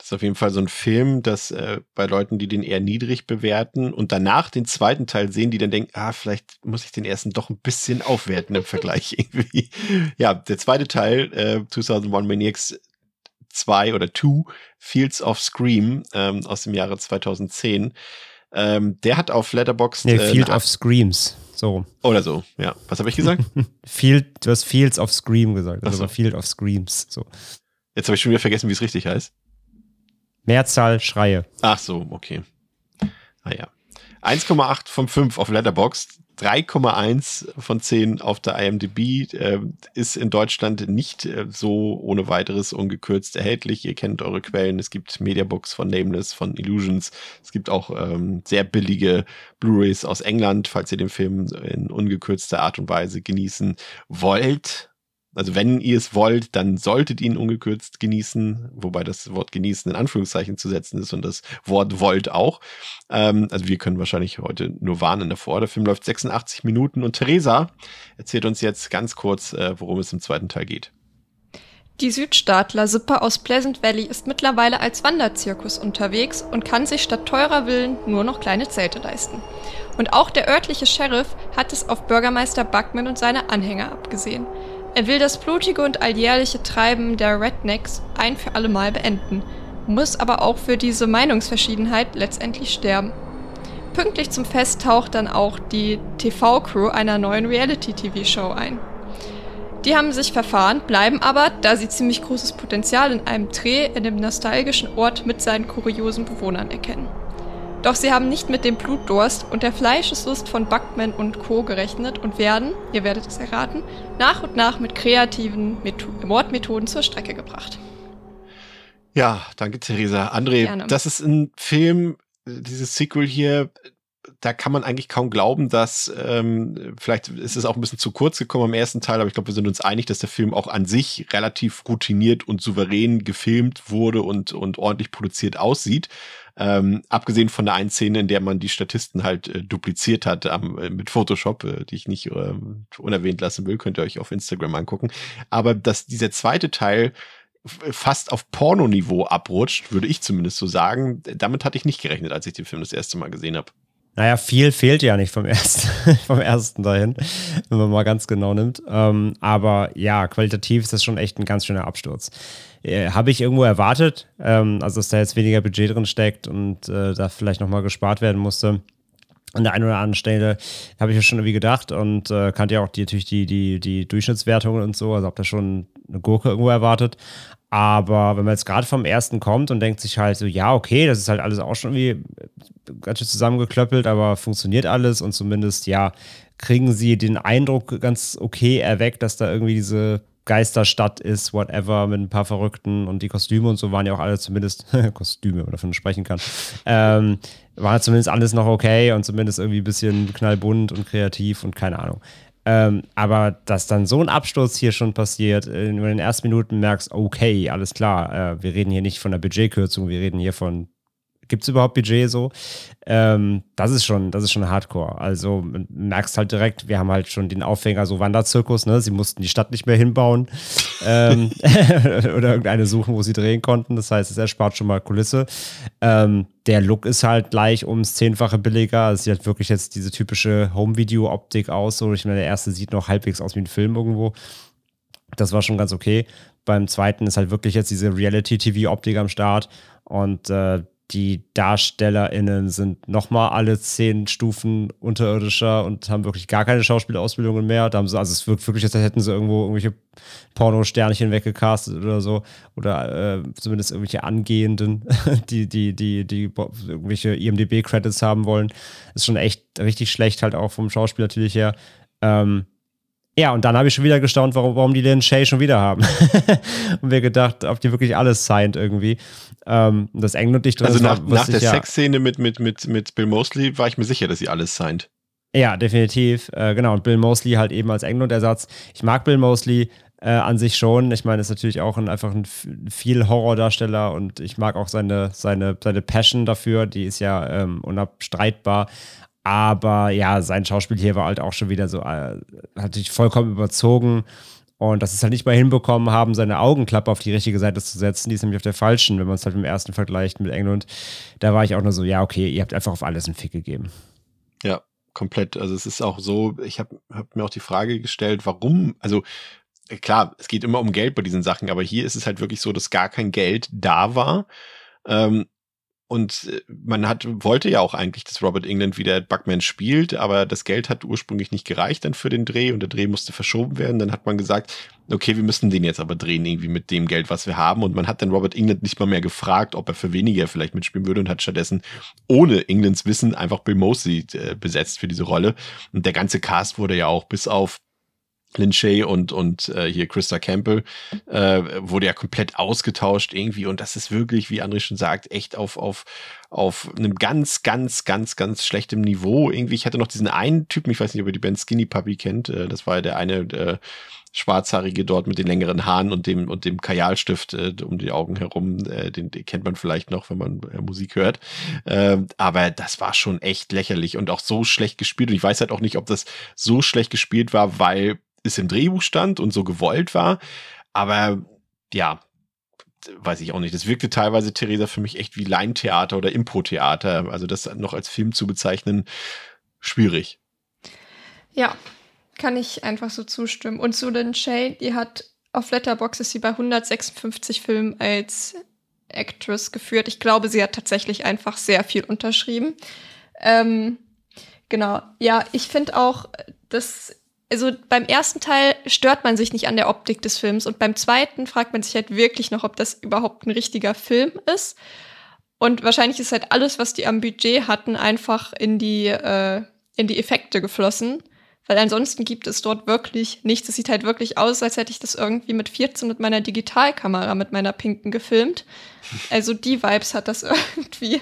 Das ist auf jeden Fall so ein Film, dass äh, bei Leuten, die den eher niedrig bewerten und danach den zweiten Teil sehen, die dann denken, ah, vielleicht muss ich den ersten doch ein bisschen aufwerten im Vergleich irgendwie. Ja, der zweite Teil, äh, 2001 Maniacs 2 oder 2, Fields of Scream ähm, aus dem Jahre 2010. Ähm, der hat auf Letterboxd. Nee, äh, Field of Screams. So. Oder so, ja. Was habe ich gesagt? Field, du hast Fields of Scream gesagt, also so. Field of Screams. So. Jetzt habe ich schon wieder vergessen, wie es richtig heißt. Mehrzahl Schreie. Ach so, okay. Naja. Ah 1,8 von 5 auf Letterboxd, 3,1 von 10 auf der IMDb, äh, ist in Deutschland nicht äh, so ohne weiteres ungekürzt erhältlich. Ihr kennt eure Quellen. Es gibt Mediabooks von Nameless, von Illusions. Es gibt auch ähm, sehr billige Blu-rays aus England, falls ihr den Film in ungekürzter Art und Weise genießen wollt. Also wenn ihr es wollt, dann solltet ihr ihn ungekürzt genießen, wobei das Wort genießen in Anführungszeichen zu setzen ist und das Wort wollt auch. Ähm, also wir können wahrscheinlich heute nur warnen davor. Der Film läuft 86 Minuten und Theresa erzählt uns jetzt ganz kurz, äh, worum es im zweiten Teil geht. Die Südstaatler-Sippe aus Pleasant Valley ist mittlerweile als Wanderzirkus unterwegs und kann sich statt teurer Villen nur noch kleine Zelte leisten. Und auch der örtliche Sheriff hat es auf Bürgermeister Buckman und seine Anhänger abgesehen. Er will das blutige und alljährliche Treiben der Rednecks ein für alle Mal beenden, muss aber auch für diese Meinungsverschiedenheit letztendlich sterben. Pünktlich zum Fest taucht dann auch die TV-Crew einer neuen Reality-TV-Show ein. Die haben sich verfahren, bleiben aber, da sie ziemlich großes Potenzial in einem Dreh in dem nostalgischen Ort mit seinen kuriosen Bewohnern erkennen. Doch sie haben nicht mit dem Blutdurst und der Fleischeslust von Buckman und Co. gerechnet und werden, ihr werdet es erraten, nach und nach mit kreativen Metho Mordmethoden zur Strecke gebracht. Ja, danke, Theresa. André, Gerne. das ist ein Film, dieses Sequel hier, da kann man eigentlich kaum glauben, dass ähm, vielleicht ist es auch ein bisschen zu kurz gekommen am ersten Teil, aber ich glaube, wir sind uns einig, dass der Film auch an sich relativ routiniert und souverän gefilmt wurde und, und ordentlich produziert aussieht. Ähm, abgesehen von der einen Szene, in der man die Statisten halt äh, dupliziert hat ähm, mit Photoshop, äh, die ich nicht ähm, unerwähnt lassen will, könnt ihr euch auf Instagram angucken. Aber dass dieser zweite Teil fast auf Pornoniveau abrutscht, würde ich zumindest so sagen. Damit hatte ich nicht gerechnet, als ich den Film das erste Mal gesehen habe. Naja, viel fehlt ja nicht vom ersten, vom ersten dahin, wenn man mal ganz genau nimmt. Ähm, aber ja, qualitativ ist das schon echt ein ganz schöner Absturz. Äh, Habe ich irgendwo erwartet, ähm, also dass da jetzt weniger Budget drin steckt und äh, da vielleicht nochmal gespart werden musste. An der einen oder anderen Stelle habe ich ja schon irgendwie gedacht und äh, kannte ja auch die, natürlich die, die, die Durchschnittswertungen und so, also habe da schon eine Gurke irgendwo erwartet. Aber wenn man jetzt gerade vom ersten kommt und denkt sich halt so, ja, okay, das ist halt alles auch schon irgendwie ganz schön zusammengeklöppelt, aber funktioniert alles und zumindest, ja, kriegen sie den Eindruck ganz okay erweckt, dass da irgendwie diese Geisterstadt ist, whatever, mit ein paar Verrückten und die Kostüme und so waren ja auch alle zumindest, Kostüme, wenn man davon sprechen kann, ähm, war zumindest alles noch okay und zumindest irgendwie ein bisschen knallbunt und kreativ und keine Ahnung. Ähm, aber dass dann so ein Absturz hier schon passiert, in den ersten Minuten merkst, okay, alles klar, äh, wir reden hier nicht von einer Budgetkürzung, wir reden hier von gibt es überhaupt Budget so? Ähm, das ist schon, das ist schon Hardcore. Also merkst halt direkt, wir haben halt schon den Aufhänger, so Wanderzirkus, ne? Sie mussten die Stadt nicht mehr hinbauen ähm, oder irgendeine suchen, wo sie drehen konnten. Das heißt, es erspart schon mal Kulisse. Ähm, der Look ist halt gleich ums Zehnfache billiger. Es sieht halt wirklich jetzt diese typische Home-Video-Optik aus. So, ich meine, der erste sieht noch halbwegs aus wie ein Film irgendwo. Das war schon ganz okay. Beim zweiten ist halt wirklich jetzt diese Reality-TV-Optik am Start. Und äh, die DarstellerInnen sind nochmal alle zehn Stufen unterirdischer und haben wirklich gar keine Schauspielausbildungen mehr. Da haben sie, also es wirkt wirklich, als hätten sie irgendwo irgendwelche Porno-Sternchen weggecastet oder so. Oder äh, zumindest irgendwelche Angehenden, die, die, die, die irgendwelche IMDB-Credits haben wollen. Ist schon echt richtig schlecht, halt auch vom Schauspiel natürlich her. Ähm, ja, und dann habe ich schon wieder gestaunt, warum, warum die den Shay schon wieder haben. und mir gedacht, ob die wirklich alles signed irgendwie. Ähm, das England nicht drin Also ist, nach, nach der ja. Sexszene mit, mit, mit, mit Bill Mosley war ich mir sicher, dass sie alles signed. Ja, definitiv. Äh, genau. Und Bill Mosley halt eben als England-Ersatz. Ich mag Bill Mosley äh, an sich schon. Ich meine, ist natürlich auch ein, einfach ein viel Horrordarsteller und ich mag auch seine, seine, seine Passion dafür. Die ist ja ähm, unabstreitbar. Aber ja, sein Schauspiel hier war halt auch schon wieder so, äh, hat sich vollkommen überzogen. Und dass es halt nicht mal hinbekommen haben, seine Augenklappe auf die richtige Seite zu setzen. Die ist nämlich auf der falschen, wenn man es halt im ersten vergleicht mit England. Da war ich auch nur so, ja, okay, ihr habt einfach auf alles einen Fick gegeben. Ja, komplett. Also es ist auch so, ich habe hab mir auch die Frage gestellt, warum, also äh, klar, es geht immer um Geld bei diesen Sachen, aber hier ist es halt wirklich so, dass gar kein Geld da war. Ähm, und äh, man hat, wollte ja auch eigentlich, dass Robert England wieder Buckman spielt, aber das Geld hat ursprünglich nicht gereicht dann für den Dreh und der Dreh musste verschoben werden. Dann hat man gesagt, okay, wir müssen den jetzt aber drehen, irgendwie mit dem Geld, was wir haben. Und man hat dann Robert England nicht mal mehr gefragt, ob er für weniger vielleicht mitspielen würde und hat stattdessen ohne Englands Wissen einfach Bill Mosley äh, besetzt für diese Rolle. Und der ganze Cast wurde ja auch bis auf Lin Shay und, und äh, hier Christa Campbell äh, wurde ja komplett ausgetauscht irgendwie und das ist wirklich, wie André schon sagt, echt auf, auf, auf einem ganz, ganz, ganz, ganz schlechtem Niveau. Irgendwie, ich hatte noch diesen einen Typen, ich weiß nicht, ob ihr die Band Skinny Puppy kennt, äh, das war ja der eine äh, Schwarzhaarige dort mit den längeren Haaren und dem und dem Kajalstift äh, um die Augen herum, äh, den, den kennt man vielleicht noch, wenn man äh, Musik hört. Äh, aber das war schon echt lächerlich und auch so schlecht gespielt. Und ich weiß halt auch nicht, ob das so schlecht gespielt war, weil es im Drehbuch stand und so gewollt war. Aber ja, weiß ich auch nicht. Das wirkte teilweise, Theresa, für mich echt wie Laientheater oder Impro-Theater. Also das noch als Film zu bezeichnen, schwierig. Ja, kann ich einfach so zustimmen. Und zu Lynn Shay, die hat auf Letterboxd ist sie bei 156 Filmen als Actress geführt. Ich glaube, sie hat tatsächlich einfach sehr viel unterschrieben. Ähm, genau. Ja, ich finde auch, dass also beim ersten Teil stört man sich nicht an der Optik des Films und beim zweiten fragt man sich halt wirklich noch, ob das überhaupt ein richtiger Film ist. Und wahrscheinlich ist halt alles, was die am Budget hatten, einfach in die, äh, in die Effekte geflossen. Weil ansonsten gibt es dort wirklich nichts. Es sieht halt wirklich aus, als hätte ich das irgendwie mit 14 mit meiner Digitalkamera, mit meiner pinken gefilmt. Also die Vibes hat das irgendwie.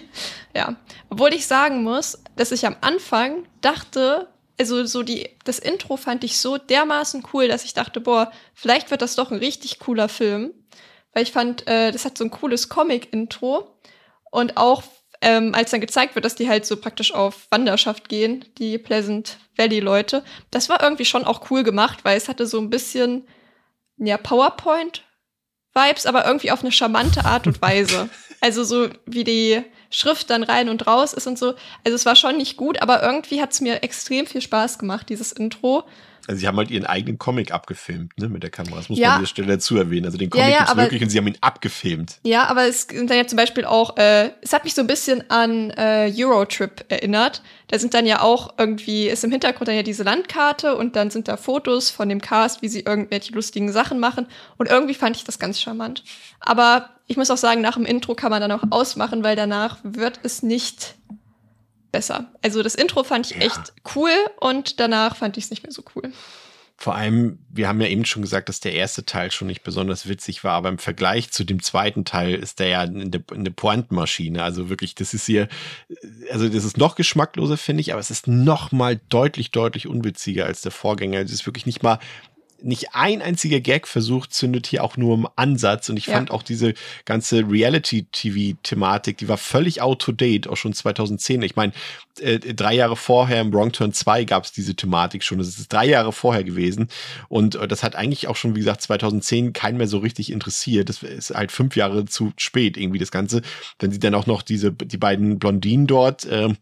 Ja. Obwohl ich sagen muss, dass ich am Anfang dachte, also so die, das Intro fand ich so dermaßen cool, dass ich dachte, boah, vielleicht wird das doch ein richtig cooler Film. Weil ich fand, äh, das hat so ein cooles Comic-Intro. Und auch ähm, als dann gezeigt wird, dass die halt so praktisch auf Wanderschaft gehen, die Pleasant Valley-Leute, das war irgendwie schon auch cool gemacht, weil es hatte so ein bisschen, ja, PowerPoint-Vibes, aber irgendwie auf eine charmante Art und Weise. Also so wie die Schrift dann rein und raus ist und so. Also es war schon nicht gut, aber irgendwie hat es mir extrem viel Spaß gemacht, dieses Intro. Also sie haben halt ihren eigenen Comic abgefilmt, ne, mit der Kamera. Das muss Ja. man an dieser Stelle dazu erwähnen. Also den Comic Ja, ja, gibt's aber- wirklich und sie haben ihn abgefilmt. Ja, aber es sind dann ja zum Beispiel auch, äh, es hat mich so ein bisschen an äh, Eurotrip erinnert. Da sind dann ja auch irgendwie, ist im Hintergrund dann ja diese Landkarte und dann sind da Fotos von dem Cast, wie sie irgendwelche lustigen Sachen machen. Und irgendwie fand ich das ganz charmant. Aber ich muss auch sagen, nach dem Intro kann man dann auch ausmachen, weil danach wird es nicht besser. Also das Intro fand ich Ja. echt cool und danach fand ich es nicht mehr so cool. Vor allem, wir haben ja eben schon gesagt, dass der erste Teil schon nicht besonders witzig war, aber im Vergleich zu dem zweiten Teil ist der ja eine, eine Pointenmaschine. Also wirklich, das ist hier, also das ist noch geschmackloser, finde ich, aber es ist noch mal deutlich, deutlich unwitziger als der Vorgänger. Es ist wirklich nicht mal, nicht ein einziger Gag-Versuch zündet hier auch nur im Ansatz. Und ich Ja. fand auch diese ganze Reality-TV-Thematik, die war völlig out-to-date, auch schon 2010. Ich meine, äh, drei Jahre vorher im Wrong Turn 2 gab es diese Thematik schon. Das ist drei Jahre vorher gewesen. Und äh, das hat eigentlich auch schon, wie gesagt, 2010 keinen mehr so richtig interessiert. Das ist halt fünf Jahre zu spät irgendwie das Ganze. Wenn sie dann auch noch diese, die beiden Blondinen dort, ähm,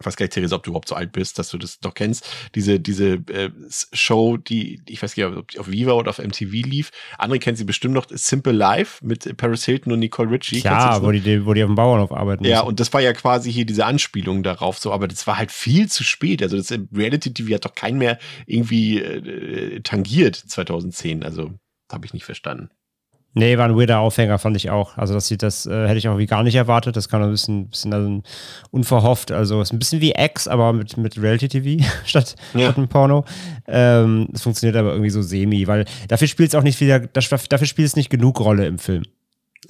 ich weiß gar nicht, Theresa, ob du überhaupt so alt bist, dass du das doch kennst, diese, diese äh, Show, die, ich weiß gar nicht, ob die auf Viva oder auf MTV lief. Andere kennen sie bestimmt noch, Simple Life mit Paris Hilton und Nicole Richie. Ja, wo noch? die, wo die auf dem Bauernhof arbeiten. Ja, müssen. und das war ja quasi hier diese Anspielung darauf, so, aber das war halt viel zu spät. Also das Reality TV hat doch keinen mehr irgendwie äh, tangiert 2010. Also habe ich nicht verstanden. Nee, war ein weirder Aufhänger, fand ich auch. Also, das sieht, das äh, hätte ich auch wie gar nicht erwartet. Das kam ein bisschen, bisschen also, unverhofft. Also, ist ein bisschen wie X, aber mit, mit Reality-TV statt, Ja. statt ein Porno. Ähm, das funktioniert aber irgendwie so semi, weil dafür spielt es auch nicht wieder, das, dafür spielt es nicht genug Rolle im Film.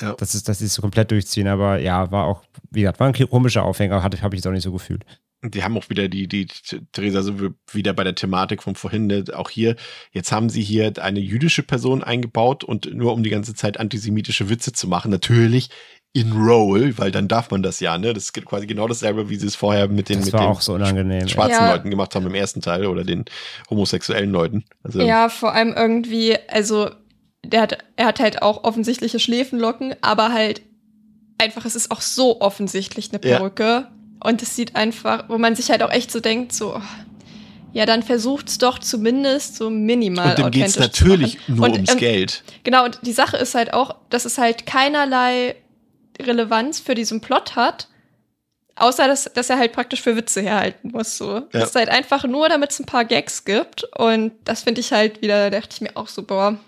Ja. Das ist, das ist so komplett durchziehen, aber ja, war auch, wie gesagt, war ein komischer Aufhänger, habe ich jetzt auch nicht so gefühlt. Die haben auch wieder die, die, Theresa, sind wir wieder bei der Thematik von vorhin, ne? auch hier, jetzt haben sie hier eine jüdische Person eingebaut und nur um die ganze Zeit antisemitische Witze zu machen, natürlich in Roll, weil dann darf man das ja, ne? Das ist quasi genau dasselbe, wie sie es vorher mit den, Das mit war den auch so unangenehm. schwarzen Ja. Leuten gemacht haben im ersten Teil oder den homosexuellen Leuten. Also, Ja, vor allem irgendwie, also der hat, er hat halt auch offensichtliche Schläfenlocken, aber halt einfach, es ist auch so offensichtlich eine Ja. Und es sieht einfach, wo man sich halt auch echt so denkt, so, ja, dann versucht's doch zumindest so minimal und dem geht's natürlich nur und, ums ähm, Geld. Genau, und die Sache ist halt auch, dass es halt keinerlei Relevanz für diesen Plot hat, außer dass, dass er halt praktisch für Witze herhalten muss. So. Das ist halt einfach nur, damit es ein paar Gags gibt. Und das finde ich halt wieder, da dachte ich mir auch so, boah,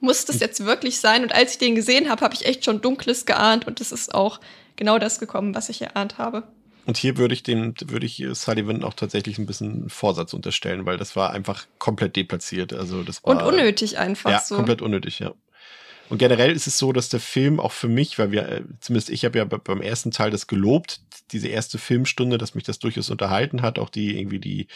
muss das jetzt wirklich sein? Und als ich den gesehen habe, habe ich echt schon Dunkles geahnt und es ist auch genau das gekommen, was ich erahnt habe. Und hier würde ich dem, würde ich Sullivan auch tatsächlich ein bisschen Vorsatz unterstellen, weil das war einfach komplett deplatziert. Also das war Und unnötig einfach ja, so. komplett unnötig, ja. Und generell ist es so, dass der Film auch für mich, weil wir, äh, zumindest ich habe ja be- beim ersten Teil das gelobt, diese erste Filmstunde, dass mich das durchaus unterhalten hat, auch die irgendwie die,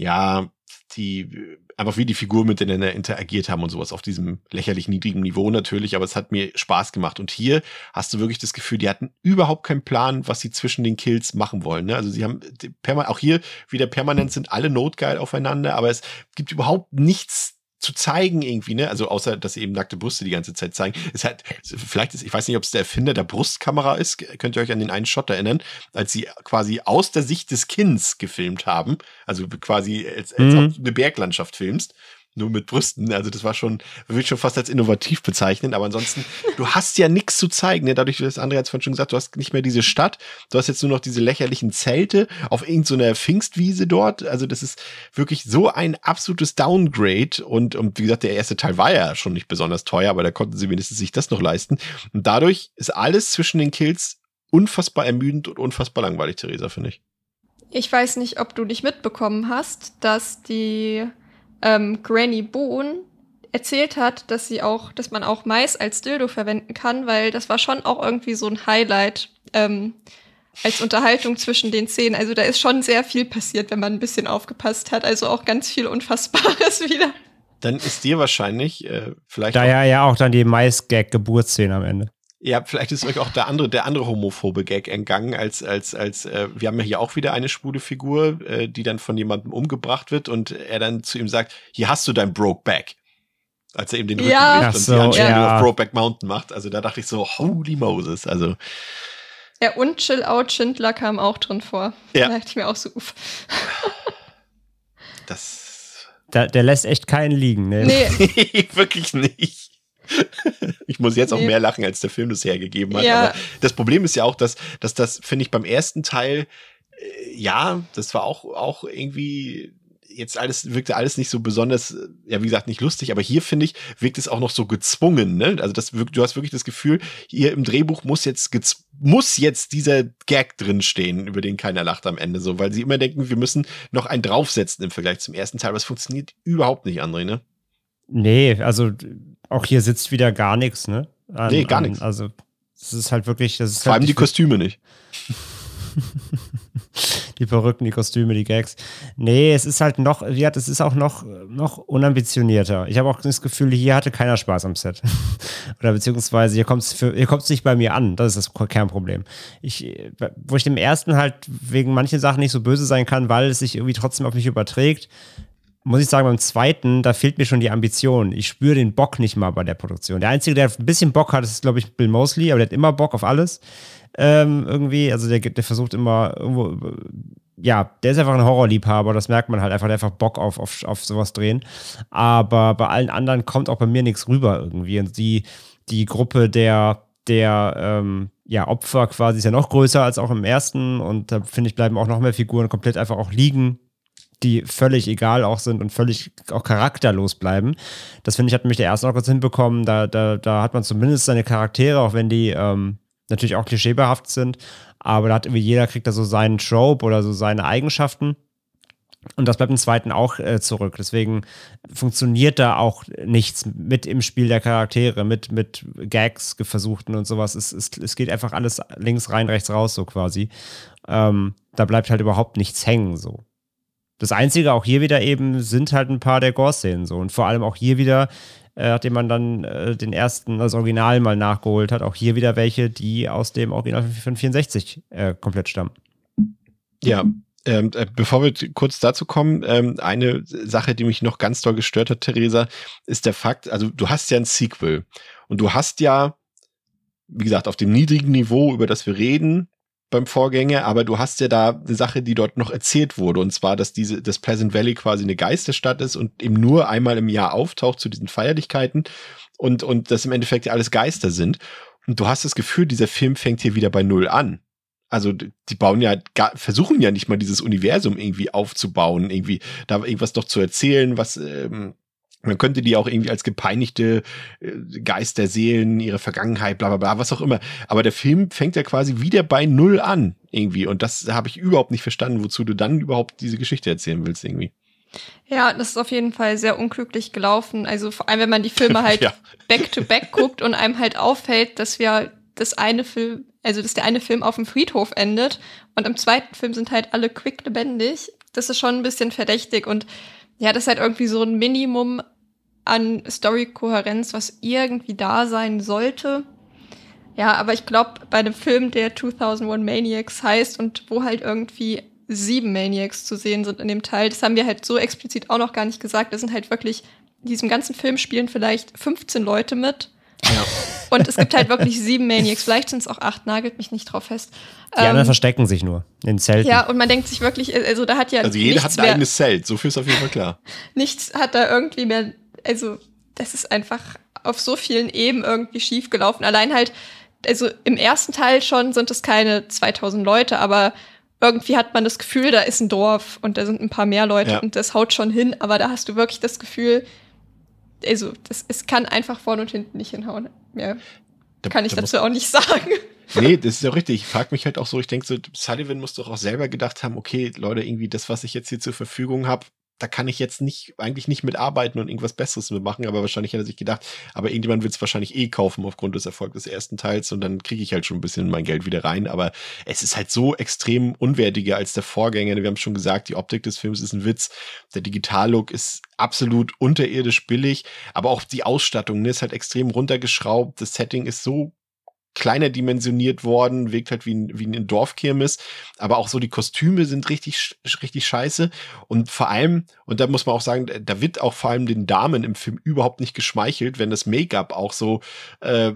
ja, die, einfach wie die Figuren miteinander interagiert haben und sowas auf diesem lächerlich niedrigen Niveau natürlich, aber es hat mir Spaß gemacht. Und hier hast du wirklich das Gefühl, die hatten überhaupt keinen Plan, was sie zwischen den Kills machen wollen. Ne? Also sie haben auch hier wieder permanent sind alle notgeil aufeinander, aber es gibt überhaupt nichts zu zeigen irgendwie, ne? Also außer, dass sie eben nackte Brüste die ganze Zeit zeigen. Es hat, vielleicht ist, ich weiß nicht, ob es der Erfinder der Brustkamera ist. Könnt ihr euch an den einen Shot erinnern, als sie quasi aus der Sicht des Kinns gefilmt haben. Also quasi, als, als Mhm. ob du eine Berglandschaft filmst. Nur mit Brüsten. Also das war schon, würde ich schon fast als innovativ bezeichnen. Aber ansonsten, du hast ja nichts zu zeigen. Ne? Dadurch, das andere hat vorhin schon gesagt, du hast nicht mehr diese Stadt. Du hast jetzt nur noch diese lächerlichen Zelte auf irgendeiner Pfingstwiese dort. Also das ist wirklich so ein absolutes Downgrade. Und, und wie gesagt, der erste Teil war ja schon nicht besonders teuer, aber da konnten sie wenigstens sich das noch leisten. Und dadurch ist alles zwischen den Kills unfassbar ermüdend und unfassbar langweilig, Theresa, finde ich. Ich weiß nicht, ob du dich mitbekommen hast, dass die ähm, Granny Boone erzählt hat, dass sie auch, dass man auch Mais als Dildo verwenden kann, weil das war schon auch irgendwie so ein Highlight ähm, als Unterhaltung zwischen den Szenen. Also da ist schon sehr viel passiert, wenn man ein bisschen aufgepasst hat. Also auch ganz viel Unfassbares wieder. Dann ist dir wahrscheinlich äh, vielleicht. Da ja, ja auch dann die Mais-Gag-Geburtsszene am Ende. Ja, vielleicht ist euch auch der andere, der andere homophobe Gag entgangen, als, als, als, äh, wir haben ja hier auch wieder eine schwule Figur, äh, die dann von jemandem umgebracht wird und er dann zu ihm sagt, hier hast du dein Brokeback. Als er ihm den Rücken Ja. und so, die Anspielung ja. auf Brokeback Mountain macht. Also da dachte ich so, holy Moses. Also, Ja, und Chill Out Schindler kam auch drin vor. Ja. Da dachte ich mir auch so, uff. das Da, der lässt echt keinen liegen, ne? Nee, wirklich nicht. Ich muss jetzt auch mehr lachen, als der Film das hergegeben hat. Ja. Aber das Problem ist ja auch, dass, dass das, finde ich, beim ersten Teil, äh, ja, das war auch, auch irgendwie jetzt alles, wirkte alles nicht so besonders, ja, wie gesagt, nicht lustig, aber hier finde ich, wirkt es auch noch so gezwungen, ne? Also das wirkt, du hast wirklich das Gefühl, hier im Drehbuch muss jetzt, muss jetzt dieser Gag drinstehen, über den keiner lacht am Ende, so, weil sie immer denken, wir müssen noch einen draufsetzen im Vergleich zum ersten Teil, aber es funktioniert überhaupt nicht, André, ne? Nee, also auch hier sitzt wieder gar nichts, ne? An- Nee, gar nichts. Also, es ist halt wirklich, das ist Vor allem halt die Kostüme nicht. die Perücken, die Kostüme, die Gags. Nee, es ist halt noch, wie gesagt, es ist auch noch, noch unambitionierter. Ich habe auch das Gefühl, hier hatte keiner Spaß am Set. Oder beziehungsweise hier kommt es nicht bei mir an. Das ist das Kernproblem. Ich, wo ich dem ersten halt wegen manchen Sachen nicht so böse sein kann, weil es sich irgendwie trotzdem auf mich überträgt, muss ich sagen, beim zweiten, da fehlt mir schon die Ambition. Ich spüre den Bock nicht mal bei der Produktion. Der Einzige, der ein bisschen Bock hat, ist, glaube ich, Bill Mosley, aber der hat immer Bock auf alles. Ähm, irgendwie, also der, der versucht immer irgendwo, ja, der ist einfach ein Horrorliebhaber, das merkt man halt einfach, der hat einfach Bock auf, auf, auf sowas drehen. Aber bei allen anderen kommt auch bei mir nichts rüber irgendwie. Und die, die Gruppe der, der ähm, ja, Opfer quasi ist ja noch größer als auch im ersten. Und da finde ich, bleiben auch noch mehr Figuren komplett einfach auch liegen die völlig egal auch sind und völlig auch charakterlos bleiben. Das finde ich, hat mich der erste auch ganz hinbekommen. Da, da, da hat man zumindest seine Charaktere, auch wenn die ähm, natürlich auch klischeebehaftet sind. Aber da hat irgendwie jeder kriegt da so seinen Trope oder so seine Eigenschaften. Und das bleibt im zweiten auch äh, zurück. Deswegen funktioniert da auch nichts mit im Spiel der Charaktere, mit, mit Gags versuchten und sowas. Es, es, es geht einfach alles links rein, rechts raus, so quasi. Ähm, da bleibt halt überhaupt nichts hängen, so. Das Einzige auch hier wieder eben sind halt ein paar der Gore-Szenen so. Und vor allem auch hier wieder, äh, nachdem man dann äh, den ersten, das Original mal nachgeholt hat, auch hier wieder welche, die aus dem Original von 64 äh, komplett stammen. Ja, ähm, äh, bevor wir kurz dazu kommen, ähm, eine Sache, die mich noch ganz doll gestört hat, Theresa, ist der Fakt, also du hast ja ein Sequel und du hast ja, wie gesagt, auf dem niedrigen Niveau, über das wir reden, beim Vorgänger, aber du hast ja da eine Sache, die dort noch erzählt wurde, und zwar, dass diese, das Pleasant Valley quasi eine Geisterstadt ist und eben nur einmal im Jahr auftaucht zu diesen Feierlichkeiten und, und das im Endeffekt ja alles Geister sind. Und du hast das Gefühl, dieser Film fängt hier wieder bei Null an. Also die bauen ja, versuchen ja nicht mal dieses Universum irgendwie aufzubauen, irgendwie da irgendwas doch zu erzählen, was ähm, man könnte die auch irgendwie als gepeinigte äh, Geister, Seelen, ihre Vergangenheit, bla bla bla, was auch immer. Aber der Film fängt ja quasi wieder bei Null an, irgendwie. Und das habe ich überhaupt nicht verstanden, wozu du dann überhaupt diese Geschichte erzählen willst, irgendwie. Ja, das ist auf jeden Fall sehr unglücklich gelaufen. Also vor allem, wenn man die Filme halt Ja. back to back guckt und einem halt auffällt, dass wir das eine Film, also dass der eine Film auf dem Friedhof endet und im zweiten Film sind halt alle quick lebendig. Das ist schon ein bisschen verdächtig und ja, das ist halt irgendwie so ein Minimum an Story-Kohärenz, was irgendwie da sein sollte. Ja, aber ich glaube, bei einem Film, der 2001 Maniacs heißt und wo halt irgendwie sieben Maniacs zu sehen sind in dem Teil, das haben wir halt so explizit auch noch gar nicht gesagt. Das sind halt wirklich, in diesem ganzen Film spielen vielleicht 15 Leute mit. Ja. Und es gibt halt wirklich sieben Maniacs. Vielleicht sind es auch acht, nagelt mich nicht drauf fest. Die anderen Ähm, verstecken sich nur in Zelten. ja, und man denkt sich wirklich, also da hat ja Also jeder hat ein mehr, eigenes Zelt, so viel ist auf jeden Fall klar. nichts hat da irgendwie mehr, also das ist einfach auf so vielen Ebenen irgendwie schief gelaufen. Allein halt, also im ersten Teil schon sind es keine 2000 Leute, aber irgendwie hat man das Gefühl, da ist ein Dorf und da sind ein paar mehr Leute Ja. und das haut schon hin, aber da hast du wirklich das Gefühl, also das, es kann einfach vorne und hinten nicht hinhauen. Ja. Da, Kann ich da dazu auch nicht sagen. Nee, das ist ja richtig. Ich frage mich halt auch so, ich denke so, Sullivan muss doch auch selber gedacht haben, okay, Leute, irgendwie das, was ich jetzt hier zur Verfügung habe, da kann ich jetzt nicht, eigentlich nicht mitarbeiten und irgendwas Besseres mitmachen, aber wahrscheinlich hat er sich gedacht, aber irgendjemand wird es wahrscheinlich eh kaufen aufgrund des Erfolgs des ersten Teils und dann kriege ich halt schon ein bisschen mein Geld wieder rein, aber es ist halt so extrem unwertiger als der Vorgänger. Wir haben schon gesagt, die Optik des Films ist ein Witz, der Digitallook ist absolut unterirdisch billig, aber auch die Ausstattung ne, ist halt extrem runtergeschraubt, das Setting ist so kleiner dimensioniert worden, wirkt halt wie ein, wie ein Dorfkirmes, aber auch so die Kostüme sind richtig, richtig scheiße und vor allem, und da muss man auch sagen, da wird auch vor allem den Damen im Film überhaupt nicht geschmeichelt, wenn das Make-up auch so äh,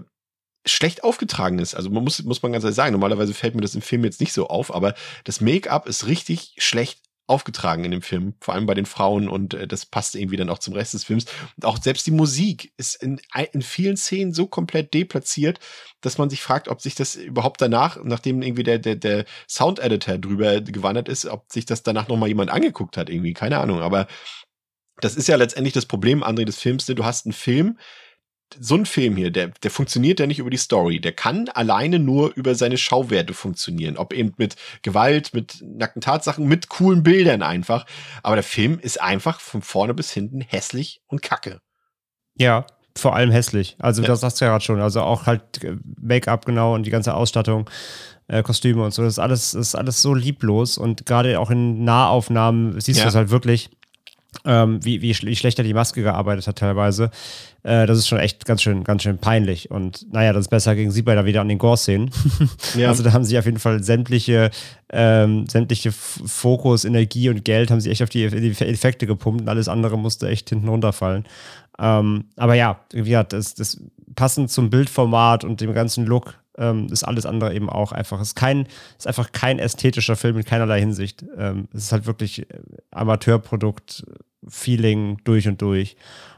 schlecht aufgetragen ist. Also man muss, muss man ganz ehrlich sagen, normalerweise fällt mir das im Film jetzt nicht so auf, aber das Make-up ist richtig schlecht aufgetragen in dem Film, vor allem bei den Frauen und äh, das passt irgendwie dann auch zum Rest des Films. Und auch selbst die Musik ist in, in vielen Szenen so komplett deplatziert, dass man sich fragt, ob sich das überhaupt danach, nachdem irgendwie der, der, der Sound-Editor drüber gewandert ist, ob sich das danach nochmal jemand angeguckt hat, irgendwie, keine Ahnung. Aber das ist ja letztendlich das Problem, André, des Films. ne? Du hast einen Film, so ein Film hier, der, der funktioniert ja nicht über die Story. Der kann alleine nur über seine Schauwerte funktionieren. Ob eben mit Gewalt, mit nackten Tatsachen, mit coolen Bildern einfach. Aber der Film ist einfach von vorne bis hinten hässlich und kacke. Ja, vor allem hässlich. Also Ja. das sagst du ja gerade schon. Also auch halt äh, Make-up genau und die ganze Ausstattung, äh, Kostüme und so. Das ist alles, das ist alles so lieblos und gerade auch in Nahaufnahmen siehst Ja. du es halt wirklich, ähm, wie, wie, schl- wie schlechter die Maske gearbeitet hat teilweise. Äh, das ist schon echt ganz schön, ganz schön peinlich. Und naja, das ist besser gegen Sieber da wieder an den Gore-Szenen. Ja. Also da haben sie auf jeden Fall sämtliche, ähm, sämtliche Fokus, Energie und Geld haben sie echt auf die, die Effekte gepumpt und alles andere musste echt hinten runterfallen. Ähm, aber ja, wie gesagt, das, das passend zum Bildformat und dem ganzen Look ähm, ist alles andere eben auch einfach. Es ist kein, ist einfach kein ästhetischer Film in keinerlei Hinsicht. Ähm, es ist halt wirklich äh, Amateurprodukt, Feeling durch und durch.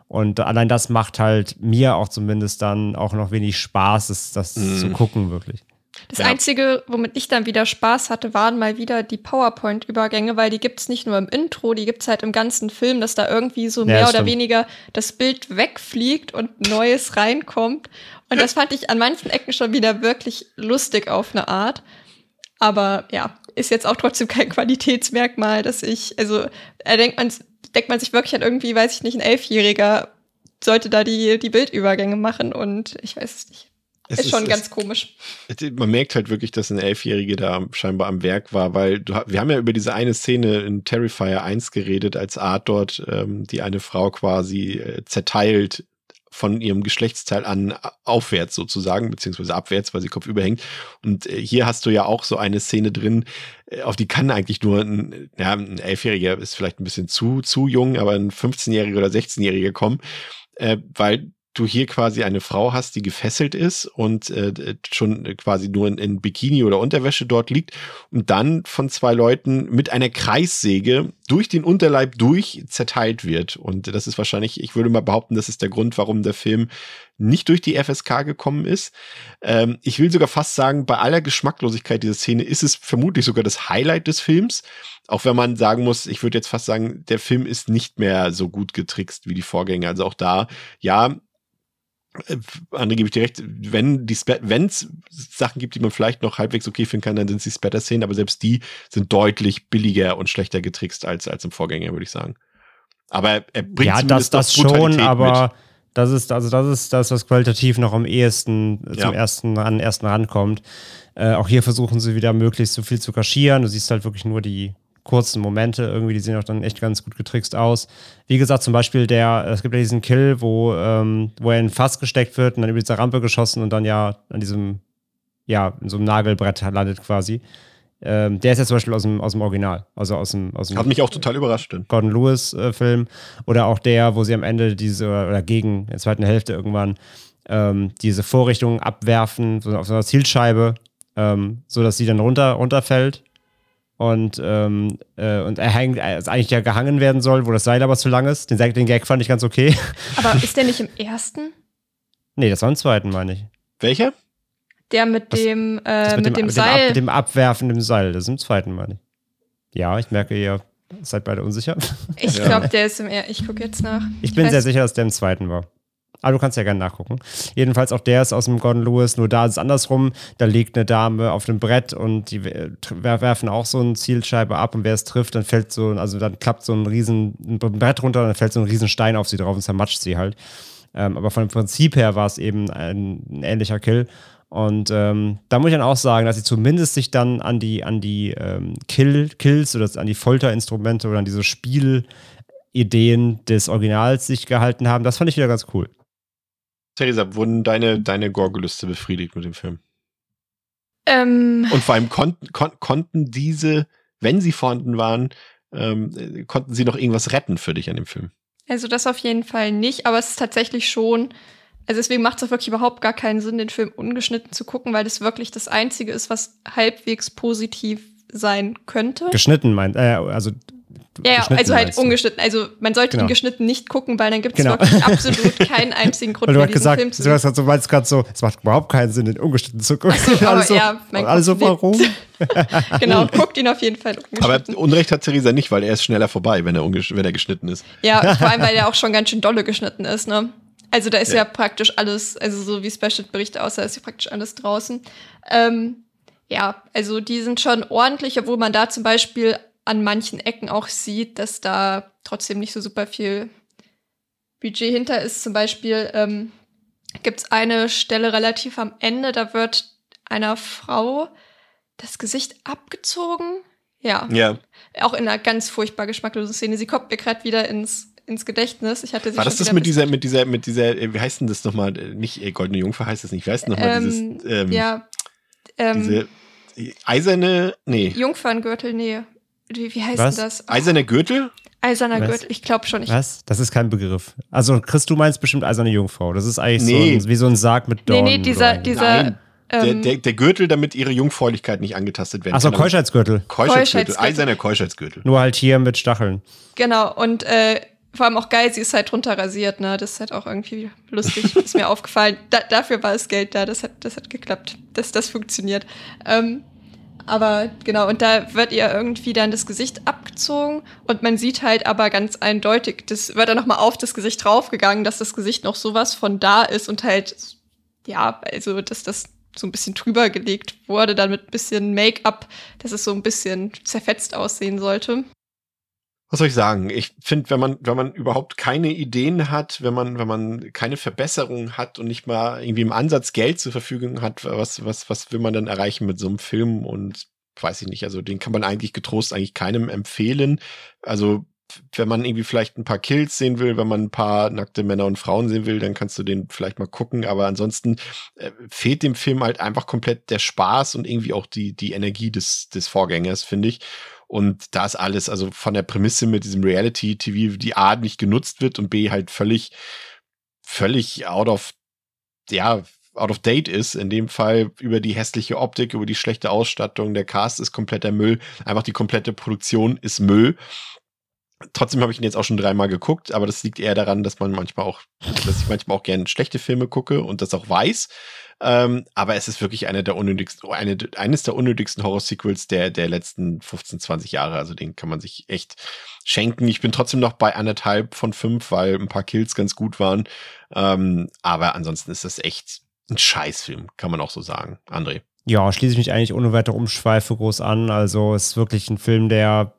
Und allein das macht halt mir auch zumindest dann auch noch wenig Spaß, das, das Mhm. zu gucken, wirklich. Das Ja. Einzige, womit ich dann wieder Spaß hatte, waren mal wieder die PowerPoint-Übergänge, weil die gibt's nicht nur im Intro, die gibt's halt im ganzen Film, dass da irgendwie so Ja, mehr das oder stimmt. weniger das Bild wegfliegt und Neues reinkommt. Und das fand ich an manchen Ecken schon wieder wirklich lustig auf eine Art. Aber ja, ist jetzt auch trotzdem kein Qualitätsmerkmal, dass ich, also da denkt man, denkt man sich wirklich an irgendwie, weiß ich nicht, ein Elfjähriger sollte da die, die Bildübergänge machen und ich weiß es nicht. Es ist schon es- ganz komisch. Man merkt halt wirklich, dass ein Elfjährige da scheinbar am Werk war, weil du, wir haben ja über diese eine Szene in Terrifier 1 geredet, als Art dort ähm, die eine Frau quasi äh, zerteilt von ihrem Geschlechtsteil an a- aufwärts sozusagen, beziehungsweise abwärts, weil sie kopfüber hängt. Und äh, hier hast du ja auch so eine Szene drin, äh, auf die kann eigentlich nur ein, ja, ein Elfjähriger ist vielleicht ein bisschen zu, zu jung, aber ein 15-Jähriger oder 16-Jähriger kommen, äh, weil du hier quasi eine Frau hast, die gefesselt ist und äh, schon quasi nur in, in Bikini oder Unterwäsche dort liegt und dann von zwei Leuten mit einer Kreissäge durch den Unterleib durch zerteilt wird. Und das ist wahrscheinlich, ich würde mal behaupten, das ist der Grund, warum der Film nicht durch die FSK gekommen ist. Ähm, ich will sogar fast sagen, bei aller Geschmacklosigkeit dieser Szene ist es vermutlich sogar das Highlight des Films. Auch wenn man sagen muss, ich würde jetzt fast sagen, der Film ist nicht mehr so gut getrickst wie die Vorgänger. Also auch da, ja, äh, André gebe ich dir recht, wenn die wenn es Sachen gibt, die man vielleicht noch halbwegs okay finden kann, dann sind es die Splatter-Szenen, aber selbst die sind deutlich billiger und schlechter getrickst als, als im Vorgänger, würde ich sagen. Aber er bringt ja, das, das schon, aber mit. das ist, also das ist das, was qualitativ noch am ehesten äh, Ja. zum ersten, an den ersten rankommt. Äh, auch hier versuchen sie wieder möglichst so viel zu kaschieren. Du siehst halt wirklich nur die kurzen Momente irgendwie, die sehen auch dann echt ganz gut getrickst aus. Wie gesagt, zum Beispiel der, es gibt ja diesen Kill, wo, ähm, wo er in ein Fass gesteckt wird und dann über diese Rampe geschossen und dann ja an diesem, ja, in so einem Nagelbrett landet quasi. Ähm, der ist ja zum Beispiel aus dem, aus dem Original, also aus dem, aus dem Hat mich auch total überrascht. Denn. Gordon Lewis äh, Film oder auch der, wo sie am Ende diese oder gegen in der zweiten Hälfte irgendwann ähm, diese Vorrichtung abwerfen so auf so einer Zielscheibe, ähm, so dass sie dann runter runterfällt und ähm, äh, und er hängt, also eigentlich ja gehangen werden soll, wo das Seil aber zu lang ist. Den, den Gag fand ich ganz okay. Aber ist der nicht im ersten? nee, das war im zweiten, meine ich. Welcher? Der mit Das- dem, äh, mit, dem, Ab, Seil. mit dem Abwerfen dem Seil, das ist im zweiten, meine ich. Ja, ich merke, ihr seid beide unsicher. ich Ja. glaube, der ist im er Ich gucke jetzt nach. Ich bin weiß- sehr sicher, dass der im zweiten war. Aber du kannst ja gerne nachgucken. Jedenfalls auch der ist aus dem Gordon Lewis, nur da ist es andersrum. Da liegt eine Dame auf dem Brett und die werfen auch so eine Zielscheibe ab und wer es trifft, dann fällt so, also dann klappt so ein riesen ein Brett runter und dann fällt so ein riesen Stein auf sie drauf und zermatscht sie halt. Ähm, aber von dem Prinzip her war es eben ein, ein ähnlicher Kill. Und ähm, da muss ich dann auch sagen, dass sie zumindest sich dann an die, an die ähm, Kill, Kills oder an die Folterinstrumente oder an diese Spielideen des Originals sich gehalten haben. Das fand ich wieder ganz cool. Theresa, wurden deine, deine Gorgelüste befriedigt mit dem Film? Ähm, Und vor allem konnten, kon konnten diese, wenn sie vorhanden waren, ähm, konnten sie noch irgendwas retten für dich an dem Film? Also das auf jeden Fall nicht, aber es ist tatsächlich schon also deswegen macht es auch wirklich überhaupt gar keinen Sinn, den Film ungeschnitten zu gucken, weil das wirklich das Einzige ist, was halbwegs positiv sein könnte. Geschnitten meint, äh, also ja, ja also halt ungeschnitten. Also man sollte genau. ihn geschnitten nicht gucken, weil dann gibt es genau. wirklich absolut keinen einzigen Grund mehr, diesen gesagt, Film zu sehen. Du hast gesagt, du meinst gerade so, es macht überhaupt keinen Sinn, den ungeschnitten zu gucken. So, also, ja, also warum? genau, guckt ihn auf jeden Fall ungeschnitten. Aber Unrecht hat Theresa nicht, weil er ist schneller vorbei, wenn er, wenn er geschnitten ist. Ja, vor allem, weil er auch schon ganz schön dolle geschnitten ist, ne? Also da ist ja. ja, praktisch alles, also so wie Special Berichte aussah, ist ja praktisch alles draußen. Ähm, ja, also die sind schon ordentlich, obwohl man da zum Beispiel an manchen Ecken auch sieht, dass da trotzdem nicht so super viel Budget hinter ist. Zum Beispiel ähm, gibt es eine Stelle relativ am Ende, da wird einer Frau das Gesicht abgezogen. Ja. Ja. Auch in einer ganz furchtbar geschmacklosen Szene. Sie kommt mir gerade wieder ins ins Gedächtnis. Ich hatte sie War das das mit dieser, mit dieser, mit dieser, äh, wie heißt denn das nochmal? Äh, nicht äh, Goldene Jungfer heißt das nicht. Wie heißt denn nochmal ähm, dieses, ähm, ja, ähm, diese eiserne, nee. Jungferngürtel, nee. Wie, wie heißt Was? denn das? Eiserne Gürtel? Eiserner Was? Gürtel, ich glaube schon. Ich Was? Das ist kein Begriff. Also, Chris, du meinst bestimmt eiserne Jungfrau. Das ist eigentlich nee. so ein, wie so ein Sarg mit Dornen. Nee, nee, dieser, dieser, Nein. Der, ähm, der, der, Gürtel, damit ihre Jungfräulichkeit nicht angetastet werden Achso, Keuschheitsgürtel. Keuschheitsgürtel, eiserner Keuschheitsgürtel. Nur halt hier mit Stacheln. Genau, und äh, vor allem auch geil, sie ist halt drunter rasiert, ne? Das ist halt auch irgendwie lustig, ist mir aufgefallen. Da, dafür war das Geld da, das hat, das hat geklappt, dass das funktioniert. Ähm, aber genau, und da wird ihr irgendwie dann das Gesicht abgezogen und man sieht halt aber ganz eindeutig, das wird dann nochmal auf das Gesicht draufgegangen, dass das Gesicht noch sowas von da ist und halt, ja, also, dass das so ein bisschen drüber gelegt wurde, dann mit ein bisschen Make-up, dass es so ein bisschen zerfetzt aussehen sollte was soll ich sagen? Ich finde, wenn man, wenn man überhaupt keine Ideen hat, wenn man, wenn man keine Verbesserungen hat und nicht mal irgendwie im Ansatz Geld zur Verfügung hat, was, was, was will man dann erreichen mit so einem Film? Und weiß ich nicht, also den kann man eigentlich getrost eigentlich keinem empfehlen. Also, wenn man irgendwie vielleicht ein paar Kills sehen will, wenn man ein paar nackte Männer und Frauen sehen will, dann kannst du den vielleicht mal gucken. Aber ansonsten äh, fehlt dem Film halt einfach komplett der Spaß und irgendwie auch die, die Energie des, des Vorgängers, finde ich. Und da ist alles, also von der Prämisse mit diesem Reality-TV, die A nicht genutzt wird und B halt völlig, völlig out of, ja, out of date ist. In dem Fall über die hässliche Optik, über die schlechte Ausstattung. Der Cast ist kompletter Müll. Einfach die komplette Produktion ist Müll. Trotzdem habe ich ihn jetzt auch schon dreimal geguckt, aber das liegt eher daran, dass man manchmal auch, dass ich manchmal auch gerne schlechte Filme gucke und das auch weiß. Ähm, aber es ist wirklich einer der unnötigsten, eine, eines der unnötigsten Horror-Sequels der, der letzten 15, 20 Jahre. Also den kann man sich echt schenken. Ich bin trotzdem noch bei anderthalb von fünf, weil ein paar Kills ganz gut waren. Ähm, aber ansonsten ist das echt ein Scheißfilm, kann man auch so sagen. André. Ja, schließe ich mich eigentlich ohne weitere Umschweife groß an. Also es ist wirklich ein Film, der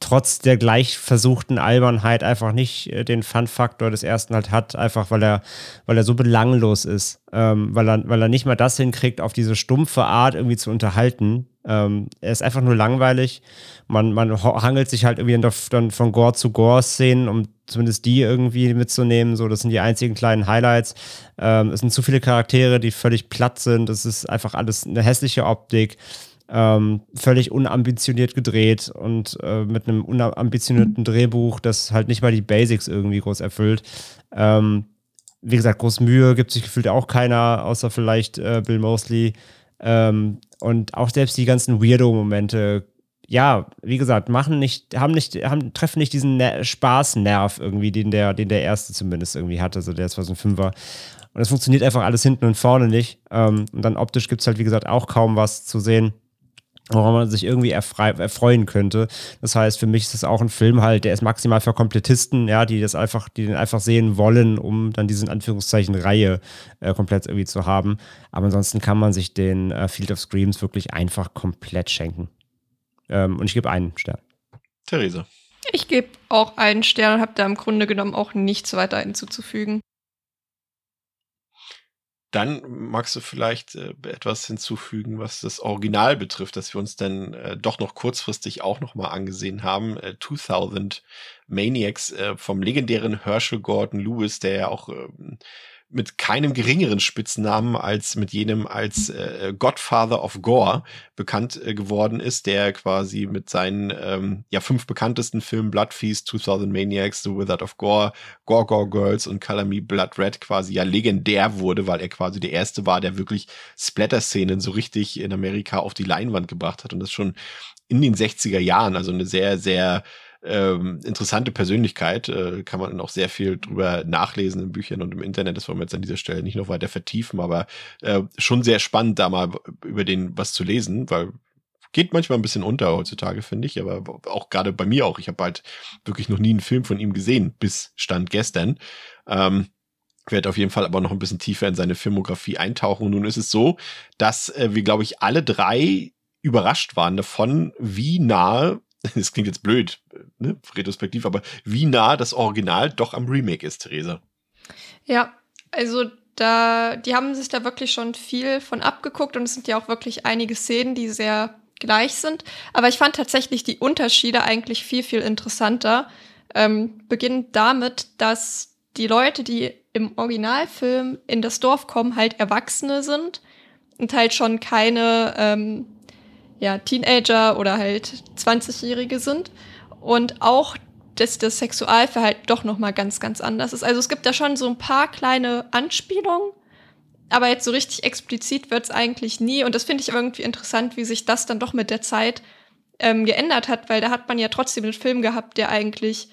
trotz der gleich versuchten Albernheit einfach nicht äh, den Fun-Faktor des ersten halt hat, einfach weil er, weil er so belanglos ist, ähm, weil, er, weil er nicht mal das hinkriegt, auf diese stumpfe Art irgendwie zu unterhalten. Ähm, er ist einfach nur langweilig. Man, man hangelt sich halt irgendwie dann von Gore zu Gore-Szenen, um zumindest die irgendwie mitzunehmen. So, das sind die einzigen kleinen Highlights. Ähm, es sind zu viele Charaktere, die völlig platt sind. Es ist einfach alles eine hässliche Optik ähm, völlig unambitioniert gedreht und äh, mit einem unambitionierten Drehbuch, das halt nicht mal die Basics irgendwie groß erfüllt. Ähm, wie gesagt, groß Mühe gibt sich gefühlt auch keiner, außer vielleicht äh, Bill Mosley. Ähm, und auch selbst die ganzen Weirdo-Momente, ja, wie gesagt, machen nicht, haben nicht, haben, treffen nicht diesen Ner Spaßnerv irgendwie, den der, den der erste zumindest irgendwie hatte, so der 2005 war. Und es funktioniert einfach alles hinten und vorne nicht. Ähm, und dann optisch gibt es halt, wie gesagt, auch kaum was zu sehen. Woran man sich irgendwie erfreuen könnte. Das heißt, für mich ist das auch ein Film halt, der ist maximal für Komplettisten, ja, die das einfach, die den einfach sehen wollen, um dann diesen Anführungszeichen Reihe äh, komplett irgendwie zu haben. Aber ansonsten kann man sich den äh, Field of Screams wirklich einfach komplett schenken. Ähm, und ich gebe einen Stern. Therese. Ich gebe auch einen Stern und habe da im Grunde genommen auch nichts weiter hinzuzufügen. Dann magst du vielleicht äh, etwas hinzufügen, was das Original betrifft, dass wir uns dann äh, doch noch kurzfristig auch noch mal angesehen haben. Äh, 2000 Maniacs äh, vom legendären Herschel Gordon Lewis, der ja auch ähm, mit keinem geringeren Spitznamen als mit jenem als äh, Godfather of Gore bekannt äh, geworden ist, der quasi mit seinen ähm, ja fünf bekanntesten Filmen Blood Feast, 2000 Maniacs, The Wizard of Gore, Gore Gore Girls und Color Blood Red quasi ja legendär wurde, weil er quasi der erste war, der wirklich Splatter-Szenen so richtig in Amerika auf die Leinwand gebracht hat. Und das schon in den 60er Jahren, also eine sehr, sehr ähm, interessante Persönlichkeit. Äh, kann man auch sehr viel drüber nachlesen in Büchern und im Internet. Das wollen wir jetzt an dieser Stelle nicht noch weiter vertiefen, aber äh, schon sehr spannend, da mal über den was zu lesen, weil geht manchmal ein bisschen unter heutzutage, finde ich, aber auch gerade bei mir auch. Ich habe halt wirklich noch nie einen Film von ihm gesehen, bis Stand gestern. Ähm, werde auf jeden Fall aber noch ein bisschen tiefer in seine Filmografie eintauchen. Nun ist es so, dass äh, wir, glaube ich, alle drei überrascht waren davon, wie nahe das klingt jetzt blöd, ne, retrospektiv, aber wie nah das Original doch am Remake ist, Theresa. Ja, also da, die haben sich da wirklich schon viel von abgeguckt und es sind ja auch wirklich einige Szenen, die sehr gleich sind. Aber ich fand tatsächlich die Unterschiede eigentlich viel, viel interessanter. Ähm, beginnend damit, dass die Leute, die im Originalfilm in das Dorf kommen, halt Erwachsene sind und halt schon keine ähm, ja, Teenager oder halt 20-Jährige sind. Und auch, dass das Sexualverhalten doch noch mal ganz, ganz anders ist. Also es gibt da schon so ein paar kleine Anspielungen, aber jetzt so richtig explizit wird es eigentlich nie. Und das finde ich irgendwie interessant, wie sich das dann doch mit der Zeit ähm, geändert hat, weil da hat man ja trotzdem einen Film gehabt, der eigentlich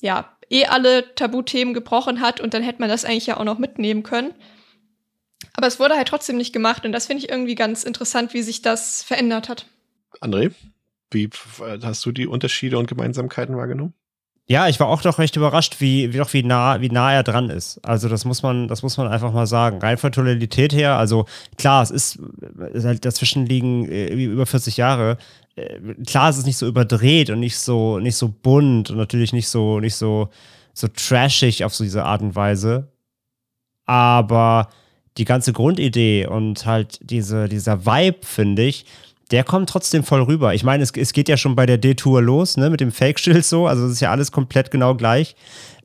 ja eh alle Tabuthemen gebrochen hat und dann hätte man das eigentlich ja auch noch mitnehmen können. Aber es wurde halt trotzdem nicht gemacht und das finde ich irgendwie ganz interessant, wie sich das verändert hat. André, wie hast du die Unterschiede und Gemeinsamkeiten wahrgenommen? Ja, ich war auch doch recht überrascht, wie, wie, doch wie, nah, wie nah er dran ist. Also, das muss man, das muss man einfach mal sagen. Rein von Tonalität her, also klar, es ist, ist halt dazwischen liegen äh, über 40 Jahre. Äh, klar, es ist nicht so überdreht und nicht so, nicht so bunt und natürlich nicht so, nicht so, so trashig auf so diese Art und Weise. Aber die ganze Grundidee und halt diese, dieser Vibe, finde ich, der kommt trotzdem voll rüber. Ich meine, es, es geht ja schon bei der D-Tour los, ne, mit dem Fake-Schild so. Also, es ist ja alles komplett genau gleich.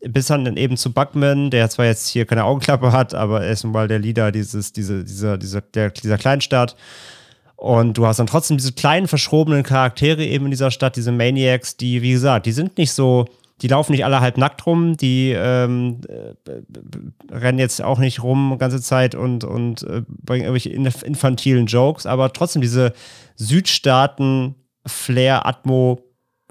Bis dann eben zu Buckman, der zwar jetzt hier keine Augenklappe hat, aber er ist nun mal der Leader dieses, diese, dieser, dieser, der, dieser Kleinstadt. Und du hast dann trotzdem diese kleinen, verschrobenen Charaktere eben in dieser Stadt, diese Maniacs, die, wie gesagt, die sind nicht so die laufen nicht alle halb nackt rum, die ähm, äh, rennen jetzt auch nicht rum die ganze Zeit und, und äh, bringen irgendwelche infantilen Jokes, aber trotzdem diese Südstaaten-Flair-Atmo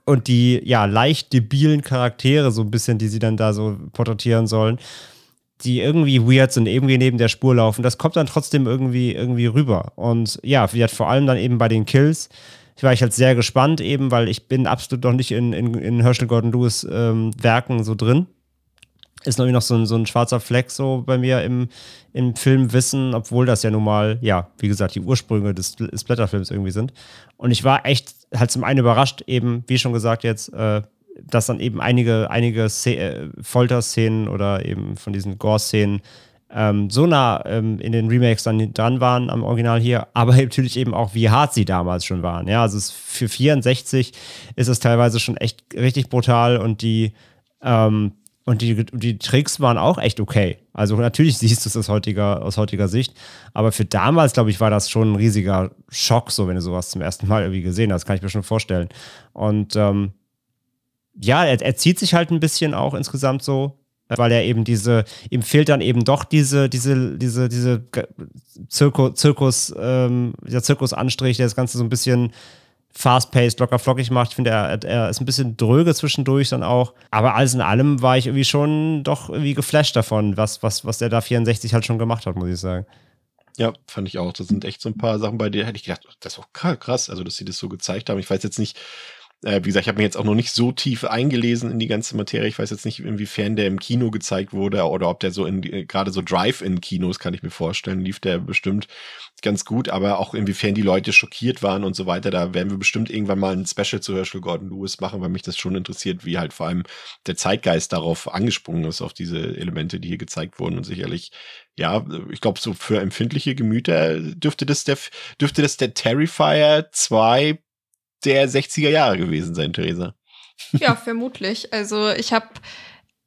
und die ja leicht debilen Charaktere, so ein bisschen, die sie dann da so porträtieren sollen, die irgendwie weird sind, irgendwie neben der Spur laufen, das kommt dann trotzdem irgendwie, irgendwie rüber. Und ja, wie hat vor allem dann eben bei den Kills ich war ich halt sehr gespannt eben, weil ich bin absolut noch nicht in, in, in Herschel Gordon Lewis ähm, Werken so drin. Ist noch so ein, so ein schwarzer Fleck so bei mir im, im Filmwissen, obwohl das ja nun mal, ja, wie gesagt, die Ursprünge des Splatterfilms irgendwie sind. Und ich war echt halt zum einen überrascht, eben, wie schon gesagt jetzt, äh, dass dann eben einige, einige äh, Folterszenen oder eben von diesen Gore-Szenen ähm, so nah ähm, in den Remakes dann dran waren am Original hier, aber natürlich eben auch, wie hart sie damals schon waren. Ja, also für 64 ist es teilweise schon echt richtig brutal und die, ähm, und die, die Tricks waren auch echt okay. Also natürlich siehst du es aus heutiger, aus heutiger Sicht, aber für damals, glaube ich, war das schon ein riesiger Schock, so wenn du sowas zum ersten Mal irgendwie gesehen hast, kann ich mir schon vorstellen. Und ähm, ja, er, er zieht sich halt ein bisschen auch insgesamt so weil er eben diese, ihm fehlt dann eben doch diese, diese, diese, diese Zirkus, Zirkus, ähm, der Zirkusanstrich, der das Ganze so ein bisschen fast-paced, locker flockig macht. Ich finde, er, er ist ein bisschen dröge zwischendurch dann auch. Aber alles in allem war ich irgendwie schon doch irgendwie geflasht davon, was, was, was der da 64 halt schon gemacht hat, muss ich sagen. Ja, fand ich auch. Das sind echt so ein paar Sachen, bei denen hätte ich gedacht, das ist auch krass, also dass sie das so gezeigt haben. Ich weiß jetzt nicht, äh, wie gesagt, ich habe mir jetzt auch noch nicht so tief eingelesen in die ganze Materie. Ich weiß jetzt nicht, inwiefern der im Kino gezeigt wurde oder ob der so in äh, gerade so Drive-in-Kinos, kann ich mir vorstellen, lief der bestimmt ganz gut, aber auch inwiefern die Leute schockiert waren und so weiter. Da werden wir bestimmt irgendwann mal ein Special zu Herschel Gordon Lewis machen, weil mich das schon interessiert, wie halt vor allem der Zeitgeist darauf angesprungen ist, auf diese Elemente, die hier gezeigt wurden. Und sicherlich, ja, ich glaube, so für empfindliche Gemüter dürfte das der, dürfte das der Terrifier 2 der 60er Jahre gewesen sein, Theresa. Ja, vermutlich. Also ich habe,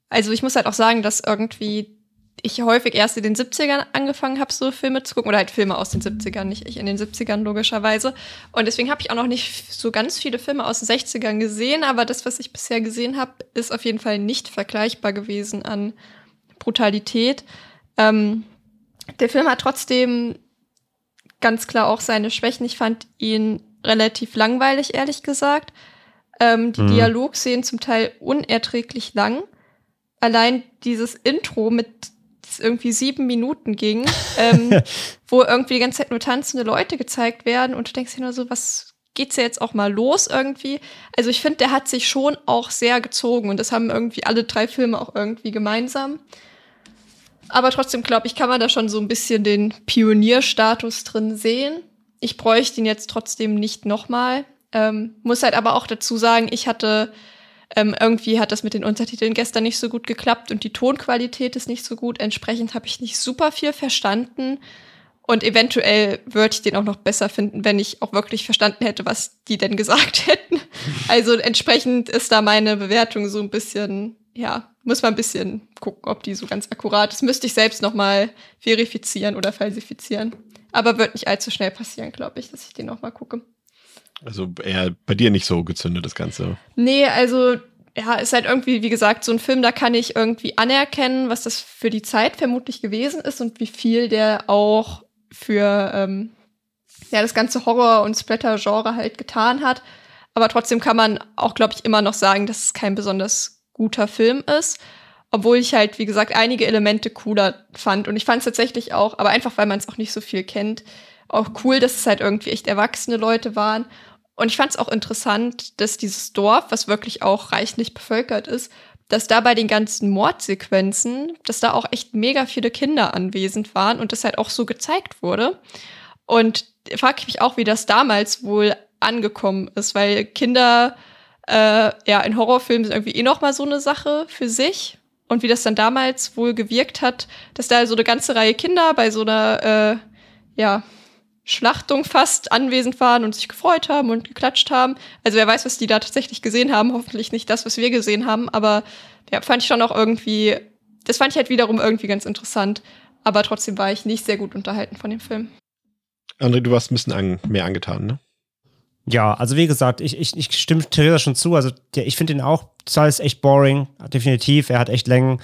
also ich muss halt auch sagen, dass irgendwie ich häufig erst in den 70ern angefangen habe, so Filme zu gucken, oder halt Filme aus den 70ern, nicht ich in den 70ern logischerweise. Und deswegen habe ich auch noch nicht so ganz viele Filme aus den 60ern gesehen, aber das, was ich bisher gesehen habe, ist auf jeden Fall nicht vergleichbar gewesen an Brutalität. Ähm, der Film hat trotzdem ganz klar auch seine Schwächen. Ich fand ihn relativ langweilig, ehrlich gesagt. Ähm, die mhm. Dialogszenen zum Teil unerträglich lang. Allein dieses Intro mit irgendwie sieben Minuten ging, ähm, wo irgendwie die ganze Zeit nur tanzende Leute gezeigt werden und du denkst dir nur so, was geht's ja jetzt auch mal los irgendwie? Also ich finde, der hat sich schon auch sehr gezogen und das haben irgendwie alle drei Filme auch irgendwie gemeinsam. Aber trotzdem glaube ich, kann man da schon so ein bisschen den Pionierstatus drin sehen. Ich bräuchte ihn jetzt trotzdem nicht nochmal. Ähm, muss halt aber auch dazu sagen, ich hatte ähm, irgendwie hat das mit den Untertiteln gestern nicht so gut geklappt und die Tonqualität ist nicht so gut. Entsprechend habe ich nicht super viel verstanden. Und eventuell würde ich den auch noch besser finden, wenn ich auch wirklich verstanden hätte, was die denn gesagt hätten. Also entsprechend ist da meine Bewertung so ein bisschen, ja, muss man ein bisschen gucken, ob die so ganz akkurat ist. Müsste ich selbst noch mal verifizieren oder falsifizieren. Aber wird nicht allzu schnell passieren, glaube ich, dass ich den noch mal gucke. Also eher bei dir nicht so gezündet, das Ganze. Nee, also ja, ist halt irgendwie, wie gesagt, so ein Film, da kann ich irgendwie anerkennen, was das für die Zeit vermutlich gewesen ist und wie viel der auch für ähm, ja, das ganze Horror- und Splatter-Genre halt getan hat. Aber trotzdem kann man auch, glaube ich, immer noch sagen, dass es kein besonders guter Film ist. Obwohl ich halt, wie gesagt, einige Elemente cooler fand. Und ich fand es tatsächlich auch, aber einfach, weil man es auch nicht so viel kennt, auch cool, dass es halt irgendwie echt erwachsene Leute waren. Und ich fand es auch interessant, dass dieses Dorf, was wirklich auch reichlich bevölkert ist, dass da bei den ganzen Mordsequenzen, dass da auch echt mega viele Kinder anwesend waren und das halt auch so gezeigt wurde. Und frage ich mich auch, wie das damals wohl angekommen ist, weil Kinder äh, ja in Horrorfilmen sind irgendwie eh noch mal so eine Sache für sich und wie das dann damals wohl gewirkt hat, dass da so eine ganze Reihe Kinder bei so einer äh, ja Schlachtung fast anwesend waren und sich gefreut haben und geklatscht haben. Also wer weiß, was die da tatsächlich gesehen haben. Hoffentlich nicht das, was wir gesehen haben. Aber ja, fand ich schon auch irgendwie, das fand ich halt wiederum irgendwie ganz interessant. Aber trotzdem war ich nicht sehr gut unterhalten von dem Film. André, du warst ein bisschen an, mehr angetan, ne? Ja, also wie gesagt, ich, ich, ich stimme Theresa schon zu. Also der, ich finde ihn auch, das ist echt boring, definitiv. Er hat echt Längen,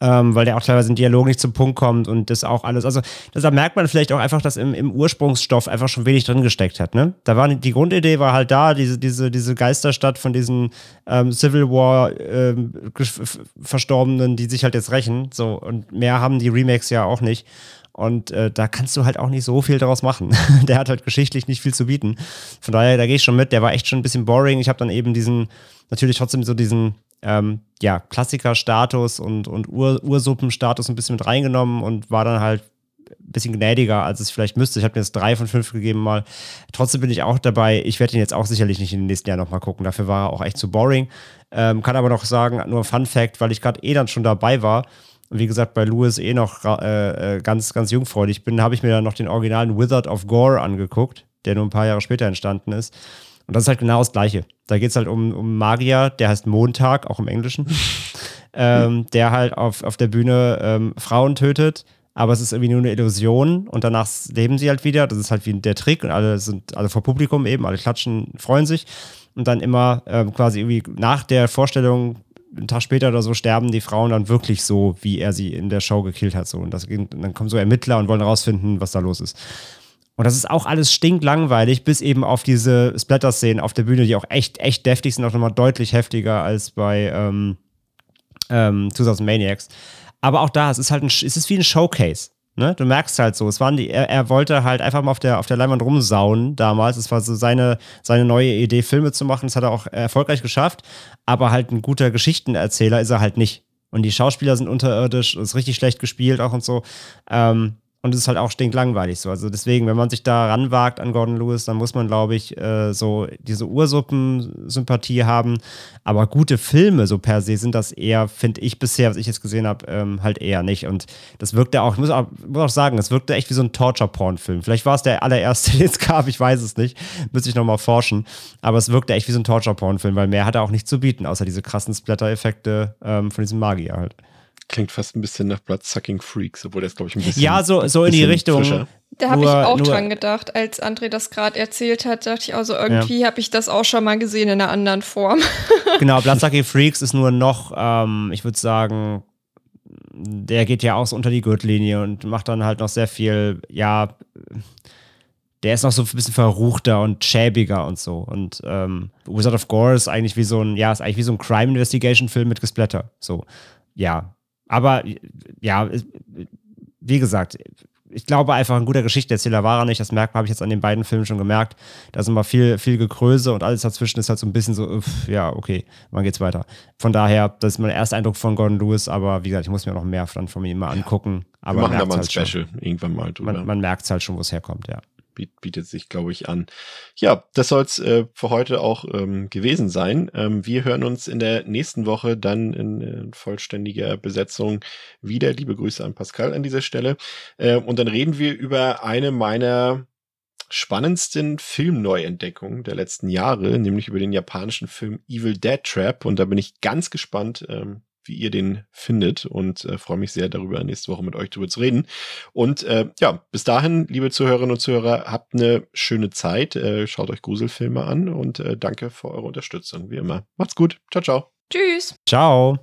ähm, weil der auch teilweise im Dialog nicht zum Punkt kommt und das auch alles. Also da merkt man vielleicht auch einfach, dass im, im Ursprungsstoff einfach schon wenig drin gesteckt hat. Ne? Da war die Grundidee war halt da, diese, diese, diese Geisterstadt von diesen ähm, Civil War ähm, Verstorbenen, die sich halt jetzt rächen. So und mehr haben die Remakes ja auch nicht. Und äh, da kannst du halt auch nicht so viel daraus machen. der hat halt geschichtlich nicht viel zu bieten. Von daher, da gehe ich schon mit. Der war echt schon ein bisschen boring. Ich habe dann eben diesen, natürlich trotzdem so diesen, ähm, ja, Klassiker-Status und, und Ur Ursuppen-Status ein bisschen mit reingenommen und war dann halt ein bisschen gnädiger, als es vielleicht müsste. Ich habe mir jetzt drei von fünf gegeben mal. Trotzdem bin ich auch dabei. Ich werde ihn jetzt auch sicherlich nicht in den nächsten Jahren nochmal gucken. Dafür war er auch echt zu boring. Ähm, kann aber noch sagen, nur Fun Fact, weil ich gerade eh dann schon dabei war und wie gesagt, bei Lewis eh noch äh, äh, ganz, ganz jungfräulich bin, habe ich mir dann noch den originalen Wizard of Gore angeguckt, der nur ein paar Jahre später entstanden ist. Und das ist halt genau das Gleiche. Da geht es halt um, um Magier, der heißt Montag, auch im Englischen, ähm, der halt auf, auf der Bühne ähm, Frauen tötet, aber es ist irgendwie nur eine Illusion und danach leben sie halt wieder. Das ist halt wie der Trick und alle sind alle vor Publikum eben, alle klatschen, freuen sich und dann immer ähm, quasi irgendwie nach der Vorstellung einen Tag später oder so sterben die Frauen dann wirklich so, wie er sie in der Show gekillt hat. So. Und, das, und dann kommen so Ermittler und wollen herausfinden, was da los ist. Und das ist auch alles stinklangweilig, bis eben auf diese Splatter-Szenen auf der Bühne, die auch echt, echt deftig sind, auch nochmal deutlich heftiger als bei ähm, ähm, 2000 Maniacs. Aber auch da, es ist halt ein, es ist wie ein Showcase. Ne? Du merkst halt so, es waren die, er, er, wollte halt einfach mal auf der, auf der Leinwand rumsauen damals. Es war so seine, seine neue Idee, Filme zu machen. Das hat er auch erfolgreich geschafft. Aber halt ein guter Geschichtenerzähler ist er halt nicht. Und die Schauspieler sind unterirdisch, ist richtig schlecht gespielt auch und so. Ähm, und es ist halt auch stinklangweilig so. Also deswegen, wenn man sich da ranwagt an Gordon Lewis, dann muss man, glaube ich, äh, so diese Ursuppen-Sympathie haben. Aber gute Filme so per se sind das eher, finde ich bisher, was ich jetzt gesehen habe, ähm, halt eher nicht. Und das wirkte auch, ich muss auch, muss auch sagen, es wirkte echt wie so ein Torture-Porn-Film. Vielleicht war es der allererste, den es gab, ich weiß es nicht. Müsste ich nochmal forschen. Aber es wirkte echt wie so ein Torture-Porn-Film, weil mehr hat er auch nicht zu bieten, außer diese krassen Splatter-Effekte ähm, von diesem Magier halt. Klingt fast ein bisschen nach Bloodsucking Freaks, obwohl das, glaube ich, ein bisschen. Ja, so, so in die Richtung. Frischer. Da habe ich auch nur, dran gedacht, als André das gerade erzählt hat, dachte ich auch so, irgendwie ja. habe ich das auch schon mal gesehen in einer anderen Form. genau, Bloodsucking Freaks ist nur noch, ähm, ich würde sagen, der geht ja auch so unter die Gürtellinie und macht dann halt noch sehr viel, ja, der ist noch so ein bisschen verruchter und schäbiger und so. Und ähm, Wizard of Gore ist eigentlich wie so ein, ja, ist eigentlich wie so ein Crime-Investigation-Film mit Gesplatter. So, ja, aber ja, wie gesagt, ich glaube einfach, ein guter Geschichtenerzähler war er nicht. Das merkt habe ich jetzt an den beiden Filmen schon gemerkt. Da ist immer viel, viel Gekröse und alles dazwischen ist halt so ein bisschen so, uff, ja, okay, wann geht's weiter? Von daher, das ist mein erster Eindruck von Gordon Lewis, aber wie gesagt, ich muss mir noch mehr von, von ihm mal angucken. Aber Wir machen da mal ein halt Special schon. irgendwann mal drüber. Man, man merkt es halt schon, wo es herkommt, ja bietet sich, glaube ich, an. Ja, das soll es äh, für heute auch ähm, gewesen sein. Ähm, wir hören uns in der nächsten Woche dann in, in, vollständiger Besetzung wieder. Liebe Grüße an Pascal an dieser Stelle. Äh, und dann reden wir über eine meiner spannendsten Filmneuentdeckungen der letzten Jahre, nämlich über den japanischen Film Evil Dead Trap. Und da bin ich ganz gespannt, ähm, wie ihr den findet und äh, freue mich sehr darüber, nächste Woche mit euch darüber zu reden. Und äh, ja, bis dahin, liebe Zuhörerinnen und Zuhörer, habt eine schöne Zeit, äh, schaut euch Gruselfilme an und äh, danke für eure Unterstützung, wie immer. Macht's gut. Ciao, ciao. Tschüss. Ciao.